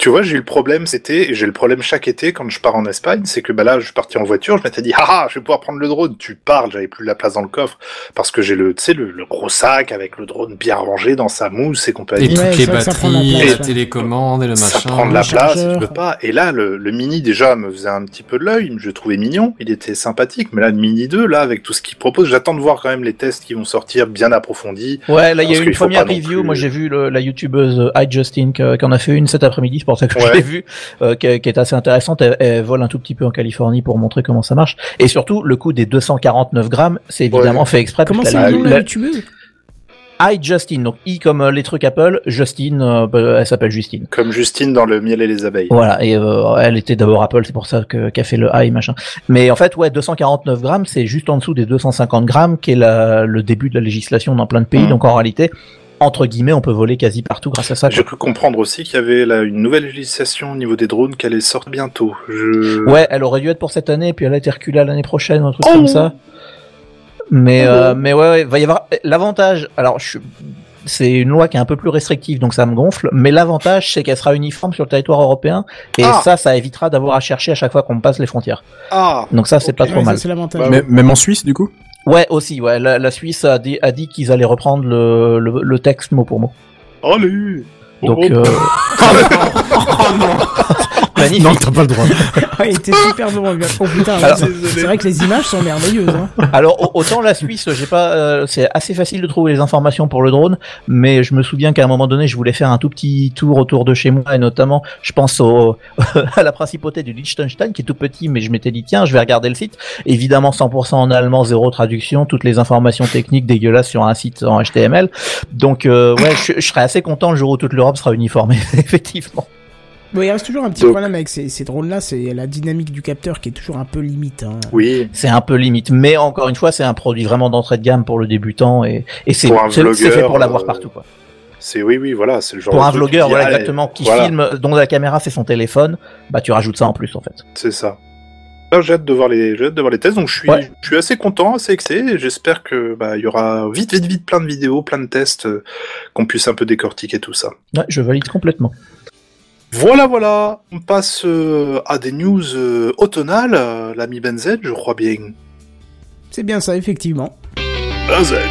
Tu vois, j'ai eu le problème, c'était, et j'ai le problème chaque été quand je pars en Espagne, c'est que bah là, je suis parti en voiture, je m'étais dit, haha, je vais pouvoir prendre le drone. Tu parles, j'avais plus la place dans le coffre, parce que j'ai le, tu sais, le, le gros sac avec le drone bien rangé dans sa mousse et Et compagnie. Ouais, toutes les que ça de la batteries, la télécommande et le ça machin. prend de la place, je peux pas. Et là, le, le mini déjà me faisait un petit peu de l'œil, je le trouvais mignon, il était sympathique, mais là, le mini 2, là, avec tout ce qu'il propose, j'attends de voir quand même les tests qui vont sortir bien approfondis. Ouais là il y a eu une première review. plus- Moi j'ai vu le- la youtubeuse iJustine qui en a fait une cet après-midi, pour ça que je l'ai vue, euh, qui, qui est assez intéressante. Elle, elle vole un tout petit peu en Californie pour montrer comment ça marche. Et surtout le coût des 249 grammes, c'est évidemment Ouais. fait exprès. Comment c'est qu'elle le a- nom de la- la youtubeuse iJustine, donc I comme euh, les trucs Apple, Justine, euh, bah, elle s'appelle Justine. Comme Justine dans le miel et les abeilles. Voilà, et euh, elle était d'abord Apple, c'est pour ça que qu'a fait le i machin. Mais en fait, ouais, 249 grammes, c'est juste en dessous des 250 grammes, qui est la, le début de la législation dans plein de pays. Mhm. Donc en réalité, entre guillemets, on peut voler quasi partout grâce à ça. J'ai cru comprendre aussi qu'il y avait là une nouvelle législation au niveau des drones qui allait sortir bientôt. Je... Ouais, elle aurait dû être pour cette année, puis elle a été reculée à l'année prochaine, un truc Oh comme ça. Mais Oh euh, mais ouais, ouais, va y avoir l'avantage. Alors je c'est une loi qui est un peu plus restrictive, donc ça me gonfle. Mais l'avantage, c'est qu'elle sera uniforme sur le territoire européen, et Ah. ça, ça évitera d'avoir à chercher à chaque fois qu'on passe les frontières. Ah Donc ça, c'est pas trop Ouais, mal. l'avantage. Bah, Même en Suisse, du coup? Ouais, aussi, ouais. La, la Suisse a dit, a dit qu'ils allaient reprendre le, le, le texte mot pour mot. Allez Donc, Oh, oh. euh... magnifique. Non, t'as pas le droit. Il était super drôle. Oh putain, Alors- c'est vrai que les images sont merveilleuses. Hein. Alors au- autant la Suisse, j'ai pas, euh, c'est assez facile de trouver les informations pour le drone, mais je me souviens qu'à un moment donné, je voulais faire un tout petit tour autour de chez moi et notamment, je pense au, à la principauté du Liechtenstein qui est tout petit, mais je m'étais dit tiens, je vais regarder le site. Évidemment 100% en allemand, zéro traduction, toutes les informations techniques dégueulasses sur un site en HTML. Donc euh, ouais, je, je serais assez content le jour où toute l'Europe sera uniformée, effectivement. Bon, il reste toujours un petit Donc- problème avec ces, ces drones-là, c'est la dynamique du capteur qui est toujours un peu limite. Hein. Oui, C'est un peu limite, mais encore une fois, c'est un produit vraiment d'entrée de gamme pour le débutant et, et c'est fait pour l'avoir euh, partout quoi. c'est oui, oui, voilà, c'est le genre Pour un vlogueur, voilà exactement, qui voilà, filme, dont la caméra c'est son téléphone, bah tu rajoutes ça en plus en fait. C'est ça. Là, j'ai hâte de voir les, j'ai hâte de voir les tests, donc je suis, Ouais. je suis assez content, assez excité, et j'espère que, bah, il y aura vite, vite, vite plein de vidéos, plein de tests, euh, qu'on puisse un peu décortiquer tout ça. Ouais, je valide complètement. Voilà, voilà, on passe euh, à des news euh, automnales, euh, l'ami Benzen, je crois bien. C'est bien ça, effectivement. Benzen.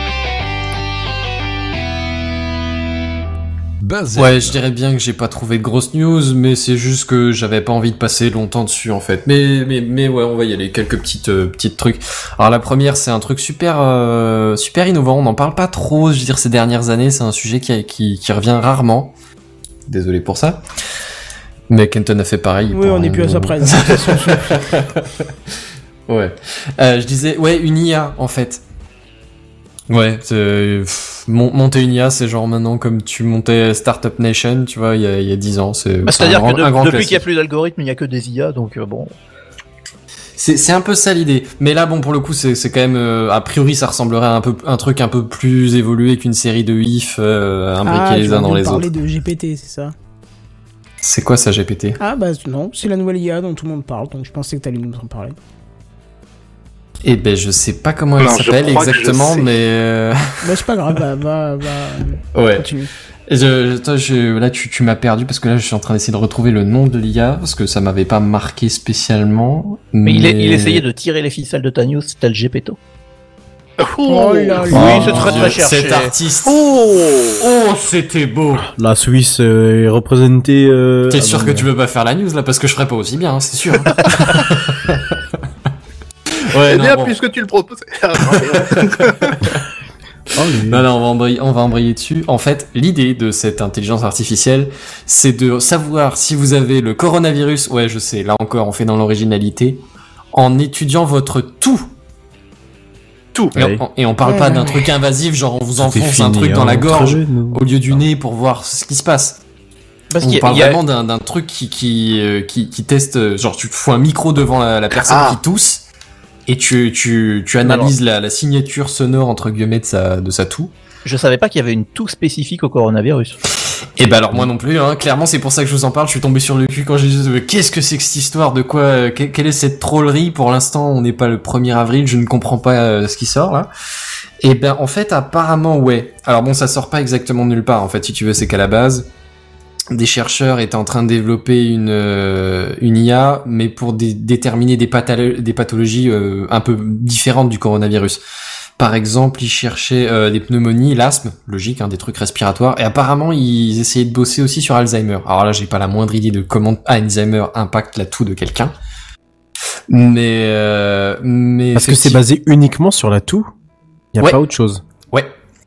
Ouais, je dirais bien que j'ai pas trouvé de grosses news, mais c'est juste que j'avais pas envie de passer longtemps dessus en fait. Mais mais mais ouais, on va y aller. Quelques petites euh, petites trucs. Alors la première, c'est un truc super euh, super innovant. On n'en parle pas trop. Je veux dire ces dernières années, c'est un sujet qui qui, qui revient rarement. Désolé pour ça. Mais Kenton a fait pareil. Oui, on n'est plus à ça près. Ouais. Euh, je disais, ouais, une IA en fait. Ouais, pff, monter une IA, c'est genre maintenant comme tu montais Startup Nation, tu vois, il y a, il y a 10 ans. C'est Bah, un C'est-à-dire que de- un grand depuis qu'il y a plus d'algorithmes, il n'y a que des IA, donc euh, bon. C'est c'est un peu ça l'idée. Mais là, bon, pour le coup, c'est c'est quand même, euh, a priori, ça ressemblerait à un peu un truc un peu plus évolué qu'une série de if euh, imbriqués ah, les uns dans les parler autres. de GPT, c'est ça C'est quoi ça, GPT Ah bah non, c'est la nouvelle IA dont tout le monde parle, donc je pensais que t'allais nous en parler. Eh ben, je sais pas comment elle s'appelle exactement, mais euh, Bah c'est pas grave, va, va, va, ouais. continue. Et je, toi, je, là, tu, tu m'as perdu parce que là, je suis en train d'essayer de retrouver le nom de l'IA parce que ça m'avait pas marqué spécialement. Mais il, est- il essayait de tirer les ficelles de ta news, tel Gepetto. Oh là là. Oui, Oh, c'est très très cherché. Cet artiste. Oh Oh, c'était beau. La Suisse euh, est représentée. Euh... T'es ah, sûr non, que mais- tu veux pas faire la news là parce que je ferais pas aussi bien, hein, c'est sûr. ouais, Eh non, bien, bon. puisque tu le proposes. Ah, Oh, Non, non, on va, embrayer, on va embrayer dessus. En fait, l'idée de cette intelligence artificielle, c'est de savoir si vous avez le coronavirus. Ouais, je sais, là encore, on fait dans l'originalité. En étudiant votre tout. Tout. Et, on, et on parle Ouais, pas ouais, d'un truc invasif, genre on vous enfonce un fini, truc dans hein, la très gorge jeune. au lieu du nez pour voir ce qui se passe. Parce on qu'il y a- parle il y a- vraiment d'un truc qui qui, euh, qui qui teste, euh, genre tu te fous un micro devant la, la personne Ah. qui tousse et tu, tu, tu analyses la, la signature sonore entre guillemets de sa, de sa toux. Je savais pas qu'il y avait une toux spécifique au coronavirus. Et bah alors moi non plus, hein. clairement c'est pour ça que je vous en parle, je suis tombé sur le cul quand j'ai dit qu'est-ce que c'est que cette histoire, de quoi, euh, que- quelle est cette trollerie, pour l'instant on n'est pas le 1er avril, je ne comprends pas euh, ce qui sort là. Et ben en fait apparemment ouais, alors bon ça sort pas exactement de nulle part en fait si tu veux c'est qu'à la base des chercheurs étaient en train de développer une, euh, une IA mais pour dé- déterminer des, patholo- des pathologies euh, un peu différentes du coronavirus. Par exemple, ils cherchaient euh, des pneumonies, l'asthme, logique, hein, des trucs respiratoires, et apparemment ils essayaient de bosser aussi sur Alzheimer. Alors là, j'ai pas la moindre idée de comment Alzheimer impacte la toux de quelqu'un, mais euh, mais Parce que c'est basé uniquement sur la toux? Il y a Ouais. pas autre chose.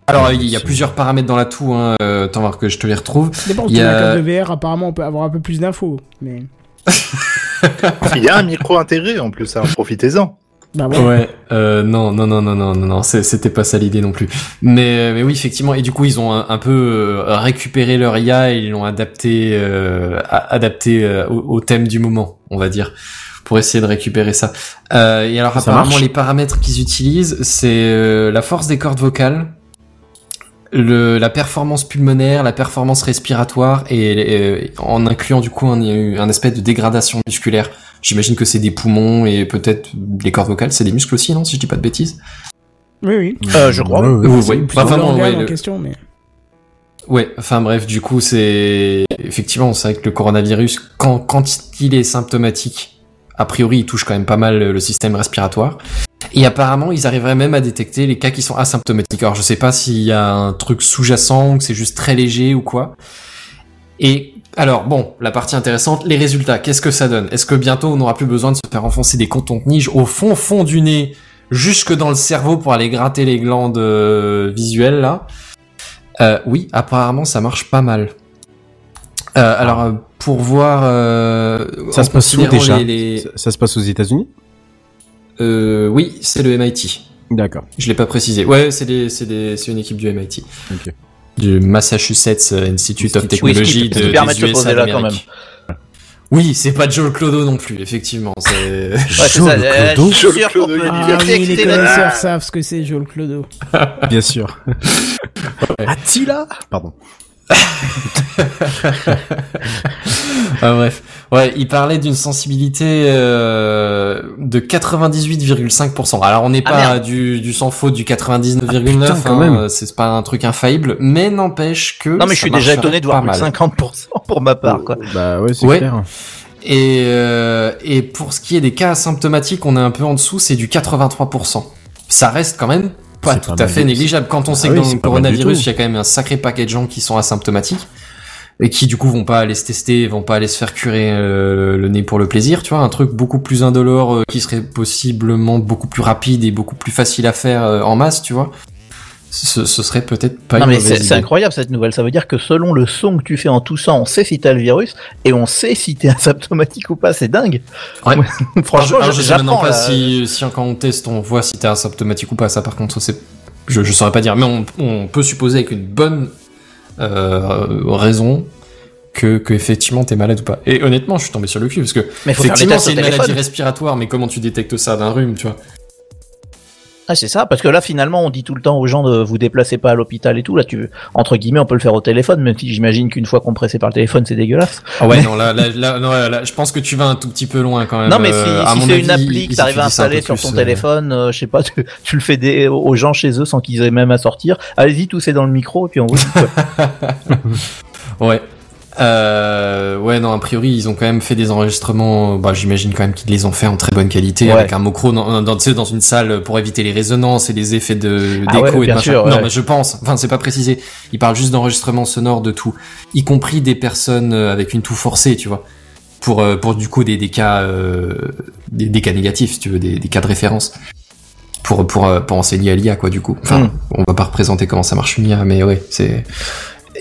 Alors il y a plusieurs paramètres dans la toux. Hein. Euh, attends voir que je te les retrouve. Dépend Il de y a- la carte de VR, apparemment on peut avoir un peu plus d'infos. Mais. Il y a un micro intégré en plus, hein, profitez-en. Bah ouais. Ouais, euh, non, non, non, non, non, non, non, c'était pas ça l'idée non plus. Mais, euh, mais oui, effectivement, et du coup, ils ont un, un peu euh, récupéré leur IA et ils l'ont adapté, euh, adapté euh, au, au thème du moment, on va dire, pour essayer de récupérer ça. Euh, et alors, Ça apparemment, marche les paramètres qu'ils utilisent, c'est euh, la force des cordes vocales, le, la performance pulmonaire, la performance respiratoire, et, euh, en incluant du coup un, un aspect de dégradation musculaire. J'imagine que c'est des poumons et peut-être les cordes vocales, c'est des muscles aussi, non Si je dis pas de bêtises? Oui, oui. Euh, je crois. C'est ouais. plutôt Enfin, vraiment, ouais, en le- question, mais. Ouais, enfin bref, du coup, c'est effectivement, c'est vrai que le coronavirus, quand quand il est symptomatique, a priori, il touche quand même pas mal le système respiratoire. Et apparemment, ils arriveraient même à détecter les cas qui sont asymptomatiques. Alors, je sais pas s'il y a un truc sous-jacent ou que c'est juste très léger ou quoi. Et alors, bon, la partie intéressante, les résultats, qu'est-ce que ça donne? Est-ce que bientôt on n'aura plus besoin de se faire enfoncer des cotons-tiges au fond fond du nez, jusque dans le cerveau pour aller gratter les glandes euh, visuelles là? Euh, Oui, apparemment ça marche pas mal. Euh, alors, pour voir... Ça se passe où déjà? les- les- Ça, ça se passe aux États-Unis? Euh, Oui, c'est le MIT. D'accord. Je l'ai pas précisé. Ouais, c'est des, c'est des, c'est une équipe du MIT. Ok. Du Massachusetts Institute of Oui, Technology qui de, des USA là, quand d'Amérique. Oui, c'est pas Joel Clodo non plus, effectivement. C'est... Ouais, c'est Joe ça. le euh, Clodo je suis sûr Joe le qu'on Clodo, Ah oui, les connaisseurs savent ce que c'est, Joel Clodo. Bien sûr. Attila Pardon. Ah, bref. Ouais, il parlait d'une sensibilité euh, de 98,5%. Alors on n'est Ah, pas du, du sans faute du 99,9, Ah, hein, euh, c'est pas un truc infaillible, mais n'empêche que Non mais je suis déjà étonné de voir plus de mal. 50% pour ma part quoi. Bah ouais, c'est Ouais. clair. Et, euh, et pour ce qui est des cas asymptomatiques, on est un peu en dessous, c'est du 83%. Ça reste quand même pas tout pas à fait négligeable. Quand on Ah sait oui, que dans le coronavirus, il y a quand même un sacré paquet de gens qui sont asymptomatiques et qui du coup vont pas aller se tester, vont pas aller se faire curer euh, le nez pour le plaisir, tu vois, un truc beaucoup plus indolore euh, qui serait possiblement beaucoup plus rapide et beaucoup plus facile à faire euh, en masse, tu vois. Ce, ce serait peut-être pas non une mais c'est incroyable cette nouvelle. Ça veut dire que selon le son que tu fais en toussant, on sait si t'as le virus et on sait si t'es asymptomatique ou pas. C'est dingue. Ouais. Franchement, Alors, je, je sais maintenant pas là. si, si quand on teste, on voit si t'es asymptomatique ou pas. Ça, par contre, c'est, je, je saurais pas dire. Mais on, on peut supposer avec une bonne euh, raison que, que effectivement t'es malade ou pas. Et honnêtement, je suis tombé sur le cul parce que Mais faut effectivement c'est une maladie respiratoire, mais comment tu détectes ça d'un rhume, tu vois? Ah c'est ça, parce que là finalement on dit tout le temps aux gens de vous déplacer pas à l'hôpital et tout. Là tu entre guillemets on peut le faire au téléphone, même si j'imagine qu'une fois compressé par le téléphone c'est dégueulasse. Ah ouais, non, là, là, là, non, là, je pense que tu vas un tout petit peu loin quand même. non mais si, Euh, si c'est une appli que t'arrives à installer sur ton euh, téléphone, euh, je sais pas, tu, tu le fais des, aux gens chez eux sans qu'ils aient même à sortir. Allez-y, toussez dans le micro et puis on vous dit. Ouais. Euh, ouais, non, a priori, ils ont quand même fait des enregistrements, bah, j'imagine quand même qu'ils les ont fait en très bonne qualité, Ouais. avec un micro dans, dans, dans une salle pour éviter les résonances et les effets de, Ah d'écho ouais, et de machin. sûr, Non, mais je pense, enfin, c'est pas précisé. Ils parlent juste d'enregistrement sonore de tout, y compris des personnes euh, avec une toux forcée, tu vois. Pour, euh, pour du coup des, des cas, euh, des, des cas négatifs, si tu veux, des, des cas de référence. Pour, pour, euh, pour enseigner à l'IA, quoi, du coup. Enfin, Mm. on va pas représenter comment ça marche une IA, mais ouais, c'est,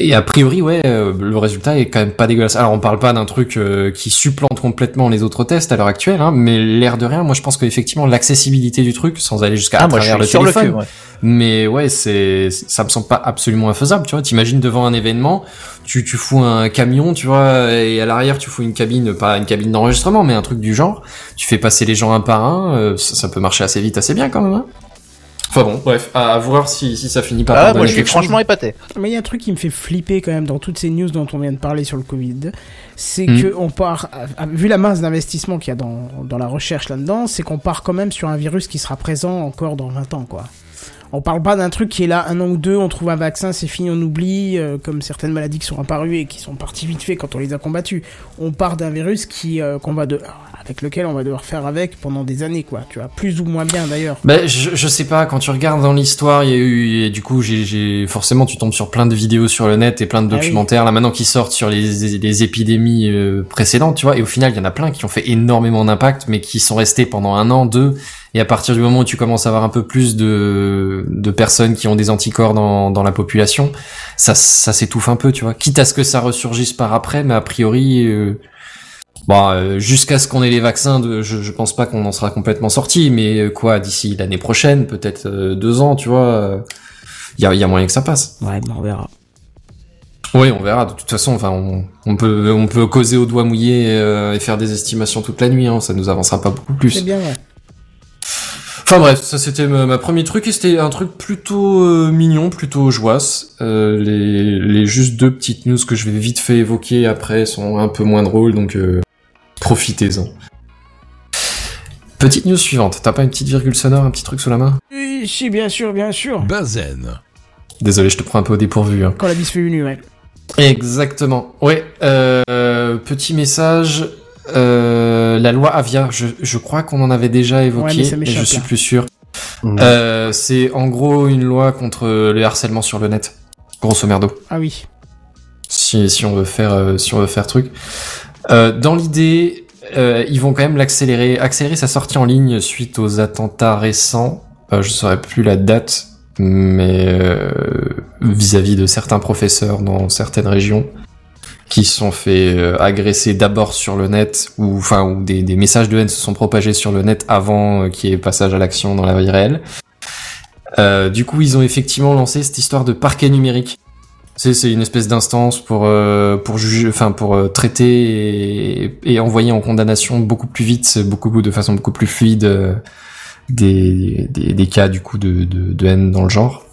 Et a priori, ouais, euh, le résultat est quand même pas dégueulasse. Alors, on parle pas d'un truc euh, qui supplante complètement les autres tests à l'heure actuelle, hein, mais l'air de rien, moi, je pense qu'effectivement, l'accessibilité du truc, sans aller jusqu'à Ah, travers le téléphone, le cul, ouais. mais ouais, c'est, ça me semble pas absolument infaisable, tu vois. T'imagines devant un événement, tu, tu fous un camion, tu vois, et à l'arrière, tu fous une cabine, pas une cabine d'enregistrement, mais un truc du genre. Tu fais passer les gens un par un, euh, ça, ça peut marcher assez vite, assez bien quand même, hein. Enfin bon, bref, à, à voir si, si ça finit par Ah, moi, je suis chose. franchement épaté. Mais il y a un truc qui me fait flipper quand même dans toutes ces news dont on vient de parler sur le Covid, c'est Mm. que on part, vu la masse d'investissement qu'il y a dans, dans la recherche là-dedans, c'est qu'on part quand même sur un virus qui sera présent encore dans 20 ans, quoi. On parle pas d'un truc qui est là un an ou deux, on trouve un vaccin, c'est fini, on oublie, euh, comme certaines maladies qui sont apparues et qui sont parties vite fait quand on les a combattues. On part d'un virus qui euh, qu'on va de, avec lequel on va devoir faire avec pendant des années, quoi. Tu vois, plus ou moins bien d'ailleurs. Ben, je, je sais pas, quand tu regardes dans l'histoire, il y a eu, et du coup, j'ai, forcément, tu tombes sur plein de vidéos sur le net et plein de Ah oui. documentaires, là, maintenant, qui sortent sur les, les épidémies euh, précédentes, tu vois, et au final, il y en a plein qui ont fait énormément d'impact, mais qui sont restés pendant un an, deux, et à partir du moment où tu commences à avoir un peu plus de, de personnes qui ont des anticorps dans, dans la population, ça, ça s'étouffe un peu, tu vois. Quitte à ce que ça ressurgisse par après, mais a priori, euh, Bon, euh, jusqu'à ce qu'on ait les vaccins, de, je, je pense pas qu'on en sera complètement sorti, mais euh, quoi, d'ici l'année prochaine, peut-être euh, deux ans, tu vois, il y, a, y a moyen que ça passe. Ouais, mais on verra. Oui, on verra. De toute façon, enfin, on, on peut, on peut causer au doigt mouillé euh, et faire des estimations toute la nuit. Hein, ça nous avancera pas beaucoup C'est plus. bien, ouais. Enfin bref, ça c'était ma, ma premier truc et c'était un truc plutôt euh, mignon, plutôt joisse. Euh, les, les juste deux petites news que je vais vite fait évoquer après sont un peu moins drôles, donc euh, profitez-en. Petite news suivante. T'as pas une petite virgule sonore, un petit truc sous la main? Oui, si, bien sûr, bien sûr. Bazen. Désolé, je te prends un peu au dépourvu. Hein. Quand la bis fait venue, ouais. Exactement. Ouais. Euh, petit message. Euh, la loi Avia, je, je crois qu'on en avait déjà Ouais, évoqué, mais je suis là. plus sûr. Euh, c'est en gros une loi contre le harcèlement sur le net, grosso merdo. Ah oui. Si, si on veut faire, euh, si on veut faire truc. Euh, dans l'idée, euh, ils vont quand même l'accélérer, accélérer sa sortie en ligne suite aux attentats récents. Euh, je saurais plus la date, mais euh, vis-à-vis de certains professeurs dans certaines régions qui sont fait euh, agresser d'abord sur le net ou enfin où des, des messages de haine se sont propagés sur le net avant euh, qu'il y ait passage à l'action dans la vie réelle. Euh, du coup, ils ont effectivement lancé cette histoire de parquet numérique. C'est une espèce d'instance pour pour juger, enfin pour traiter et, envoyer en condamnation beaucoup plus vite, beaucoup de façon beaucoup plus fluide des, des cas du coup de de, haine dans le genre.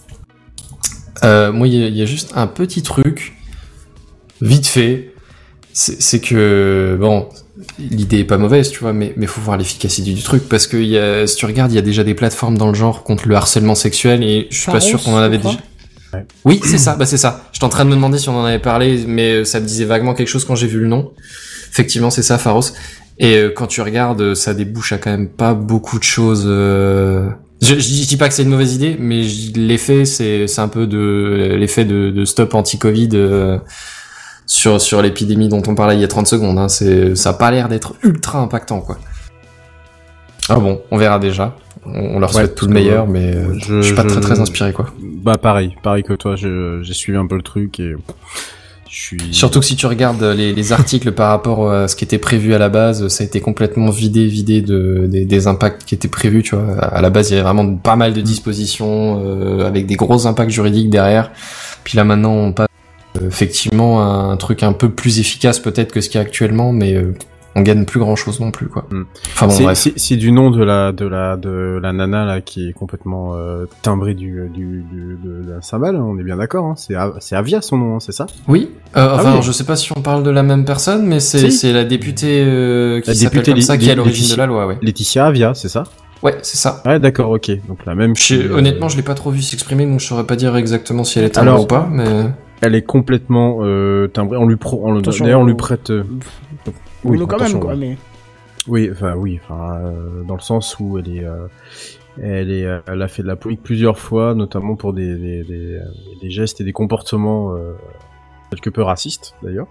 Moi, il y a juste un petit truc vite fait, c'est que bon, l'idée est pas mauvaise, tu vois, mais mais faut voir l'efficacité du truc parce que y a, si tu regardes, il y a déjà des plateformes dans le genre contre le harcèlement sexuel et je suis pas sûr qu'on en avait déjà. Oui, c'est ça, bah c'est ça. J'étais en train de me demander si on en avait parlé, mais ça me disait vaguement quelque chose quand j'ai vu le nom. Effectivement, c'est ça, Pharos. Et euh, quand tu regardes, euh, ça débouche à quand même pas beaucoup de choses. euh, Je, je, dis- je dis pas que c'est une mauvaise idée, mais l'effet, c'est c'est un peu de l'effet de, de stop anti-Covid euh, sur sur l'épidémie dont on parlait il y a 30 secondes. Hein. C'est ça a pas l'air d'être ultra impactant, quoi. Ah bon, on verra déjà. On, on leur Ouais, souhaite tout le meilleur, mais euh, je- je suis pas je- très très inspiré, quoi. Bah pareil, pareil que toi, je- j'ai suivi un peu le truc et je suis. Surtout que si tu regardes les, les articles par rapport à ce qui était prévu à la base, ça a été complètement vidé, vidé de, des, des impacts qui étaient prévus, tu vois. À la base, il y avait vraiment pas mal de dispositions, euh, avec des gros impacts juridiques derrière. Puis là, maintenant, on passe euh, effectivement un truc un peu plus efficace peut-être que ce qu'il y a actuellement, mais euh, on gagne plus grand chose non plus, quoi. Mm. Enfin bon, c'est, du nom de la de la de la nana là qui est complètement euh, timbrée du du, du de la cymbale. On est bien d'accord. Hein. C'est c'est Avia son nom, hein, c'est ça? Oui, euh, enfin, Ah oui. je sais pas si on parle de la même personne, mais c'est Si. c'est la députée euh, qui La s'appelle comme ça, qui est à l'origine de la loi, ouais. Laetitia Avia, c'est ça? Ouais, c'est ça. Ouais, d'accord, ok. Donc la même. Je- euh, honnêtement, je l'ai pas trop vu s'exprimer, donc je saurais pas dire exactement si elle est Alors- timbrée ou pas, mais... Elle est complètement euh, timbrée. On lui pro... on le- Attention, D'ailleurs, on lui prête. euh, Oui, quand même, quoi, oui. mais. Oui, enfin oui, enfin euh, dans le sens où elle est, euh, elle est, elle a fait de la politique plusieurs fois, notamment pour des des, des, des gestes et des comportements euh, quelque peu racistes d'ailleurs.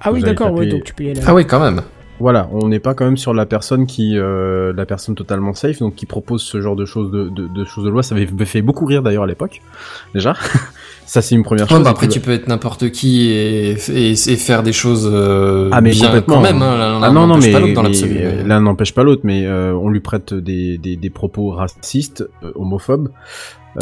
Ah oui, Vous d'accord, ouais, donc tu peux y aller. Ah oui, quand même. Voilà, on n'est pas quand même sur la personne qui, euh, la personne totalement safe, donc qui propose ce genre de choses de, de, de choses de loi. Ça m'avait fait beaucoup rire d'ailleurs à l'époque, déjà. Ça, c'est une première Ouais, chose. bah après, tu peux être n'importe qui et, et, et faire des choses euh, Ah, mais bien complètement. quand même. Hein, Ah non, non, mais, pas dans mais, l'un n'empêche pas l'autre, mais euh, on lui prête des, des, des propos racistes, euh, homophobes,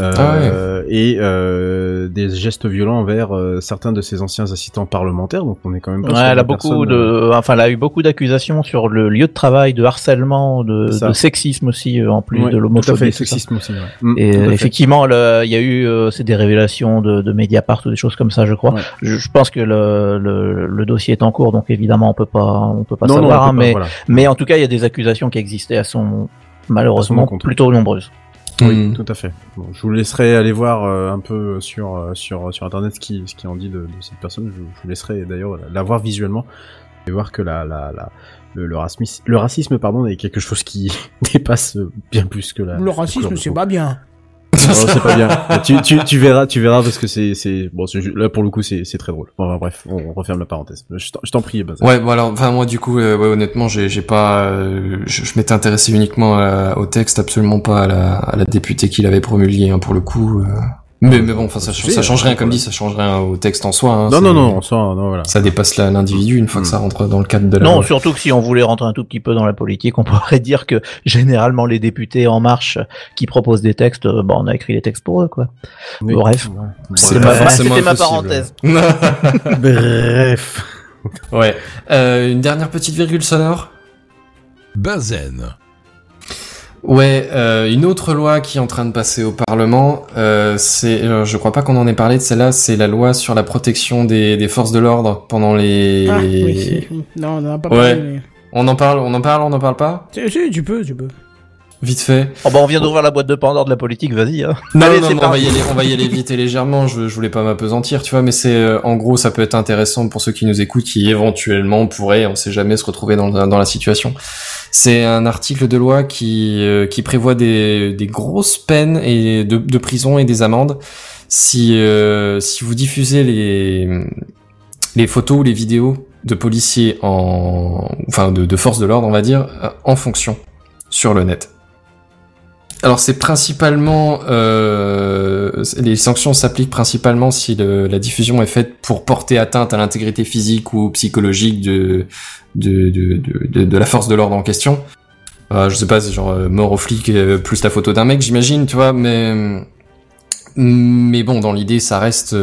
euh, Ah et euh, des gestes violents envers euh, certains de ses anciens assistants parlementaires, donc on est quand même pas Ouais, elle a beaucoup personne, de, enfin, elle a eu beaucoup d'accusations sur le lieu de travail, de harcèlement, de, de sexisme aussi, euh, en plus ouais, de Tout à l'homophobie. fait, sexisme aussi. Ouais. Mm, Et à fait. effectivement, il y a eu, euh, c'est des révélations de, de Mediapart ou des choses comme ça, je crois. Ouais. Je, je pense que le, le, le dossier est en cours, donc évidemment, on peut pas, on peut pas non, non, savoir. hein, pas, mais, voilà. mais en tout cas, il y a des accusations qui existaient, elles sont malheureusement plutôt nombreuses. Oui, Hmm. tout à fait. Bon, je vous laisserai aller voir euh, un peu sur euh, sur sur internet ce qui ce qui en dit de, de cette personne. Je, je vous laisserai d'ailleurs la voir visuellement et voir que la la, la le, le racisme le racisme pardon est quelque chose qui dépasse bien plus que la Le racisme, c'est pas bien. Non, c'est pas bien. tu, tu, tu verras, tu verras parce que c'est, c'est, bon, là pour le coup c'est, c'est très drôle. Bon, bah, bref, on, on referme la parenthèse. Je t'en, prie, Benzen. Ouais, bon alors, enfin moi du coup, euh, ouais, honnêtement, j'ai, j'ai pas, euh, je, je m'étais intéressé uniquement à- au texte, absolument pas à la, à la députée qui l'avait promulgué hein, pour le coup. euh. Mais, mais bon, enfin ça, ça change euh, rien, comme dit, ça change rien au texte en soi. Hein, Non, non, non, on sent, non, voilà. Ça dépasse l'individu une fois que Hmm. ça rentre dans le cadre de la Non, surtout que si on voulait rentrer un tout petit peu dans la politique, on pourrait dire que généralement les députés en marche qui proposent des textes, euh, bon, on a écrit les textes pour eux, quoi. Oui. Bref. Ouais. C'était pas ma, c'était ma parenthèse. Bref. ouais. Euh, une dernière petite virgule sonore? Bazen. Ouais, euh, une autre loi qui est en train de passer au Parlement, euh, c'est, euh, je crois pas qu'on en ait parlé de celle-là, c'est la loi sur la protection des, des forces de l'ordre pendant les. Ah, oui, si. Non, on en a pas Ouais. parlé. mais- On en parle, on en parle, on en parle pas? Si, si, tu peux, tu peux. Vite fait. Oh, bah, on vient d'ouvrir la boîte de Pandore de la politique, vas-y. Hein. Non, Allez, non, c'est non, on va y aller, on va y aller vite et légèrement. Je, je voulais pas m'apesantir, tu vois, mais c'est, euh, en gros, ça peut être intéressant pour ceux qui nous écoutent, qui éventuellement pourraient, on sait jamais, se retrouver dans, dans la situation. C'est un article de loi qui, euh, qui prévoit des, des grosses peines et de, de prison et des amendes si, euh, si vous diffusez les, les photos ou les vidéos de policiers en, enfin, de, de forces de l'ordre, on va dire, euh, en fonction sur le net. Alors c'est principalement euh, les sanctions s'appliquent principalement si la diffusion est faite pour porter atteinte à l'intégrité physique ou psychologique de la force de l'ordre en question. Euh, je sais pas, c'est genre euh, mort au flic plus la photo d'un mec, j'imagine, tu vois, mais mais bon, dans l'idée, ça reste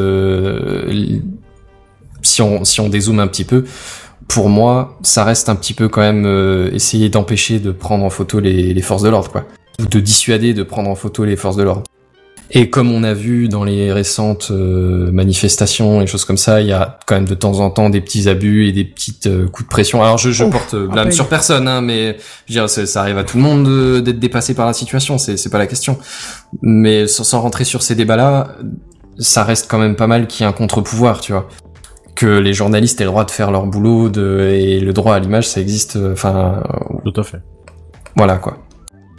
si on si dézoome un petit peu, pour moi, ça reste un petit peu quand même essayer d'empêcher de prendre en photo les forces de l'ordre, quoi ou de dissuader de prendre en photo les forces de l'ordre. Et comme on a vu dans les récentes euh, manifestations et choses comme ça, il y a quand même de temps en temps des petits abus et des petites euh, coups de pression. Alors je, je Ouf, porte euh, blâme sur personne, hein, mais je veux dire, ça arrive à tout le monde d'être dépassé par la situation, c'est c'est pas la question. Mais sans, sans rentrer sur ces débats-là, ça reste quand même pas mal qu'il y ait un contre-pouvoir, tu vois. Que les journalistes aient le droit de faire leur boulot de, et le droit à l'image, ça existe. Enfin, euh, Tout à fait. voilà quoi.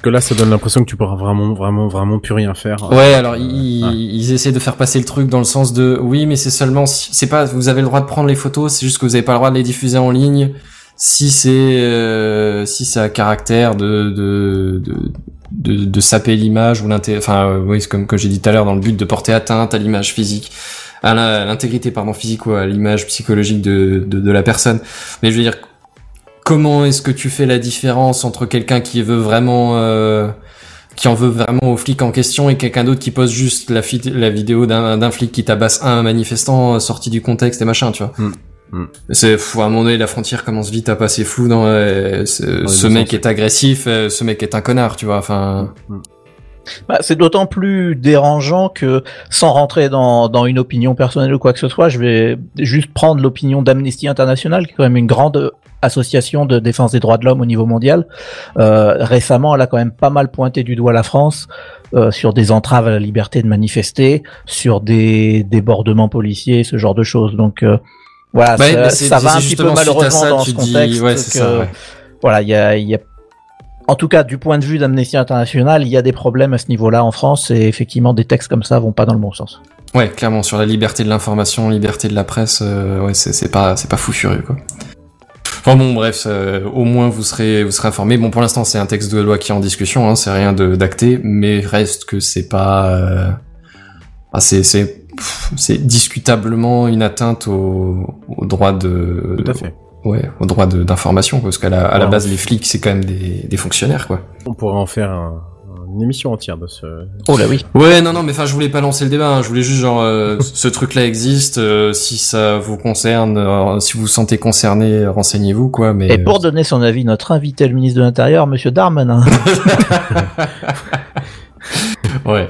Que là, ça donne l'impression que tu pourras vraiment, vraiment, vraiment plus rien faire. Ouais, alors Euh, ils, ouais. ils essaient de faire passer le truc dans le sens de oui, mais c'est seulement si, c'est pas vous avez le droit de prendre les photos, c'est juste que vous avez pas le droit de les diffuser en ligne si c'est euh, si ça a caractère de de de, de, de saper l'image ou l'inté enfin euh, oui, c'est comme que j'ai dit tout à l'heure dans le but de porter atteinte à l'image physique à l'intégrité pardon physique ou à l'image psychologique de, de de la personne. Mais je veux dire comment est-ce que tu fais la différence entre quelqu'un qui veut vraiment euh, qui en veut vraiment au flic en question et quelqu'un d'autre qui poste juste la, vidéo d'un flic qui tabasse un manifestant euh, sorti du contexte et machin, tu vois. Mm. Mm. C'est fou, à un moment donné, la frontière commence vite à passer floue dans euh, ce, mec sens. est agressif, euh, ce mec est un connard, tu vois. Enfin, Bah, c'est d'autant plus dérangeant que, sans rentrer dans, dans une opinion personnelle ou quoi que ce soit, je vais juste prendre l'opinion d'Amnesty International, qui est quand même une grande association de défense des droits de l'homme au niveau mondial. Euh, récemment, elle a quand même pas mal pointé du doigt la France euh, sur des entraves à la liberté de manifester, sur des débordements policiers, ce genre de choses. Donc euh, voilà, Ouais, ça, va un petit peu malheureusement ça, dans ce dis- contexte. ouais, c'est que, ça, ouais. Voilà, il y a, il y a en tout cas, du point de vue d'Amnesty International, il y a des problèmes à ce niveau-là en France et effectivement, des textes comme ça vont pas dans le bon sens. ouais, clairement sur la liberté de l'information, liberté de la presse, euh, ouais, c'est pas c'est pas fou furieux quoi. Enfin bon, bref, euh, au moins vous serez vous serez informés. Bon, pour l'instant, c'est un texte de loi qui est en discussion, hein, c'est rien de d'acté, mais reste que c'est pas. Euh... ah, c'est c'est discutablement une atteinte au, au droit de. Tout à fait. Ouais, au droit de- d'information, parce qu'à la, à base, les flics, c'est quand même des, des fonctionnaires, quoi. On pourrait en faire un- une émission entière de ce. Oh là oui. Ouais, non, non, mais enfin, je voulais pas lancer le débat. hein. Je voulais juste genre, euh, ce truc-là existe. euh, si ça vous concerne, euh, si vous vous sentez concerné, renseignez-vous, quoi. Mais Et pour donner son avis, notre invité, le ministre de l'Intérieur, Monsieur Darmanin. Ouais.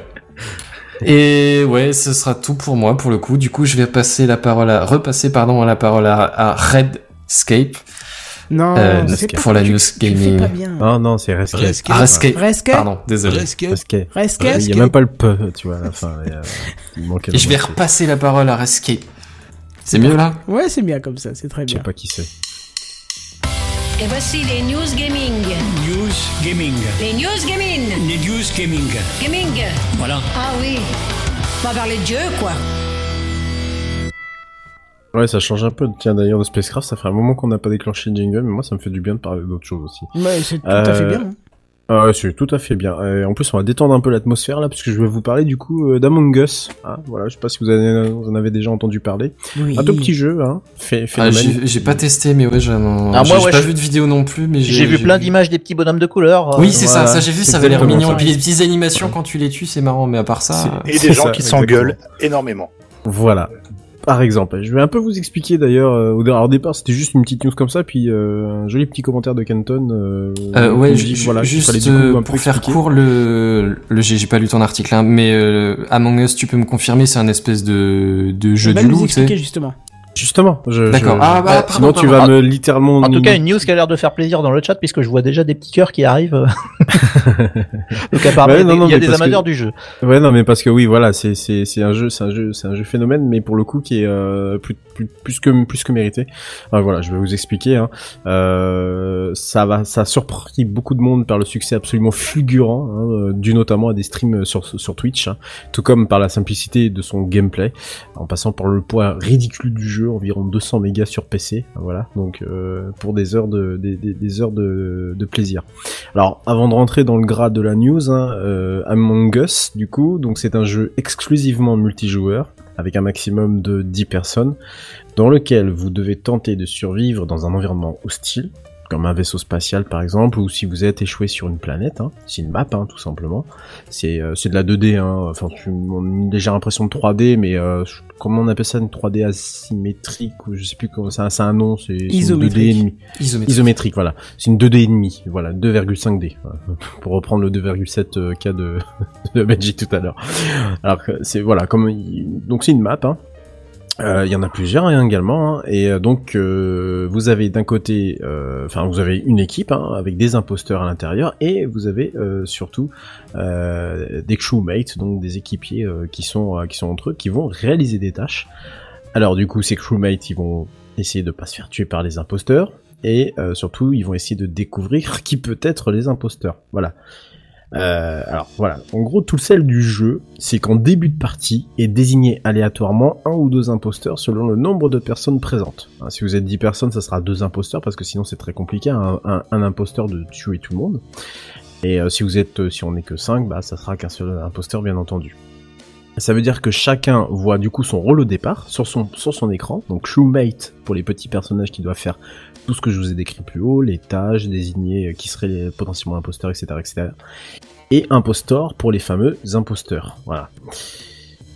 Et ouais, ce sera tout pour moi pour le coup. Du coup, je vais passer la parole à repasser pardon la parole à, à Redscape Non, euh, c'est pas- pour la news gaming. pas bien. Non, non, c'est Rescape. Rescape. Rescape. Rescape Pardon, désolé. Rescape. Rescape. Rescape Il y a même pas le peu, tu vois, à la fin. et, euh, il manquait Et je vais repasser la parole à Rescape. C'est mieux là? Ouais, c'est bien comme ça, c'est très Je sais bien. pas qui c'est. Et voici les news gaming. News Gaming. Les news gaming. Les News Gaming. Gaming. Voilà. Ah oui. On va parler de jeu, quoi. Ouais, ça change un peu. Tiens, d'ailleurs, de Spacecraft, ça fait un moment qu'on n'a pas déclenché le jingle, mais moi, ça me fait du bien de parler d'autres choses aussi. Ouais, c'est tout à fait Euh, bien. hein. Ah ouais, c'est tout à fait bien. Et en plus, on va détendre un peu l'atmosphère là, puisque je vais vous parler du coup euh, d'Among Us. Ah, voilà, je sais pas si vous, avez, vous en avez déjà entendu parler. Oui. Un tout petit jeu, hein. Fait, Ah, phénomène. J'ai j'ai pas testé, mais ouais, Ah, j'ai moi, j'ai ouais, pas je- vu de vidéo non plus, mais J'ai vu plein vu- d'images des petits bonhommes de couleur. euh, Oui, c'est ça, Voilà, ça j'ai vu, ça avait l'air mignon. Et puis les petites animations quand tu les tues, c'est marrant, mais à part ça. C'est- Et des gens ça, qui s'engueulent énormément. Voilà. Par exemple, je vais un peu vous expliquer d'ailleurs. euh, au départ, c'était juste une petite news comme ça, puis euh, un joli petit commentaire de Canton. Euh, Euh, ouais, dit, voilà, juste euh, pour faire expliquer. court, le, le j'ai pas lu ton article, hein, mais euh, Among Us, tu peux me confirmer, c'est un espèce de, de jeu du loup, tu sais. expliquer justement. Justement. je- D'accord. je- Ah, bah, pardon, sinon, tu pardon. vas me littéralement. En tout cas, une news qui a l'air de faire plaisir dans le chat, puisque je vois déjà des petits cœurs qui arrivent. Donc apparemment, Ouais, il y a non, des- non, il y a mais des parce amateurs que- du jeu. Ouais, non, mais parce que oui, voilà, c'est c'est c'est un jeu, c'est un jeu, c'est un jeu phénomène, mais pour le coup qui est euh, plus, plus plus que plus que mérité. Alors, voilà, je vais vous expliquer. Hein. Euh, ça va, ça a surpris beaucoup de monde par le succès absolument fulgurant, hein, euh, dû notamment à des streams sur sur Twitch, hein, tout comme par la simplicité de son gameplay, en passant par le poids ridicule du jeu, environ 200 mégas sur PC. Voilà, donc euh, pour des heures de des, heures de, de plaisir. Alors, avant de rentrer dans le gras de la news, hein, euh, Among Us, du coup, donc c'est un jeu exclusivement multijoueur, avec un maximum de 10 personnes, dans lequel vous devez tenter de survivre dans un environnement hostile, comme un vaisseau spatial par exemple, ou si vous êtes échoué sur une planète, hein, c'est une map hein, tout simplement. C'est euh, de la 2D, hein, enfin tu- on a une légère impression de 3D, mais euh, comment on appelle ça une 3D asymétrique ou je sais plus comment ça, c'est un nom, c'est une 2D Isométrique. Isométrique. Isométrique, voilà. C'est une 2D et demi, voilà, 2,5D. voilà. Pour reprendre le 2,7 euh, cas de, de Benji tout à l'heure. Alors c'est voilà, comme donc c'est une map. Hein. Euh, Il y en a plusieurs hein, également, hein. et euh, donc euh, vous avez d'un côté, enfin vous avez une équipe hein, avec des imposteurs à l'intérieur, et vous avez surtout des crewmates, donc des équipiers qui sont qui sont entre eux, qui vont réaliser des tâches. Alors du coup, ces crewmates, ils vont essayer de pas se faire tuer par les imposteurs, et surtout, ils vont essayer de découvrir qui peut être les imposteurs. Voilà. Euh, alors voilà, en gros tout le sel du jeu, c'est qu'en début de partie est désigné aléatoirement un ou deux imposteurs selon le nombre de personnes présentes. Hein, si vous êtes 10 personnes, ça sera deux imposteurs parce que sinon c'est très compliqué un, un- imposteur de tuer tout le monde. Et euh, si vous êtes, euh, si on n'est que 5, bah ça sera qu'un seul imposteur bien entendu. Ça veut dire que chacun voit du coup son rôle au départ sur son, sur son écran. Donc crewmate pour les petits personnages qui doivent faire tout ce que je vous ai décrit plus haut, les tâches, désigner euh, qui seraient les potentiellement imposteurs, etc., etc. Et impostor pour les fameux imposteurs. Voilà.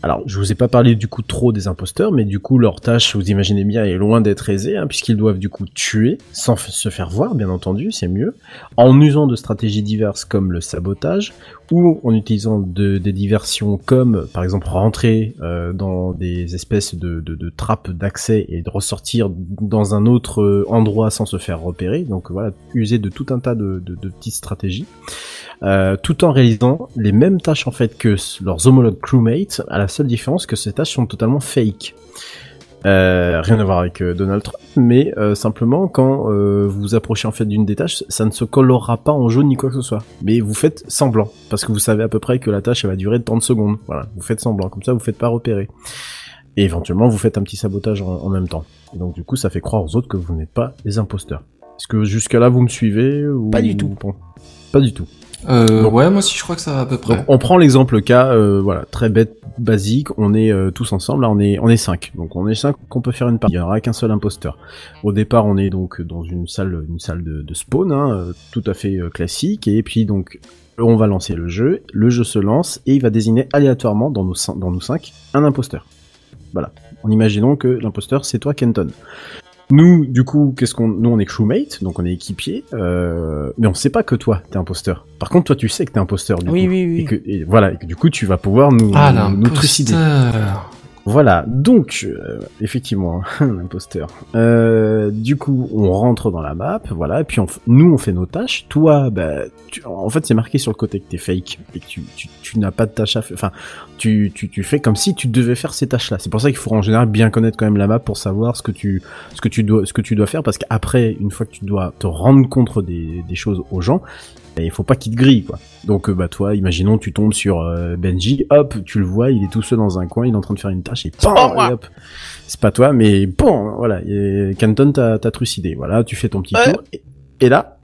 Alors, je vous ai pas parlé du coup trop des imposteurs, mais du coup leur tâche, vous imaginez bien, est loin d'être aisée, hein, puisqu'ils doivent du coup tuer, sans se faire voir, bien entendu, c'est mieux, en usant de stratégies diverses comme le sabotage, ou en utilisant de- des diversions comme, par exemple, rentrer euh, dans des espèces de, de, de trappes d'accès et de ressortir dans un autre euh, endroit sans se faire repérer. Donc voilà, user de tout un tas de petites stratégies. Euh, tout en réalisant les mêmes tâches en fait que leurs homologues crewmates, à la seule différence que ces tâches sont totalement fake. Euh, rien à voir avec euh, Donald Trump, mais euh, simplement quand euh, vous vous approchez en fait d'une des tâches, ça ne se colorera pas en jaune ni quoi que ce soit. Mais vous faites semblant, parce que vous savez à peu près que la tâche elle va durer 30 secondes. Voilà, vous faites semblant, comme ça vous faites pas repérer. Et éventuellement vous faites un petit sabotage en, en même temps. Et donc du coup ça fait croire aux autres que vous n'êtes pas les imposteurs. Est-ce que jusque là vous me suivez ou... Pas du tout. Bon, Pas du tout. Euh, ouais, moi aussi je crois que ça va à peu près. Donc on prend l'exemple cas, euh, voilà, très bête, basique. On est euh, tous ensemble, là on est on est cinq. Donc on est cinq, qu'on peut faire une partie. Il y aura qu'un seul imposteur. Au départ, on est donc dans une salle une salle de, de spawn, hein, tout à fait classique. Et puis donc on va lancer le jeu. Le jeu se lance et il va désigner aléatoirement dans nos dans nous cinq un imposteur. Voilà. En imaginant que l'imposteur c'est toi, Kenton. Nous, du coup, qu'est-ce qu'on, nous on est crewmate, donc on est équipier, euh, mais on sait pas que toi t'es imposteur. Par contre, toi tu sais que t'es imposteur. Du Oui, coup. oui, oui. Et que, et voilà, et que du coup tu vas pouvoir nous, Ah, nous, nous trucider. Voilà, donc euh, effectivement, l'imposteur. Euh, du coup, on rentre dans la map, voilà, et puis nous on fait nos tâches. Toi, bah, tu- en fait, c'est marqué sur le côté que t'es fake et que tu, n'as pas de tâches à faire. Enfin, tu, tu, fais comme si tu devais faire ces tâches-là. C'est pour ça qu'il faut en général bien connaître quand même la map pour savoir ce que tu, dois, faire, parce qu'après, une fois que tu dois te rendre compte des, choses aux gens, bah, il faut pas qu'ils te grillent, quoi. Donc, euh, bah, toi, imaginons, tu tombes sur euh, Benji, hop, tu le vois, il est tout seul dans un coin, il est en train de faire une tâche, et moi. et hop. C'est pas toi, mais bon, voilà, et Canton t'a trucidé, voilà, tu fais ton petit Ouais. tour, et, et là,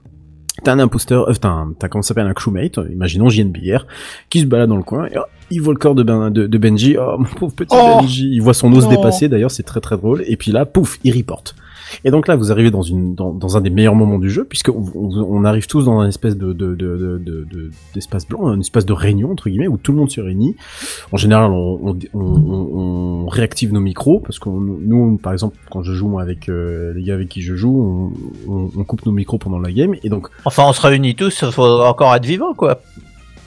t'as un imposteur, euh, t'as un, t'as comment ça s'appelle, un crewmate, imaginons JNBR, qui se balade dans le coin, et hop, il voit le corps de, ben, de, de Benji, oh, mon pauvre petit Oh. Benji, il voit son os dépasser, d'ailleurs, c'est très très drôle, et puis là, pouf, il reporte. Et donc là, vous arrivez dans une dans, un des meilleurs moments du jeu, puisque on, arrive tous dans un espèce de de de de- de- de- d'espace blanc, un espace de réunion entre guillemets où tout le monde se réunit. En général, on réactive nos micros parce que nous, par exemple, quand je joue moi, avec euh, les gars avec qui je joue, on, coupe nos micros pendant la game et donc Enfin, on se réunit tous, faut encore être vivant, quoi.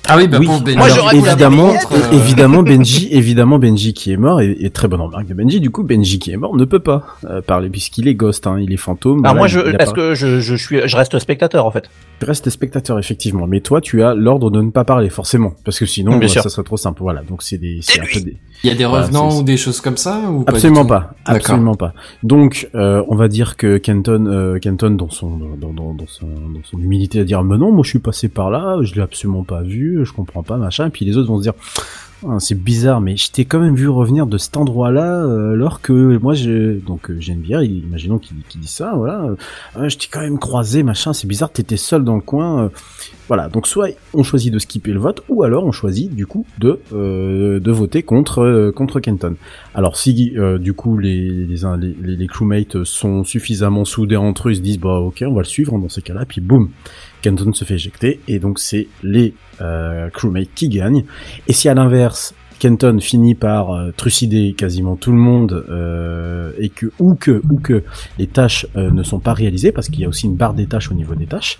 Ah oui, bah oui, pour Benji, Moi, alors, évidemment, euh, évidemment Benji, évidemment Benji qui est mort et, et très bonne remarque de Benji. Du coup, Benji qui est mort ne peut pas euh, parler puisqu'il est ghost, hein, il est fantôme. Alors voilà, moi, je, est-ce que je, je suis, je reste spectateur en fait. Tu restes spectateur effectivement, mais toi tu as l'ordre de ne pas parler forcément, parce que sinon Bien bah, sûr. ça serait trop simple. Voilà, donc c'est des, c'est un peu des... il y a des revenants ou des choses comme ça ou absolument pas, absolument pas. Donc euh, on va dire que Kenton, euh, Kenton dans son dans, dans, dans son dans son humilité à dire mais non, moi je suis passé par là, je l'ai absolument pas vu, je comprends pas machin. Et puis les autres vont se dire c'est bizarre, mais je t'ai quand même vu revenir de cet endroit-là, euh, alors que moi, je... donc euh, il- imaginons qu'il qu'il dit ça, voilà, euh, Ah, je t'ai quand même croisé, machin, c'est bizarre, t'étais seul dans le coin, euh, voilà. Donc soit on choisit de skipper le vote, ou alors on choisit du coup de de voter contre contre Kenton. Alors si du coup les les les crewmates sont suffisamment soudés entre eux, ils se disent bah ok, on va le suivre dans ces cas-là, puis boum, Kenton se fait éjecter et donc c'est les euh, crewmates qui gagnent. Et si à l'inverse, Kenton finit par euh, trucider quasiment tout le monde euh, et que ou que ou que les tâches euh, ne sont pas réalisées parce qu'il y a aussi une barre des tâches au niveau des tâches.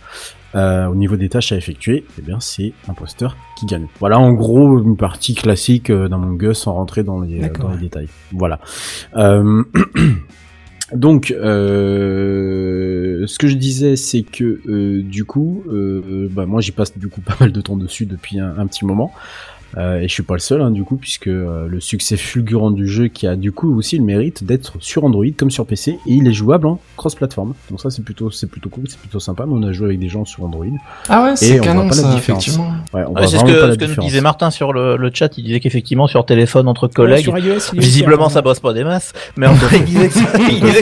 au niveau des tâches à effectuer, eh bien c'est l'imposteur qui gagne. Voilà en gros une partie classique d'un Us sans rentrer dans les, dans les détails. Voilà. Donc, euh, ce que je disais, c'est que euh, du coup, euh, bah, moi j'y passe du coup pas mal de temps dessus depuis un petit moment. Euh, et je suis pas le seul, hein, du coup, puisque euh, le succès fulgurant du jeu qui a du coup aussi le mérite d'être sur Android comme sur PC et il est jouable en cross-platform. Donc ça c'est plutôt c'est plutôt cool, c'est plutôt sympa. Mais on a joué avec des gens sur Android. Ah ouais, c'est on canon voit pas la ça, différence. effectivement. Ouais, on Ouais, voit c'est ce que, la ce que nous disait Martin sur le, le chat. Il disait qu'effectivement sur téléphone entre collègues, iOS, visiblement ça bosse pas des masses, mais en fait, il disait que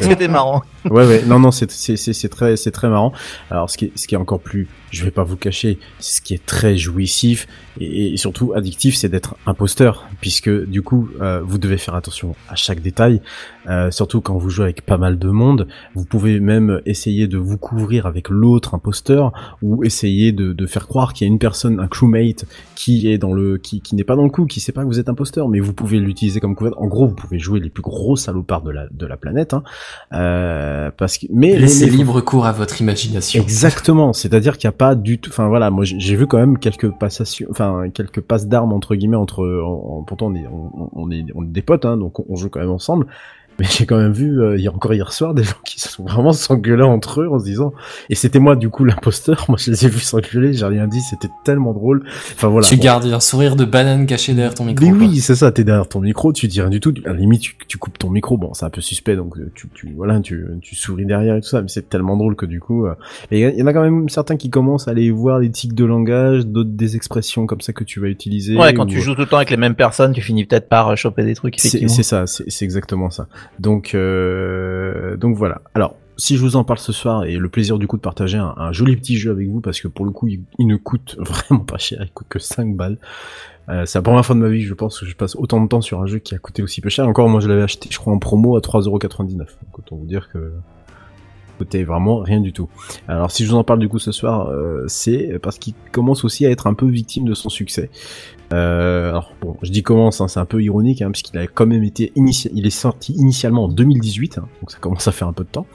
c'était- marrant. Ouais, ouais, non, non, c'est, c'est, c'est, c'est très, c'est très marrant. Alors, ce qui est, ce qui est encore plus, je vais pas vous cacher, ce qui est très jouissif et, et surtout addictif, c'est d'être imposteur, puisque du coup, euh, vous devez faire attention à chaque détail, euh, surtout quand vous jouez avec pas mal de monde. Vous pouvez même essayer de vous couvrir avec l'autre imposteur ou essayer de, de faire croire qu'il y a une personne, un crewmate, qui est dans le, qui, qui n'est pas dans le coup, qui sait pas que vous êtes imposteur, mais vous pouvez l'utiliser comme couverture. En gros, vous pouvez jouer les plus gros salopards de la, de la planète, hein. Euh, parce que, mais Laissez mais- mais- libre cours à votre imagination. Exactement, c'est-à-dire qu'il n'y a pas du tout. Enfin voilà, moi j'ai vu quand même quelques passations, enfin quelques passes d'armes entre guillemets entre. en- en- pourtant on est, on, est, on est des potes, hein, donc on, on joue quand même ensemble. Mais j'ai quand même vu, euh, il y a encore hier soir, des gens qui se sont vraiment s'engueuler entre eux en se disant. Et c'était moi du coup l'imposteur. Moi je les ai vus s'engueuler, j'ai rien dit. C'était tellement drôle. Enfin voilà. tu bon. gardes un sourire de banane caché derrière ton micro. Mais quoi. oui, c'est ça, t'es derrière ton micro, tu dis rien du tout, à la limite tu, tu coupes ton micro, bon c'est un peu suspect donc euh, tu, tu voilà tu, tu souris derrière et tout ça, mais c'est tellement drôle que du coup, euh, et il y en a quand même certains qui commencent à aller voir les tics de langage, d'autres des expressions comme ça que tu vas utiliser. Ouais, quand ou- tu joues tout le temps avec les mêmes personnes, tu finis peut-être par euh, choper des trucs, c'est ça, c'est exactement ça. Donc euh, donc voilà. Alors si je vous en parle ce soir et le plaisir du coup de partager un, joli petit jeu avec vous parce que pour le coup il, ne coûte vraiment pas cher, il coûte que 5 balles. Euh, c'est la première fois de ma vie je pense que je passe autant de temps sur un jeu qui a coûté aussi peu cher. Encore moi je l'avais acheté je crois en promo à 3,99€. Donc autant vous dire que coûtait vraiment rien du tout. Alors si je vous en parle du coup ce soir, euh, c'est parce qu'il commence aussi à être un peu victime de son succès. Euh, alors bon, je dis commence, hein, c'est un peu ironique, hein, puisqu'il a quand même été il est sorti initialement en 2018, hein, donc ça commence à faire un peu de temps.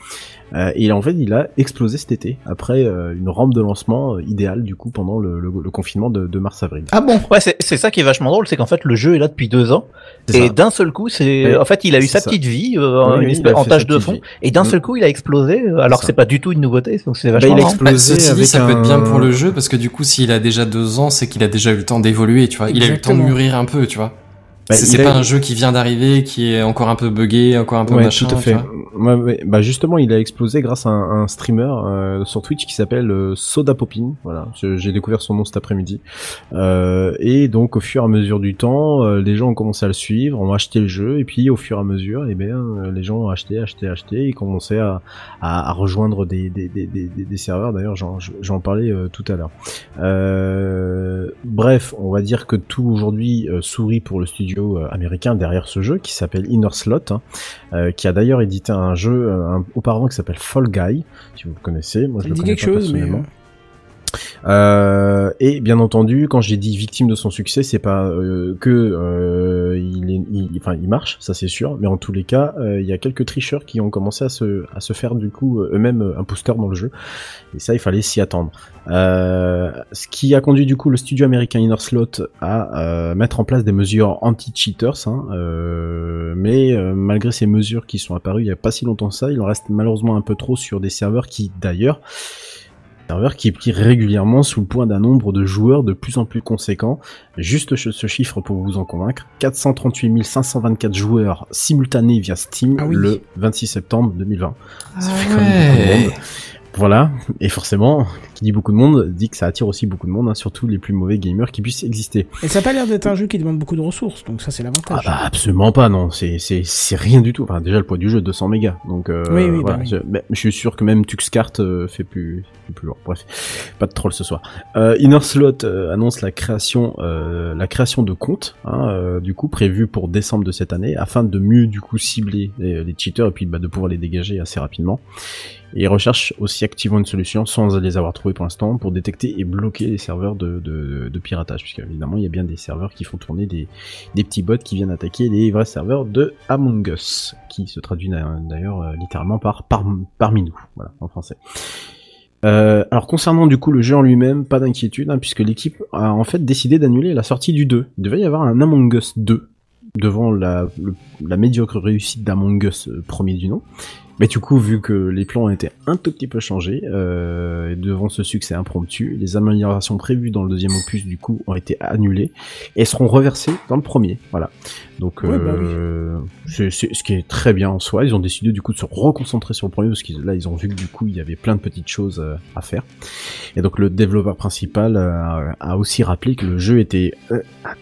Euh, et en fait, il a explosé cet été après euh, une rampe de lancement euh, idéale du coup pendant le, le- le confinement de, de mars-avril. Ah bon? Ouais, c'est c'est ça qui est vachement drôle, c'est qu'en fait le jeu est là depuis deux ans et d'un seul coup, c'est en fait il a eu sa ça. petite vie euh, espèce- a en tâche de fond vie. et d'un Mm. seul coup il a explosé euh, alors C'est que c'est ça. pas du tout une nouveauté, donc c'est Bah, vachement il a explosé Bah, ceci dit, ça peut être bien pour le jeu parce que du coup, s'il a déjà deux ans, c'est qu'il a déjà eu le temps d'évoluer, tu vois. Il a eu le temps de mûrir un peu, tu vois. Bah, c'est a- pas un jeu qui vient d'arriver, qui est encore un peu buggé, encore un peu Ouais, machin. tout à fait. vois. Ouais, ouais. Bah justement, il a explosé grâce à un, un streamer euh, sur Twitch qui s'appelle euh, Soda Popin. Voilà, j'ai découvert son nom cet après-midi. Euh, et donc au fur et à mesure du temps, euh, les gens ont commencé à le suivre, ont acheté le jeu, et puis au fur et à mesure, eh bien, les gens ont acheté, acheté, acheté, et commençaient à, à, à rejoindre des, des, des, des, des- des serveurs. D'ailleurs, j'en, j'en parlais euh, tout à l'heure. Euh, bref, on va dire que tout aujourd'hui sourit pour le studio euh, américain derrière ce jeu qui s'appelle Inner Slot, hein, euh, qui a d'ailleurs édité un jeu euh, un- auparavant qui s'appelle Fall Guy, si vous le connaissez. Moi, je Ça le dit connais quelque pas chose, mais. Euh, et bien entendu, quand j'ai dit victime de son succès, c'est pas euh, que euh, il, est, enfin il marche, ça c'est sûr, mais en tous les cas, euh, il y a quelques tricheurs qui ont commencé à se, à se faire du coup euh, eux-mêmes euh, un booster dans le jeu, et ça il fallait s'y attendre. Euh, ce qui a conduit du coup le studio américain Inner Slot à euh, mettre en place des mesures anti-cheaters, hein, euh, mais euh, malgré ces mesures qui sont apparues il y a pas si longtemps que ça, il en reste malheureusement un peu trop sur des serveurs qui d'ailleurs serveur qui est pris régulièrement sous le poing d'un nombre de joueurs de plus en plus conséquent. Juste ce chiffre pour vous en convaincre. 438 524 joueurs simultanés via Steam Ah oui. le 26 septembre 2020. Ça Ah quand même Voilà, et forcément, qui dit beaucoup de monde, dit que ça attire aussi beaucoup de monde, hein, surtout les plus mauvais gamers qui puissent exister. Et ça a pas l'air d'être un jeu qui demande beaucoup de ressources, donc ça c'est Ah l'avantage. bah absolument pas, non, c'est c'est c'est rien du tout. Enfin déjà le poids du jeu 200 mégas, donc euh, Oui, oui, bah oui. Je, mais je suis sûr que même Tuxkart euh, fait plus fait plus lourd. Bref, pas de troll ce soir. Euh, Inner Slot euh, annonce la création euh, la création de comptes, hein, euh, du coup prévu pour décembre de cette année, afin de mieux du coup cibler les, les cheaters et puis bah, de pouvoir les dégager assez rapidement. Et ils recherchent aussi activement une solution, sans les avoir trouvés pour l'instant, pour détecter et bloquer les serveurs de, piratage, puisque évidemment il y a bien des serveurs qui font tourner des, petits bots qui viennent attaquer les vrais serveurs de Among Us, qui se traduit d'a- d'ailleurs euh, littéralement par, par parmi nous, voilà, en français. Euh, alors concernant du coup le jeu en lui-même, pas d'inquiétude, hein, puisque l'équipe a en fait décidé d'annuler la sortie du 2. Il devait y avoir un Among Us 2 devant la médiocre réussite d'Among Us euh, premier du nom. Mais du coup, vu que les plans ont été un tout petit peu changés, euh, devant ce succès impromptu, les améliorations prévues dans le deuxième opus, du coup, ont été annulées et seront reversées dans le premier. Voilà. Donc, Ouais, bah euh, c'est ce qui est très bien en soi. Ils ont décidé du coup de se reconcentrer sur le premier parce que là, ils ont vu que du coup, il y avait plein de petites choses euh, à faire. Et donc, le développeur principal euh, a aussi rappelé que le jeu était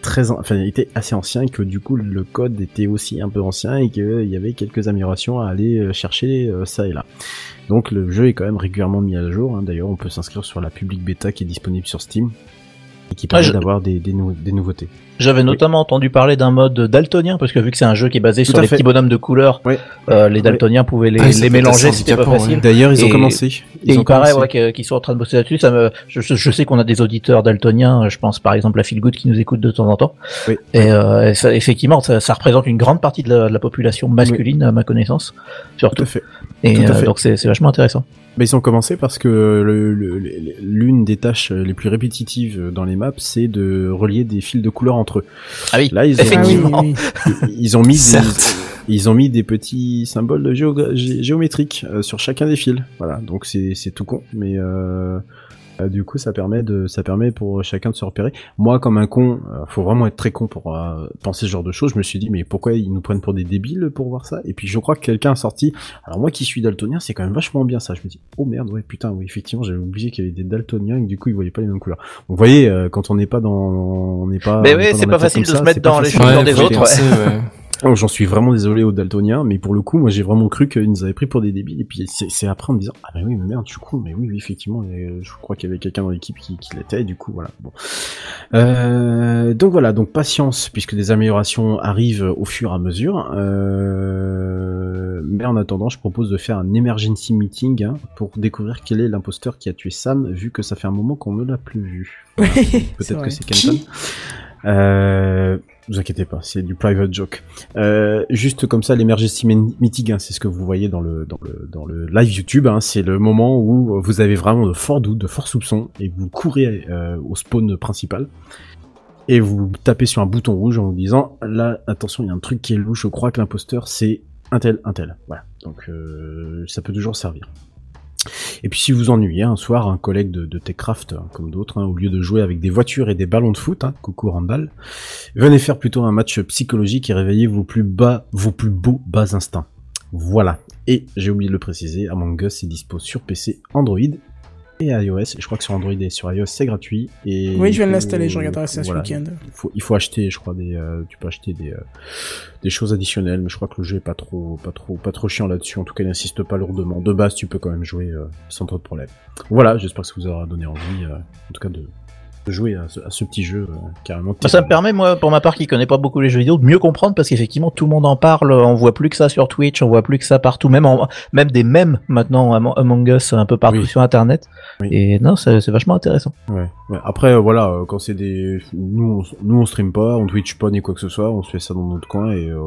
très, enfin, il était assez ancien et que du coup, le code était aussi un peu ancien et qu'il y avait quelques améliorations à aller chercher ça et là. Donc, le jeu est quand même régulièrement mis à jour. hein. D'ailleurs, on peut s'inscrire sur la public bêta qui est disponible sur Steam et qui permet je- d'avoir des, des, nou- des nouveautés. J'avais notamment entendu parler d'un mode daltonien parce que vu que c'est un jeu qui est basé Tout sur les fait. petits bonhommes de couleur, euh, les daltoniens pouvaient les, Ah, les mélanger, c'était pas facile. D'ailleurs, ils ont Et- commencé. Et il ont paraît commencé. ouais, qu'ils sont en train de bosser là-dessus. Ça me, je, je- sais qu'on a des auditeurs daltoniens. Je pense par exemple à Phil Good qui nous écoute de temps en temps. Oui. Et, euh, ça, effectivement, ça, ça représente une grande partie de la, de la population masculine, à ma connaissance, Tout surtout. à fait. Et tout à euh, donc c'est c'est vachement intéressant. Mais ils ont commencé parce que le- le- le- l'une des tâches les plus répétitives dans les maps, c'est de relier des fils de couleurs entre eux. Ah oui. Là, ils ont, Ah Effectivement. oui. ils ont mis des, ils ont mis des petits symboles gé- géométriques euh, sur chacun des fils. Voilà, donc c'est c'est tout con, mais euh, euh, du coup ça permet de ça permet pour chacun de se repérer. Moi, comme un con, euh, faut vraiment être très con pour euh, penser ce genre de choses. Je me suis dit mais pourquoi ils nous prennent pour des débiles pour voir ça? Et puis je crois que quelqu'un a sorti. Alors moi qui suis daltonien, c'est quand même vachement bien ça. Je me dis oh merde ouais putain oui effectivement j'avais oublié qu'il y avait des daltoniens et que du coup ils voyaient pas les mêmes couleurs. Donc vous voyez euh, quand on n'est pas dans on n'est pas Mais oui, c'est pas facile de se mettre dans les Ouais, des autres, penser, ouais. Alors, J'en suis vraiment désolé aux daltoniens, mais pour le coup, moi j'ai vraiment cru qu'ils nous avaient pris pour des débiles. Et puis c'est après en me disant ah mais oui mais merde, je suis con, mais oui, oui effectivement, euh, je crois qu'il y avait quelqu'un dans l'équipe qui, qui l'était. Et du coup voilà. Bon. Euh, donc voilà, donc patience puisque des améliorations arrivent au fur et à mesure. Euh, mais en attendant, je propose de faire un emergency meeting hein, pour découvrir quel est l'imposteur qui a tué Sam, vu que ça fait un moment qu'on ne l'a plus vu. Voilà. Peut-être que c'est Kenton. Euh, vous inquiétez pas, c'est du private joke. Euh, juste comme ça, l'emergency meeting, hein, c'est ce que vous voyez dans le live YouTube. Hein, c'est le moment où vous avez vraiment de forts doutes, de forts soupçons, et vous courez euh, au spawn principal et vous tapez sur un bouton rouge en vous disant là, attention, il y a un truc qui est louche. Je crois que l'imposteur c'est un tel, un tel. Voilà. Donc euh, ça peut toujours servir. Et puis si vous ennuyez un soir, un collègue de, de Techcraft, hein, comme d'autres, hein, au lieu de jouer avec des voitures et des ballons de foot, hein, coucou Randall, venez faire plutôt un match psychologique et réveiller vos plus bas, vos plus beaux bas instincts. Voilà. Et j'ai oublié de le préciser, Among Us est dispo sur PC, Android et iOS. Et je crois que sur Android et sur iOS c'est gratuit. Et Oui, je viens de l'installer, je regarderai ça ce week-end. Il faut, il faut acheter, je crois, des, euh, tu peux acheter des, euh, des choses additionnelles, mais je crois que le jeu est pas trop, pas trop, pas trop chiant là-dessus. En tout cas, il n'insiste pas lourdement. De base, tu peux quand même jouer euh, sans trop de problème. Voilà, j'espère que ça vous aura donné envie, euh, en tout cas, de, de jouer à ce, à ce petit jeu euh, carrément. Ça me permet, moi, pour ma part, qui connais pas beaucoup les jeux vidéo, de mieux comprendre parce qu'effectivement, tout le monde en parle. On voit plus que ça sur Twitch, on voit plus que ça partout, même en, même des mèmes maintenant Am- Among Us un peu partout Oui. sur Internet. Oui. Et non, c'est vachement intéressant. Ouais. Après, voilà, euh, quand c'est des, nous, on, nous, on stream pas, on Twitch pas ni quoi que ce soit, on se fait ça dans notre coin et euh,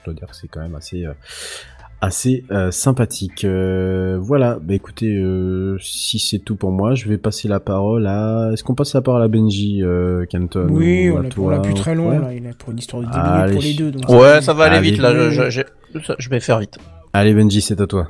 je dois dire que c'est quand même assez, euh, assez euh, sympathique. Euh, voilà. Bah écoutez, euh, si c'est tout pour moi, je vais passer la parole à. Est-ce qu'on passe la parole à Benji, euh, Kenton Oui, ou on à l'a toi on l'a plus très long, Ouais. là. Il a pour une histoire de 10 Allez. minutes pour les deux. Donc Ouais, ça va aller Allez. vite là. Oui, Je, oui. je, je- je vais faire vite. Allez Benji, c'est à toi.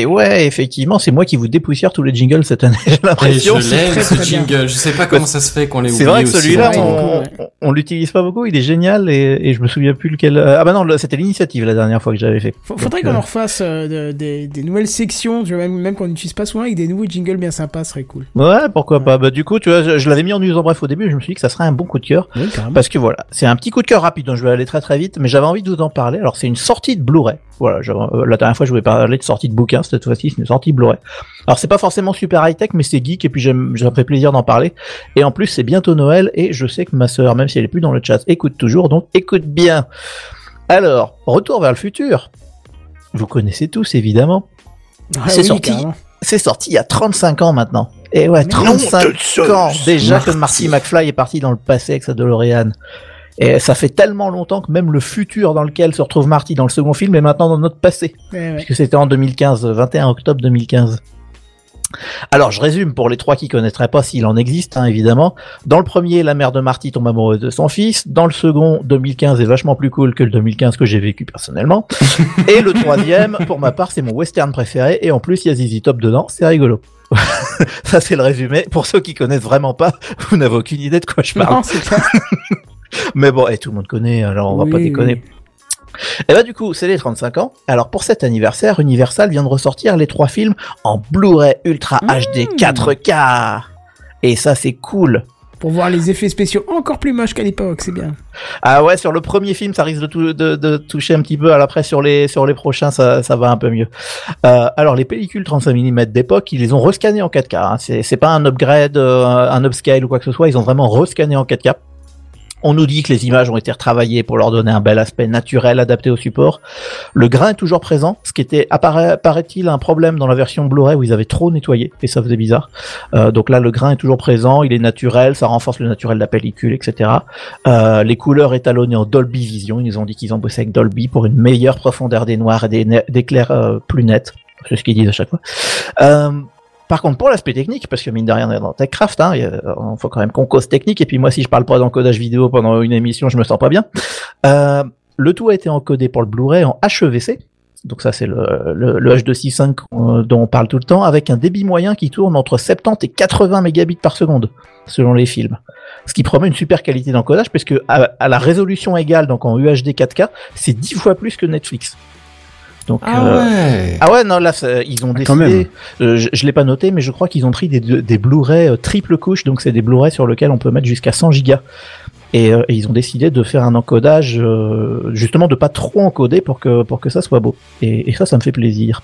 Et ouais, effectivement, c'est moi qui vous dépoussière tous les jingles cette année. J'ai l'impression. je l'aime ce très bien. jingle. Je sais pas comment ça se fait qu'on l'ait oublié C'est vrai que celui-là, on, on, on l'utilise pas beaucoup. Il est génial et, et je me souviens plus lequel. euh, Ah bah non, c'était l'initiative la dernière fois que j'avais fait. Faudrait qu'on euh, en refasse euh, de- des, des nouvelles sections, même, même qu'on n'utilise pas souvent, avec des nouveaux jingles bien sympas, ce serait cool. Ouais, pourquoi Ouais. pas. Bah du coup, tu vois, je, je l'avais mis en news en bref au début. Je me suis dit que ça serait un bon coup de cœur. Oui, carrément. Parce que voilà, c'est un petit coup de cœur rapide, donc je vais aller très très vite, mais j'avais envie de vous en parler. Alors c'est une sortie de Blu-ray. Voilà, euh, la dernière fois je voulais parler de sortie de bouquin, cette fois-ci c'est une sortie Blu-ray. Alors c'est pas forcément super high-tech, mais c'est geek et puis j'aime, ça me fait plaisir d'en parler. Et en plus c'est bientôt Noël et je sais que ma sœur, même si elle est plus dans le chat, écoute toujours, donc écoute bien. Alors, retour vers le futur. Vous connaissez tous évidemment. Ah c'est oui, sorti. C'est sorti il y a 35 ans maintenant. Et ouais, Mais 35 nom de ans déjà que Marty. Marty McFly est parti dans le passé avec sa DeLorean. Et ça fait tellement longtemps que même le futur dans lequel se retrouve Marty dans le second film est maintenant dans notre passé. Ouais, ouais. Puisque c'était en 2015, 21 octobre 2015. Alors, je résume pour les trois qui connaîtraient pas s'il en existe, hein, évidemment. Dans le premier, la mère de Marty tombe amoureuse de son fils. Dans le second, 2015 est vachement plus cool que le 2015 que j'ai vécu personnellement. et le troisième, pour ma part, c'est mon western préféré. Et en plus, il y a ZZ Top dedans. C'est rigolo. Ça, c'est le résumé. Pour ceux qui connaissent vraiment pas, vous n'avez aucune idée de quoi je parle. Non. Mais bon, et tout le monde connaît, alors on va pas déconner. oui. Et bah du coup, c'est les 35 ans. Alors pour cet anniversaire, Universal vient de ressortir les trois films en Blu-ray Ultra Mmh. HD 4K. Et ça c'est cool. Pour voir les effets spéciaux encore plus moches qu'à l'époque, c'est bien. Ah ouais, sur le premier film, ça risque de, tou- de, de toucher un petit peu. Alors après, sur les, sur les prochains, ça, ça va un peu mieux. Euh, alors les pellicules 35 mm d'époque, ils les ont rescannées en 4K. hein. C'est, c'est pas un upgrade, euh, un upscale ou quoi que ce soit. Ils ont vraiment rescanné en 4K. On nous dit que les images ont été retravaillées pour leur donner un bel aspect naturel adapté au support. Le grain est toujours présent, ce qui était apparaît, paraît-il un problème dans la version Blu-ray où ils avaient trop nettoyé et ça faisait bizarre. Euh, donc là, le grain est toujours présent, il est naturel, ça renforce le naturel de la pellicule, etc. Euh, les couleurs étalonnées en Dolby Vision, ils nous ont dit qu'ils ont bossé avec Dolby pour une meilleure profondeur des noirs et des, clairs euh, plus nets. C'est ce qu'ils disent à chaque fois. Par contre, pour l'aspect technique, parce que mine de rien, on est dans TechCraft, hein, il faut quand même qu'on cause technique, et puis moi, si je parle pas d'encodage vidéo pendant une émission, je me sens pas bien. Euh, le tout a été encodé pour le Blu-ray en HEVC, Donc ça c'est le, le, le H265 euh, dont on parle tout le temps, avec un débit moyen qui tourne entre 70 et 80 mégabits par seconde, selon les films. Ce qui promet une super qualité d'encodage, parce que à, à la résolution égale, donc en UHD 4K, c'est 10 fois plus que Netflix. Donc, Ah euh, ouais. ah ouais, non, là, ils ont Ah, quand décidé. euh, je je l'ai pas noté, mais je crois qu'ils ont pris des, des Blu-ray euh, triple couche, donc c'est des Blu-ray sur lesquels on peut mettre jusqu'à 100 gigas. Et, euh, et ils ont décidé de faire un encodage, euh, justement, de pas trop encoder pour que pour que ça soit beau. Et, et ça, ça me fait plaisir.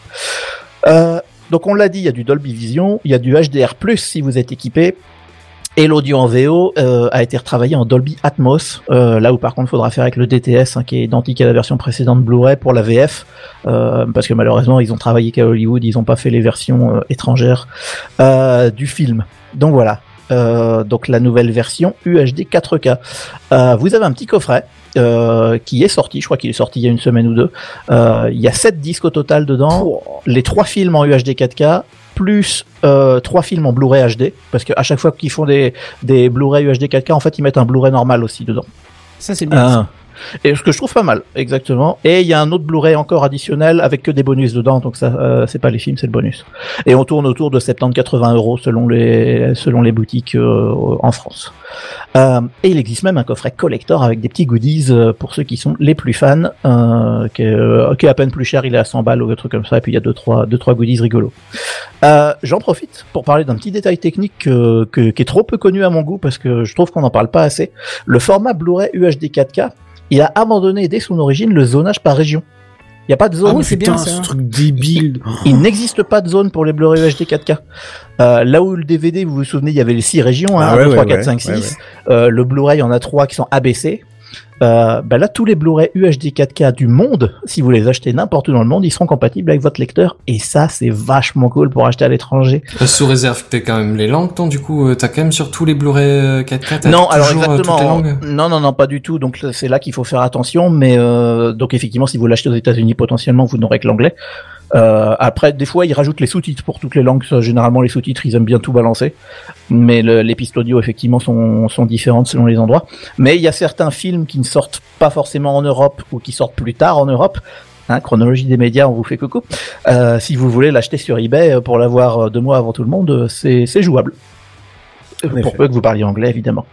Euh, donc on l'a dit, il y a du Dolby Vision, il y a du HDR+ si vous êtes équipé. Et l'audio en VO euh, a été retravaillé en Dolby Atmos, euh, là où par contre il faudra faire avec le DTS, hein, qui est identique à la version précédente Blu-ray pour la VF, euh, parce que malheureusement ils ont travaillé qu'à Hollywood, ils n'ont pas fait les versions étrangères du film. Donc voilà, Euh, donc la nouvelle version UHD 4K. Euh, vous avez un petit coffret. euh, qui est sorti, je crois qu'il est sorti il y a une semaine ou deux. Euh, il y a 7 disques au total dedans, les trois films en UHD 4K, plus euh, trois films en Blu-ray HD, parce qu'à chaque fois qu'ils font des, des Blu-ray UHD 4K, en fait, ils mettent un Blu-ray normal aussi dedans. Ça, c'est bien. ça. Et ce que je trouve pas mal, exactement. Et il y a un autre Blu-ray encore additionnel avec que des bonus dedans, donc ça, euh, c'est pas les films, c'est le bonus. Et on tourne autour de 70-80 euros selon les selon les boutiques euh, en France. Euh, et il existe même un coffret collector avec des petits goodies euh, pour ceux qui sont les plus fans, euh, qui, est, euh, qui est à peine plus cher, il est à 100 balles ou un truc comme ça. Et puis il y a deux trois deux trois goodies rigolos. J'en profite pour parler d'un petit détail technique que- que- qui est trop peu connu à mon goût parce que je trouve qu'on n'en parle pas assez. Le format Blu-ray UHD 4K, il a abandonné dès son origine le zonage par région. Il n'y a pas de zone. Ah oui, c'est bien, Putain, ça. ce truc débile. Il n'existe pas de zone pour les Blu-ray UHD 4K. Euh, là où le DVD, vous vous souvenez, il y avait les 6 régions, hein, Ah ouais, 1, 2, 3, ouais, 4, ouais, 5, 6. ouais, ouais. Euh, le Blu-ray, il y en a 3 qui sont ABC. Euh, bah là, tous les Blu-ray UHD 4K du monde, si vous les achetez n'importe où dans le monde, ils seront compatibles avec votre lecteur. Et ça, c'est vachement cool pour acheter à l'étranger. Euh, Sous réserve que t'aies quand même les langues, toi, du coup, euh, t'as quand même sur tous les Blu-ray euh, 4K, t'as Non, alors toujours, euh, toutes les exactement. langues? Non, non, non, pas du tout. Donc c'est là qu'il faut faire attention. Mais euh, donc effectivement, si vous l'achetez aux États-Unis, potentiellement, vous n'aurez que l'anglais. Euh, après, des fois, ils rajoutent les sous-titres pour toutes les langues. Généralement, les sous-titres, ils aiment bien tout balancer. Mais le- les pistes audio, effectivement, sont, sont différentes selon les endroits. Mais il y a certains films qui ne sortent pas forcément en Europe ou qui sortent plus tard en Europe. Hein, chronologie des médias, on vous fait coucou. Euh, si vous voulez l'acheter sur eBay euh, pour l'avoir euh, deux mois avant tout le monde, c'est jouable. En Pour effet. peu que vous parliez anglais, évidemment.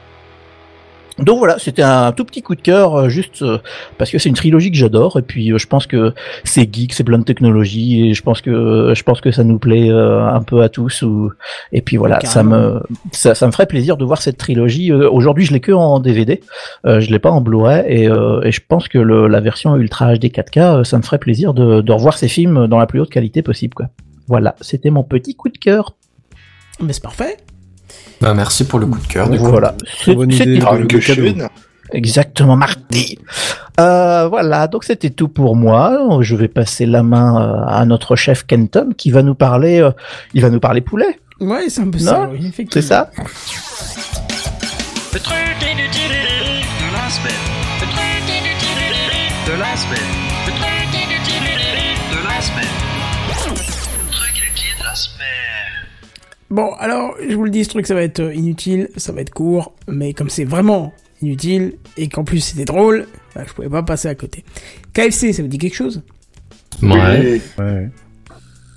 Donc voilà, c'était un tout petit coup de cœur, euh, juste euh, parce que c'est une trilogie que j'adore, et puis euh, je pense que c'est geek, c'est plein de technologie, et je pense que je pense que ça nous plaît un peu à tous. Ou... Et puis voilà, ça me ça, ça me ferait plaisir de voir cette trilogie. Aujourd'hui, je l'ai que en DVD, je l'ai pas en Blu-ray, et, et je pense que le, la version Ultra HD 4K, euh, ça me ferait plaisir de, de revoir ces films dans la plus haute qualité possible. Quoi. Voilà, c'était mon petit coup de cœur. Mais c'est parfait. Bah, merci pour le coup de cœur, du. Voilà, C'est- idée. que cadeau. schön. Exactement, Marty. Euh, voilà, donc c'était tout pour moi. Je vais passer la main euh, à notre chef Kenton qui va nous parler. euh, il va nous parler poulet, Ouais, c'est un peu Non, ça, oui, effectivement. c'est ça Le truc inutile de la semaine. Le truc inutile de la semaine. Bon, alors, je vous le dis, ce truc, ça va être euh, inutile, ça va être court, mais comme c'est vraiment inutile, et qu'en plus c'était drôle, bah, je pouvais pas passer à côté. KFC, ça vous dit quelque chose? Ouais. Ouais, ouais.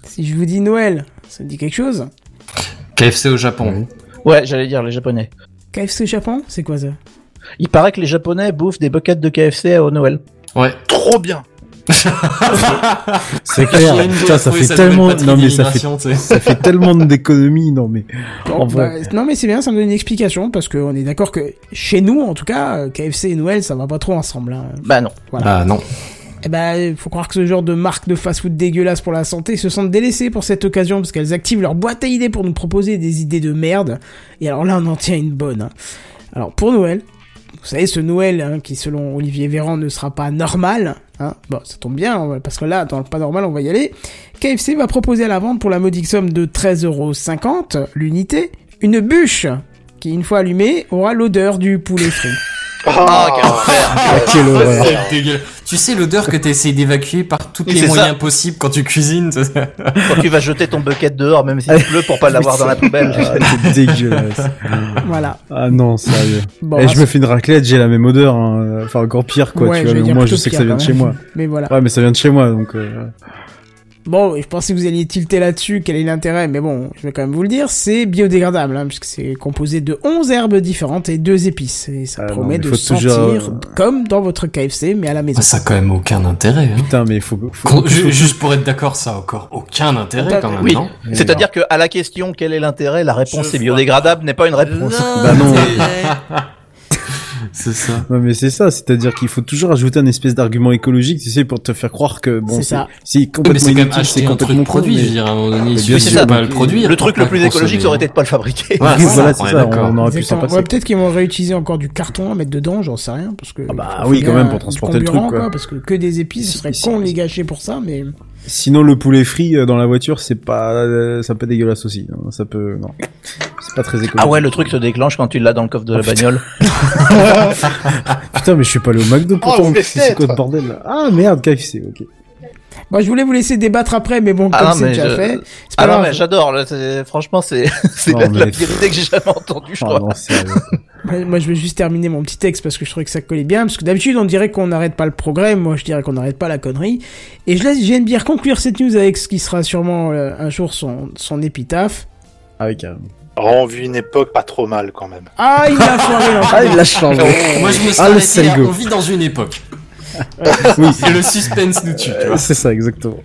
Si je vous dis Noël, ça vous dit quelque chose? KFC au Japon. Ouais, j'allais dire les Japonais. KFC Japon, c'est quoi ça? Il paraît que les Japonais bouffent des buckets de KFC au Noël. Ouais. Trop bien. C'est clair. Putain, ça fait tellement, non mais ça fait, ça fait tellement d'économies, non mais. Bon, En vrai. bah, Non mais c'est bien, ça me donne une explication, parce qu'on est d'accord que chez nous, en tout cas, euh, KFC et Noël, ça va pas trop ensemble. Hein. Bah non. Ah non. Eh ben, faut croire que ce genre de marques de fast-food dégueulasses pour la santé se sentent délaissées pour cette occasion parce qu'elles activent leur boîte à idées pour nous proposer des idées de merde. Et alors là, on en tient une bonne. hein. Alors pour Noël, vous savez ce Noël hein, qui selon Olivier Véran ne sera pas normal. Hein bon, ça tombe bien parce que là, dans le pas normal, on va y aller. KFC va proposer à la vente pour la modique somme de 13,50€ l'unité une bûche qui, une fois allumée, aura l'odeur du poulet frit. Ah, quel enfer. Ah, dégueulasse. Tu Tu sais l'odeur que t'essayes d'évacuer par tous Oui, les moyens ça. possibles quand tu cuisines. Quand tu vas jeter ton bucket dehors, même s'il pleut, pour pas l'avoir dans la poubelle. Ah, c'est dégueulasse. Voilà. Ah non, sérieux. Bon, Et ah, je me fais une raclette, j'ai la même odeur. hein. Enfin, encore pire, quoi. Ouais, tu vois, mais moi, je sais que ça vient de chez moi. Mais voilà. Ouais, mais ça vient de chez moi, donc. euh, Bon, je pensais que vous alliez tilter là-dessus, quel est l'intérêt, mais bon, je vais quand même vous le dire, c'est biodégradable, hein, puisque c'est composé de 11 herbes différentes et 2 épices, et ça Ah non, promet de sentir toujours, euh, comme dans votre KFC, mais à la maison. Ça a quand même aucun intérêt. Hein. Putain, mais il faut. faut- Juste pour être d'accord, ça a encore aucun intérêt quand même, Oui, non? C'est-à-dire que à la question quel est l'intérêt, la réponse est biodégradable n'est pas une réponse. Bah non. C'est ça. Non, mais c'est ça, c'est-à-dire qu'il faut toujours ajouter un espèce d'argument écologique, tu sais, pour te faire croire que bon, C'est c'est ça. c'est Mais complètement même inutile, c'est un truc complètement con, produit, mais- je veux dire, à un moment donné, il Mais suffit bien de sûr, pas donc, le produire. Le truc le plus écologique, ça aurait été de pas le fabriquer. Voilà, ça, c'est ça, on aurait pu s'en passer. Peut-être qu'ils vont réutiliser encore du carton à mettre dedans, j'en sais rien, parce que. Ah bah oui, quand même, pour transporter le truc. Parce que que des épices, ce serait con de les gâcher pour ça, mais. Sinon, le poulet frit euh, dans la voiture, c'est pas, euh, ça peut dégueulasse aussi. hein. Ça peut, non. C'est pas très écologique. Ah ouais, le truc se déclenche quand tu l'as dans le coffre de la bagnole. Putain, mais je suis pas allé au McDo Oh, pourtant. mais c'est quoi peut-être. bordel là Ah merde, KFC, ok. Moi, je voulais vous laisser débattre après, mais bon, Ah comme non, c'est déjà je- fait. C'est pas Ah non, mais j'adore. Franchement, c'est la, la mais- pire idée que j'ai jamais entendue, je Ah crois. non, sérieux. Moi, je vais juste terminer mon petit texte parce que je trouvais que ça collait bien. Parce que d'habitude, on dirait qu'on n'arrête pas le progrès. Moi, je dirais qu'on n'arrête pas la connerie. Et je laisse J'aime bien conclure cette news avec ce qui sera sûrement euh, un jour son, son épitaphe. Ah carrément. Oh, on vit une époque pas trop mal quand même. Ah, il a foiré l'enfant. Ah, il l'a changé. Moi, je me suis Ah, arrêté on vit dans une époque. Oui, Et le suspense nous tue, c'est ça, exactement.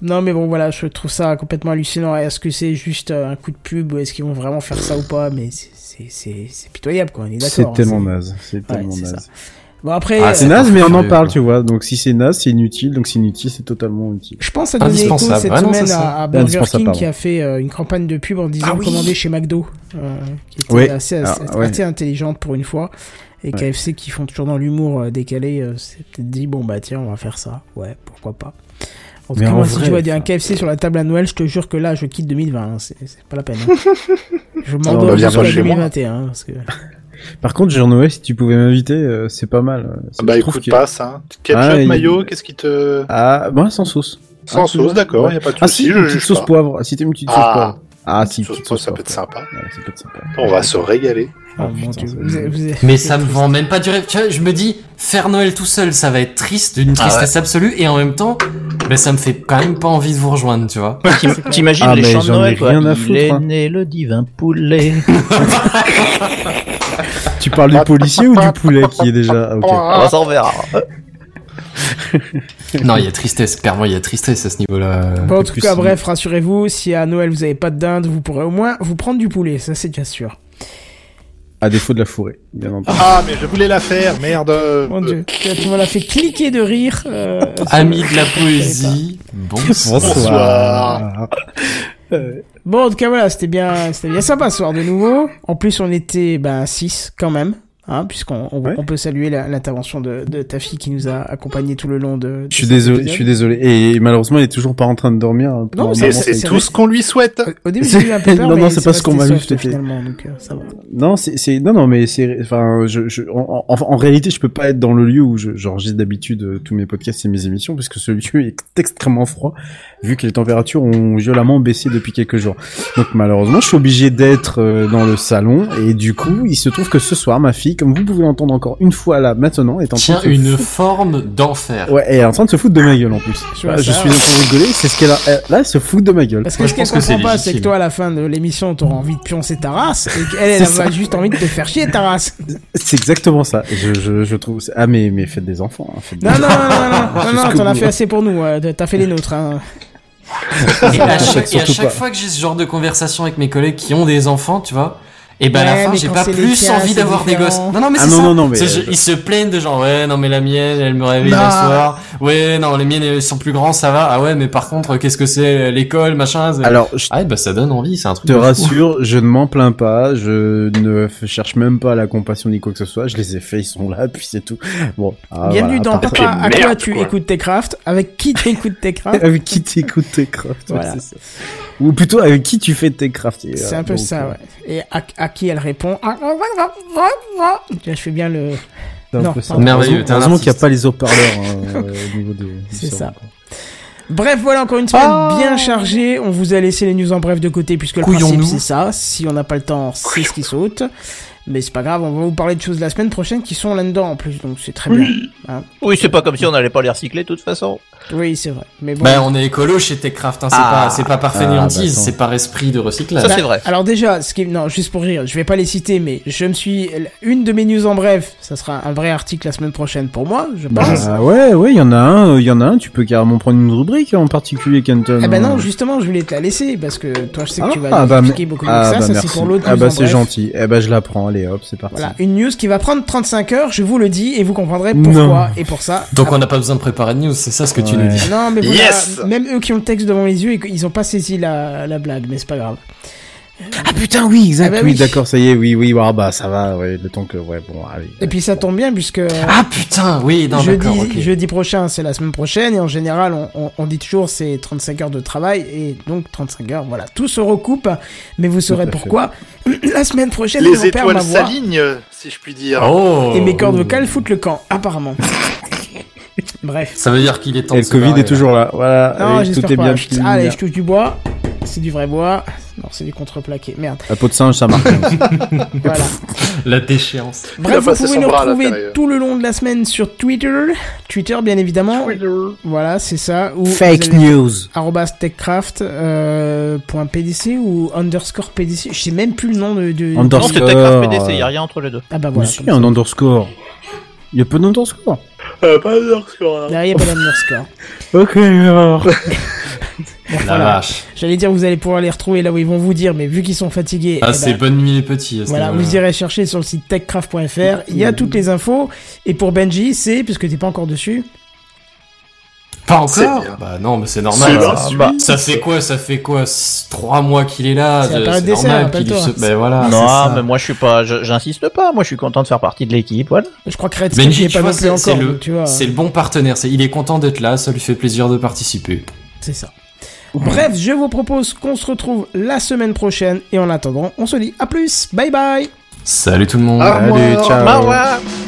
Non, mais bon, voilà, je trouve ça complètement hallucinant. Est-ce que c'est juste euh, un coup de pub ou est-ce qu'ils vont vraiment faire ça ou pas? Mais c'est- pitoyable, quoi. On est C'est d'accord. tellement hein, naze. C'est tellement c'est naze. Bon, après, Ah, euh, C'est naze, mais on en parle, quoi. tu vois. Donc si c'est naze, c'est inutile. Donc c'est inutile, c'est totalement utile. Je pense à donner écho cette Ouais, non, semaine à, à Burger King pardon. qui a fait euh, une campagne de pub en disant Ah oui. commander chez McDo, euh, qui était Ouais. assez, Ah, ouais. assez intelligente pour une fois. Et Ouais. KFC qui font toujours dans l'humour euh, décalé, euh, s'est peut-être dit bon bah tiens on va faire ça, ouais pourquoi pas. En tout Mais cas en moi si tu vois un KFC sur la table à Noël, je te jure que là je quitte 2020, hein, c'est c'est pas la peine. hein. je m'endors jusqu'à pas chez moi. 2021 parce que Par contre, Jean Noël, si tu pouvais m'inviter, euh, c'est pas mal. euh, Bah écoute, que- passe, hein. Ketchup, Ah, il- mayo, qu'est-ce qui te... Ah, moi sans sauce. Sans Ah, sauce, d'accord, Ouais. y a pas de Ah souci, si, je une petite sauce pas. poivre. Si t'as une petite sauce Ah. poivre. Ah si, ça peut être sympa. Ouais, ça peut être sympa. On va se régaler. oh, Ah, putain, Dieu, vous vous Mais ça me vend même pas du rêve. Tu vois, je me dis, faire Noël tout seul, ça va être triste, d'une tristesse absolue, et en même temps, ben, ça me fait quand même pas envie de vous rejoindre, tu vois. T'im- T'imagines Ah, les mais chants de Noël, quoi. rien à Il foutre, est hein. né le divin poulet. Tu parles du policier ou du poulet qui est déjà ok. On va s'en verra. Non, il y a tristesse, clairement, il y a tristesse à ce niveau-là. Bon, en tout cas, bref, rassurez-vous, si à Noël vous avez pas de dinde, vous pourrez au moins vous prendre du poulet, ça c'est déjà sûr. À défaut de la fourrée, bien entendu. Ah, mais je voulais la faire, merde. Mon dieu, tu m'en as fait cliquer de rire. euh, sur- Ami de la poésie, bonsoir. Bonsoir. Bon, en tout cas, voilà, c'était bien, c'était bien sympa ce soir de nouveau. En plus, on était, ben, 6 quand même. Hein, puisqu'on on, Ouais. on peut saluer la- l'intervention de, de ta fille qui nous a accompagnés tout le long de. de Je suis désolé, je suis désolé. Et malheureusement, il est toujours pas en train de dormir. hein, Non, c'est- tout ce qu'on lui souhaite. Au début, j'ai eu un peu peur, Non, non, mais c'est pas ce qu'on m'a fait. finalement, donc euh, ça va. Non, c'est, c'est, non, non, mais c'est, enfin, je, je, en, en, en réalité, je peux pas être dans le lieu où je, j'enregistre d'habitude euh, tous mes podcasts et mes émissions, parce que ce lieu est extrêmement froid, vu que les températures ont violemment baissé depuis quelques jours. Donc, malheureusement, je suis obligé d'être euh, dans le salon, et du coup, il se trouve que ce soir, ma fille, comme vous pouvez l'entendre encore une fois là, maintenant, est en train de se une foutre- forme d'enfer. Ouais, elle est en train de se foutre de ma gueule en plus. Je je ça, suis en train de rigoler, c'est ce qu'elle a. elle- Là, elle se fout de ma gueule. Parce que ce je qu'elle comprend pas, c'est que toi, à la fin de l'émission, t'auras envie de pioncer ta race, et qu'elle, elle, C'est a juste envie de te faire chier ta race. C'est exactement ça. Et Je, je, je trouve. Ah, mais, mais faites des enfants. Hein, faites des Non, non, non, non, non, non, non, Jusqu'au t'en as fait assez pour nous, euh, t'as fait les nôtres, hein. Et à chaque, et à chaque fois que j'ai ce genre de conversation avec mes collègues qui ont des enfants, tu vois, et ben à la fin, mais j'ai pas plus tiens, envie d'avoir des gosses. Non, non, mais Ah c'est non, ça. non, non, mais, euh, ils se plaignent de genre, ouais, non, mais la mienne, elle me réveille le Non. soir. Ouais, non, les miennes, elles sont plus grands, ça va. Ah ouais, mais par contre, qu'est-ce que c'est, l'école, machin. Alors, je Ah, ouais, bah, ça donne envie, c'est un truc. te de fou. rassure, je ne m'en plains pas. Je ne cherche même pas la compassion ni quoi que ce soit. Je les ai faits, ils sont là, puis c'est tout. Bon. ah, Bienvenue voilà, dans Papa, à quoi tu écoutes tes crafts, avec qui tu écoutes tes crafts. Avec qui t'écoutes tes crafts, ouais, Voilà. c'est ça. Ou plutôt avec qui tu fais tes crafts. C'est euh, un peu ça, euh, ouais. Et à, à qui elle répond Ah, Tu vois, je fais bien le, Non. Merveilleux, Heureusement qu'il n'y a pas les haut-parleurs hein, au niveau des. C'est ça. quoi. Bref, voilà encore une semaine Ah. bien chargée. On vous a laissé les news en bref de côté puisque le principe c'est ça. Si on n'a pas le temps, c'est ce qui saute. Mais c'est pas grave, on va vous parler de choses la semaine prochaine qui sont là-dedans en plus, donc c'est très bien. Hein Oui, c'est pas comme si on n'allait pas les recycler de toute façon. oui, c'est vrai. Mais bon. Bah, on est écolo chez Techcraft, hein, c'est Ah. pas, c'est pas par Ah, fainéantise, bah, attends. c'est par esprit de recyclage. Ça, c'est vrai. Alors déjà, ce qui non, juste pour rire, je vais pas les citer, mais je me suis une de mes news en bref. Ça sera un vrai article la semaine prochaine pour moi, je pense. Bah ouais, ouais, il y en a un, il y en a un, tu peux carrément prendre une rubrique en particulier, Kenton. Eh ben non, Euh, justement, je voulais te la laisser parce que toi, je sais que tu vas ah, bah, expliquer beaucoup mieux ah, que ça. bah, ça, merci. c'est pour l'autre. Ah news bah en c'est bref. gentil. Eh ben je la prends, allez hop, c'est parti. Voilà, une news qui va prendre 35 heures, je vous le dis, et vous comprendrez pourquoi. Non. Et pour ça. Donc on n'a pas besoin de préparer de news, c'est ça ce que tu nous dis. Non, mais voilà, Yes même eux qui ont le texte devant les yeux, ils ont pas saisi la, la blague, mais c'est pas grave. Ah putain, oui, exact. Ah bah oui, oui. d'accord, ça y est, oui, oui, ah bah ça va, ouais, le temps que, ouais, bon, allez. Et puis ça tombe bien puisque euh, Ah putain, oui, non, jeudi, d'accord, ok. jeudi prochain, c'est la semaine prochaine, et en général, on, on, on dit toujours c'est 35 heures de travail, et donc 35 heures, voilà, tout se recoupe, mais vous saurez fait. pourquoi. La semaine prochaine, Les mon père étoiles s'alignent, si je puis dire. Oh et mes cordes vocales foutent le camp, apparemment. Bref. Ça veut dire qu'il est temps Et de le Covid barrer, est toujours là, voilà. Non, et tout est pas. bien. Allez, je touche du bois. C'est du vrai bois. Non, c'est du contreplaqué. Merde. La peau de singe, ça marche. Voilà. là. La déchéance. Il a Bref, vous pouvez nous retrouver tout le long de la semaine sur Twitter. Twitter, bien évidemment. Voilà, c'est ça. Ou Fake news. arrobas techcraft euh, point pdc ou underscore pdc je sais même plus le nom de, de Non, Underscore. c'est Techcraft PDC, y a rien entre les deux. ah bah Mais voilà si, comme un underscore. Il y a pas d'underscore. Euh, pas d'underscore, là. ça. Là, il y a pas d'underscore Ok, alors. La voilà. vache. j'allais dire vous allez pouvoir les retrouver là où ils vont vous dire mais vu qu'ils sont fatigués Ah, eh c'est ben, bonne nuit les petits. voilà vous irez chercher sur le site techcraft.fr il y a toutes les infos et pour Benji c'est puisque t'es pas encore dessus Pas C'est encore. Bah non, mais c'est C'est normal. c'est bah, bien. ça fait quoi Ça fait quoi Trois mois qu'il est là. C'est C'est d'essai, normal qu'il se... Ben voilà. c'est non, mais moi je suis pas, j'insiste pas. Moi je suis content de faire partie de l'équipe. Voilà. je crois que Redscape n'y Benji, est tu pas vois, non plus c'est c'est encore le, c'est le bon partenaire. c'est- Il est content d'être là, ça lui fait plaisir de participer. c'est ça bref je vous propose qu'on se retrouve la semaine prochaine et en attendant on se dit à plus bye bye Salut tout le monde. Moi, ciao. Bah ouais.